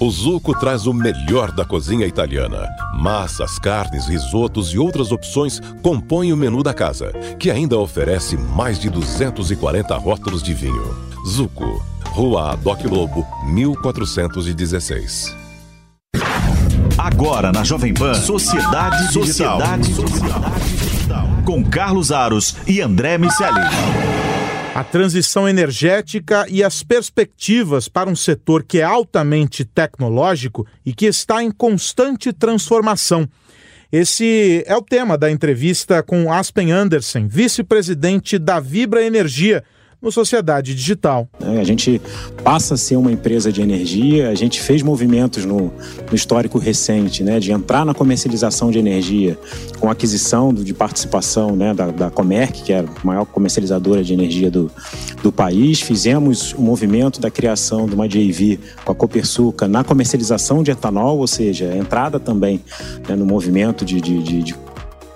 O Zuco traz o melhor da cozinha italiana. Massas, carnes, risotos e outras opções compõem o menu da casa, que ainda oferece mais de 240 rótulos de vinho. Zuco, Rua Doc Lobo, 1416. Agora na Jovem Pan, Sociedade Digital. Sociedade Com Carlos Aros e André Miceli. A transição energética e as perspectivas para um setor que é altamente tecnológico e que está em constante transformação. Esse é o tema da entrevista com Aspen Andersen, vice-presidente da Vibra Energia, no Sociedade Digital. A gente passa a ser uma empresa de energia, a gente fez movimentos no, no histórico recente, né, de entrar na comercialização de energia, com aquisição de participação né, da, da Comerc, que é a maior comercializadora de energia do, do país. Fizemos o movimento da criação de uma JV com a Copersuca na comercialização de etanol, ou seja, entrada também né, no movimento de, de, de, de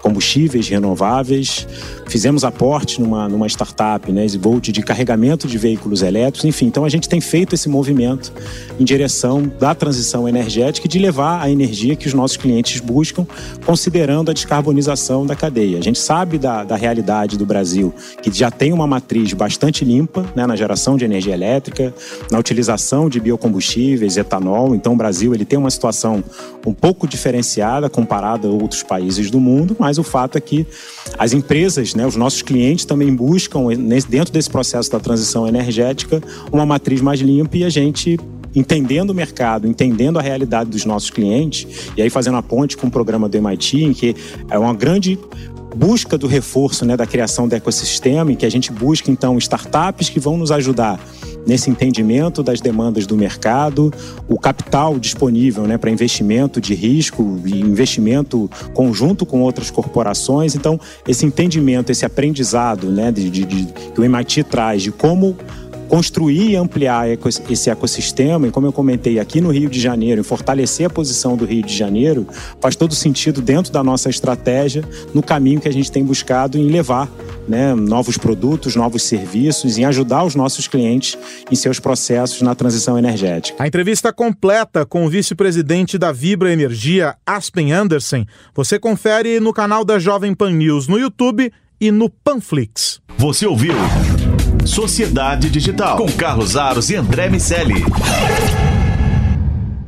combustíveis renováveis. Fizemos aporte numa, numa startup, né, Volt, de carregamento de veículos elétricos. Enfim, então a gente tem feito esse movimento em direção da transição energética e de levar a energia que os nossos clientes buscam, considerando a descarbonização da cadeia. A gente sabe da, da realidade do Brasil, que já tem uma matriz bastante limpa né, na geração de energia elétrica, na utilização de biocombustíveis, etanol. Então o Brasil ele tem uma situação um pouco diferenciada comparada a outros países do mundo, mas o fato é que as empresas, né, os nossos clientes também buscam, dentro desse processo da transição energética, uma matriz mais limpa e a gente entendendo o mercado, entendendo a realidade dos nossos clientes, e aí fazendo a ponte com o programa do MIT, em que é uma grande busca do reforço né, da criação do ecossistema, em que a gente busca então startups que vão nos ajudar nesse entendimento das demandas do mercado, o capital disponível né, para investimento de risco e investimento conjunto com outras corporações. Então, esse entendimento, esse aprendizado né, de, de, de, que o MIT traz de como construir e ampliar esse ecossistema, e como eu comentei aqui no Rio de Janeiro, em fortalecer a posição do Rio de Janeiro, faz todo sentido dentro da nossa estratégia, no caminho que a gente tem buscado em levar né, novos produtos, novos serviços, em ajudar os nossos clientes em seus processos na transição energética. A entrevista completa com o vice-presidente da Vibra Energia, Aspen Andersen, você confere no canal da Jovem Pan News no YouTube e no Panflix. Você ouviu Sociedade Digital com Carlos Aros e André Miceli.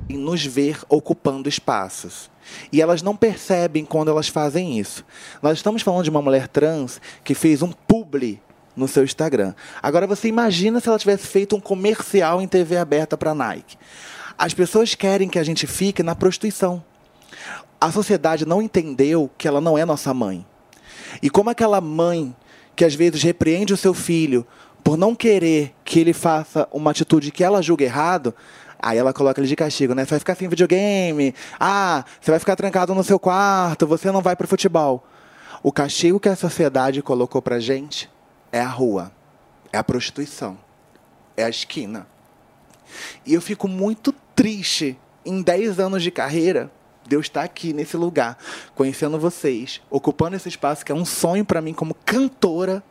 Nos ver ocupando espaços. E elas não percebem quando elas fazem isso. Nós estamos falando de uma mulher trans que fez um publi no seu Instagram. Agora você imagina se ela tivesse feito um comercial em TV aberta para Nike. As pessoas querem que a gente fique na prostituição. A sociedade não entendeu que ela não é nossa mãe. E como aquela mãe que às vezes repreende o seu filho por não querer que ele faça uma atitude que ela julga errado, aí ela coloca ele de castigo, né? Você vai ficar sem videogame, ah, você vai ficar trancado no seu quarto, você não vai pro futebol. O castigo que a sociedade colocou pra gente é a rua, é a prostituição, é a esquina. E eu fico muito triste em 10 anos de carreira. Deus está aqui nesse lugar, conhecendo vocês, ocupando esse espaço que é um sonho para mim como cantora.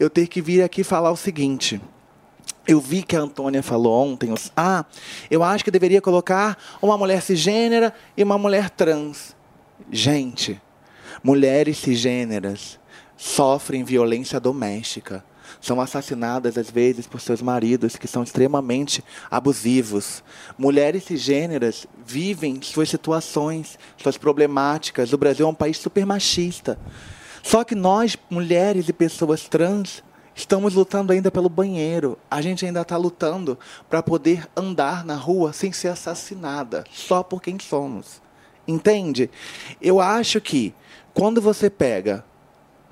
Eu ter que vir aqui falar o seguinte. Eu vi que a Antônia falou ontem, ah, eu acho que deveria colocar uma mulher cisgênera e uma mulher trans. Gente, mulheres cisgêneras sofrem violência doméstica. São assassinadas às vezes por seus maridos que são extremamente abusivos. Mulheres cisgêneras vivem suas situações, suas problemáticas. O Brasil é um país super machista. Só que nós, mulheres e pessoas trans, estamos lutando ainda pelo banheiro. A gente ainda está lutando para poder andar na rua sem ser assassinada, só por quem somos. Entende? Eu acho que quando você pega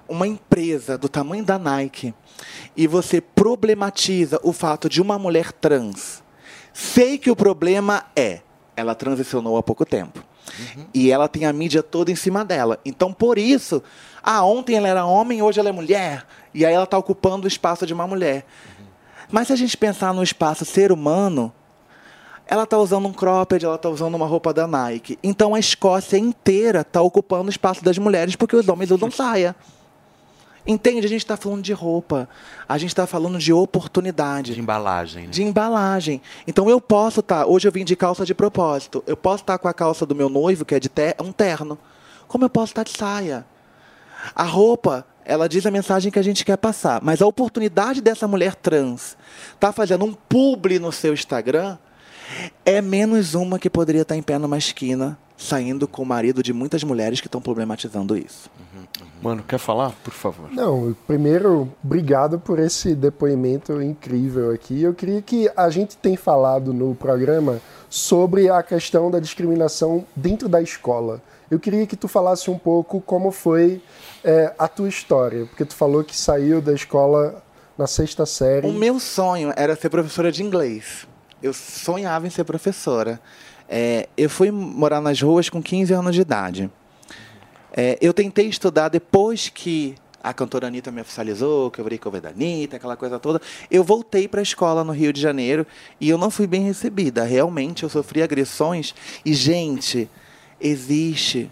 uma empresa do tamanho da Nike e você problematiza o fato de uma mulher trans, sei que o problema é ela transicionou há pouco tempo. E ela tem a mídia toda em cima dela. Então, por isso, ah, ontem ela era homem, hoje ela é mulher. E aí ela está ocupando o espaço de uma mulher. Mas se a gente pensar no espaço ser humano, ela está usando um cropped, ela está usando uma roupa da Nike. Então a Escócia inteira está ocupando o espaço das mulheres porque os homens usam saia. Entende? A gente está falando de roupa, a gente está falando de oportunidade. De embalagem. Né? De embalagem. Então eu posso estar. hoje eu vim de calça de propósito. Eu posso estar com a calça do meu noivo, que é de ter, um terno. Como eu posso estar de saia? A roupa, ela diz a mensagem que a gente quer passar. Mas a oportunidade dessa mulher trans estar fazendo um publi no seu Instagram é menos uma que poderia estar em pé numa esquina, saindo com o marido de muitas mulheres que estão problematizando isso. Mano, quer falar? Por favor. Não, primeiro, obrigado por esse depoimento incrível aqui. Eu queria que a gente tem falado no programa sobre a questão da discriminação dentro da escola. Eu queria que tu falasse um pouco como foi é, a tua história, porque tu falou que saiu da escola na sexta série. O meu sonho era ser professora de inglês. Eu sonhava em ser professora. É, eu fui morar nas ruas com 15 anos de idade. É, eu tentei estudar depois que a cantora Anitta me oficializou, que eu virei cover da Anitta, aquela coisa toda. Eu voltei para a escola no Rio de Janeiro e eu não fui bem recebida. Realmente, eu sofri agressões. E, gente, existe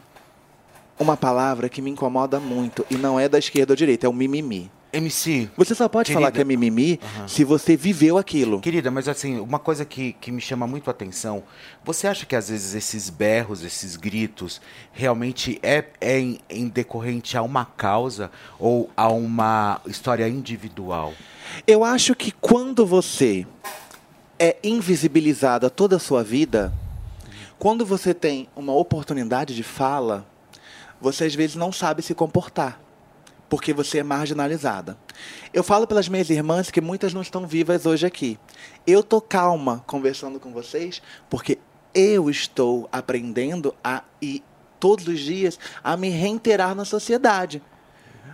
uma palavra que me incomoda muito e não é da esquerda ou direita, é o mimimi. MC. Você só pode falar que é mimimi se você viveu aquilo. Querida, mas assim, uma coisa que, que me chama muito a atenção, você acha que às vezes esses berros, esses gritos, realmente é, é em, em decorrente a uma causa ou a uma história individual? Eu acho que quando você é invisibilizada toda a sua vida, quando você tem uma oportunidade de fala, você às vezes não sabe se comportar, porque você é marginalizada. Eu falo pelas minhas irmãs que muitas não estão vivas hoje aqui. Eu tô calma conversando com vocês, porque eu estou aprendendo a e todos os dias a me reiterar na sociedade.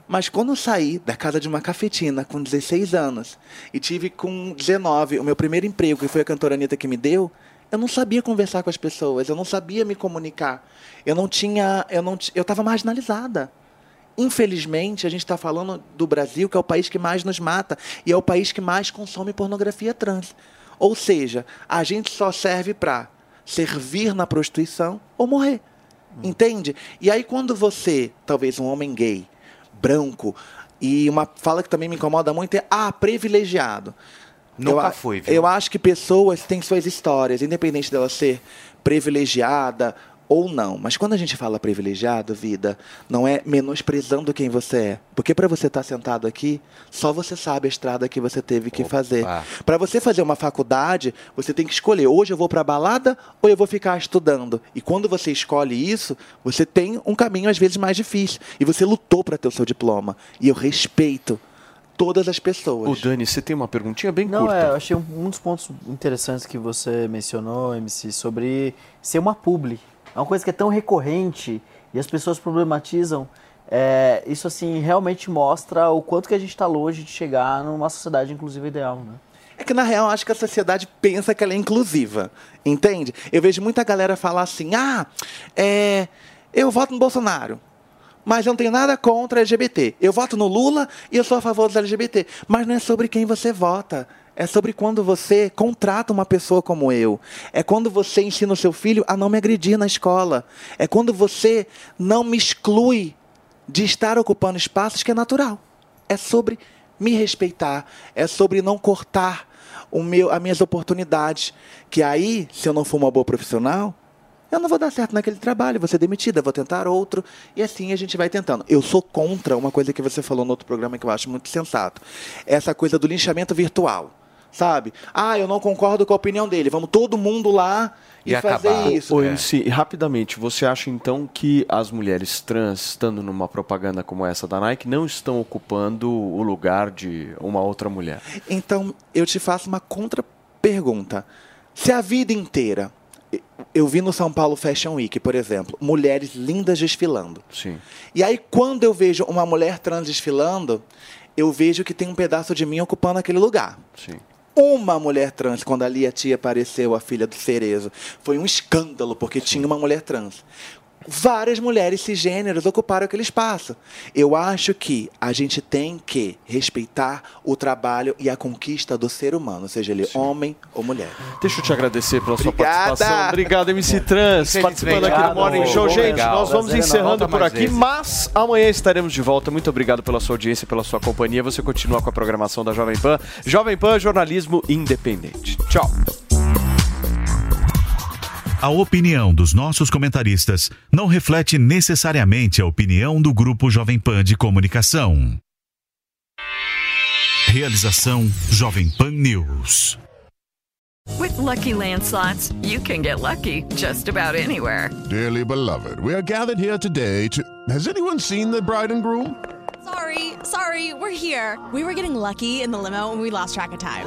Mas quando eu saí da casa de uma cafetina com 16 anos e tive com 19 o meu primeiro emprego, que foi a cantora Anitta que me deu, eu não sabia conversar com as pessoas, eu não sabia me comunicar. Eu não tinha, eu não, eu estava marginalizada. Infelizmente, a gente está falando do Brasil, que é o país que mais nos mata e é o país que mais consome pornografia trans. Ou seja, a gente só serve para servir na prostituição ou morrer. Entende? E aí, quando você, talvez um homem gay, branco, e uma fala que também me incomoda muito é ah, privilegiado. Nunca eu, fui, viu? Eu acho que pessoas têm suas histórias, independente dela ser privilegiada ou não. Mas quando a gente fala privilegiado, vida, não é menosprezando quem você é. Porque para você estar sentado aqui, só você sabe a estrada que você teve que fazer. Para você fazer uma faculdade, você tem que escolher. Hoje eu vou para balada ou eu vou ficar estudando. E quando você escolhe isso, você tem um caminho às vezes mais difícil. E você lutou para ter o seu diploma. E eu respeito todas as pessoas. Ô, Dani, você tem uma perguntinha bem Não, curta. é, eu achei um, um dos pontos interessantes que você mencionou, MC, sobre ser uma publi. É uma coisa que é tão recorrente e as pessoas problematizam. É, isso, assim, realmente mostra o quanto que a gente está longe de chegar numa sociedade inclusiva ideal, né? É que na real acho que a sociedade pensa que ela é inclusiva, entende? Eu vejo muita galera falar assim: ah, é, eu voto no Bolsonaro, mas eu não tenho nada contra LGBT. Eu voto no Lula e eu sou a favor dos LGBT. Mas não é sobre quem você vota. É sobre quando você contrata uma pessoa como eu. É quando você ensina o seu filho a não me agredir na escola. É quando você não me exclui de estar ocupando espaços que é natural. É sobre me respeitar. É sobre não cortar o meu, as minhas oportunidades. Que aí, se eu não for uma boa profissional, eu não vou dar certo naquele trabalho, vou ser demitida, vou tentar outro, e assim a gente vai tentando. Eu sou contra uma coisa que você falou no outro programa que eu acho muito sensato. Essa coisa do linchamento virtual. Sabe? Ah, eu não concordo com a opinião dele. Vamos todo mundo lá e, fazer isso. Ô, MC, rapidamente, você acha então que as mulheres trans, estando numa propaganda como essa da Nike, não estão ocupando o lugar de uma outra mulher? Então, eu te faço uma contra-pergunta. Se a vida inteira. Eu vi no São Paulo Fashion Week, por exemplo, mulheres lindas desfilando. Sim. E aí, quando eu vejo uma mulher trans desfilando, eu vejo que tem um pedaço de mim ocupando aquele lugar. Sim. Uma mulher trans, quando ali a tia apareceu, a filha do Cerezo, foi um escândalo, porque tinha uma mulher trans. Várias mulheres cisgêneros ocuparam aquele espaço. Eu acho que a gente tem que respeitar o trabalho e a conquista do ser humano, seja ele homem ou mulher. Deixa eu te agradecer pela sua Obrigada. participação. Obrigado, MC Trans, participando aqui do. Morning Show. Gente, nós vamos encerrando por aqui, mas amanhã estaremos de volta. Muito obrigado pela sua audiência, pela sua companhia. Você continua com a programação da Jovem Pan. Jovem Pan, jornalismo independente. Tchau. A opinião dos nossos comentaristas não reflete necessariamente a opinião do Grupo Jovem Pan de Comunicação. Realização Jovem Pan News. With Lucky Land slots, you can get lucky just about anywhere. Dearly beloved, we are gathered here today to. Has anyone seen the bride and groom? Sorry, sorry, we're here. We were getting lucky in the limo and we lost track of time.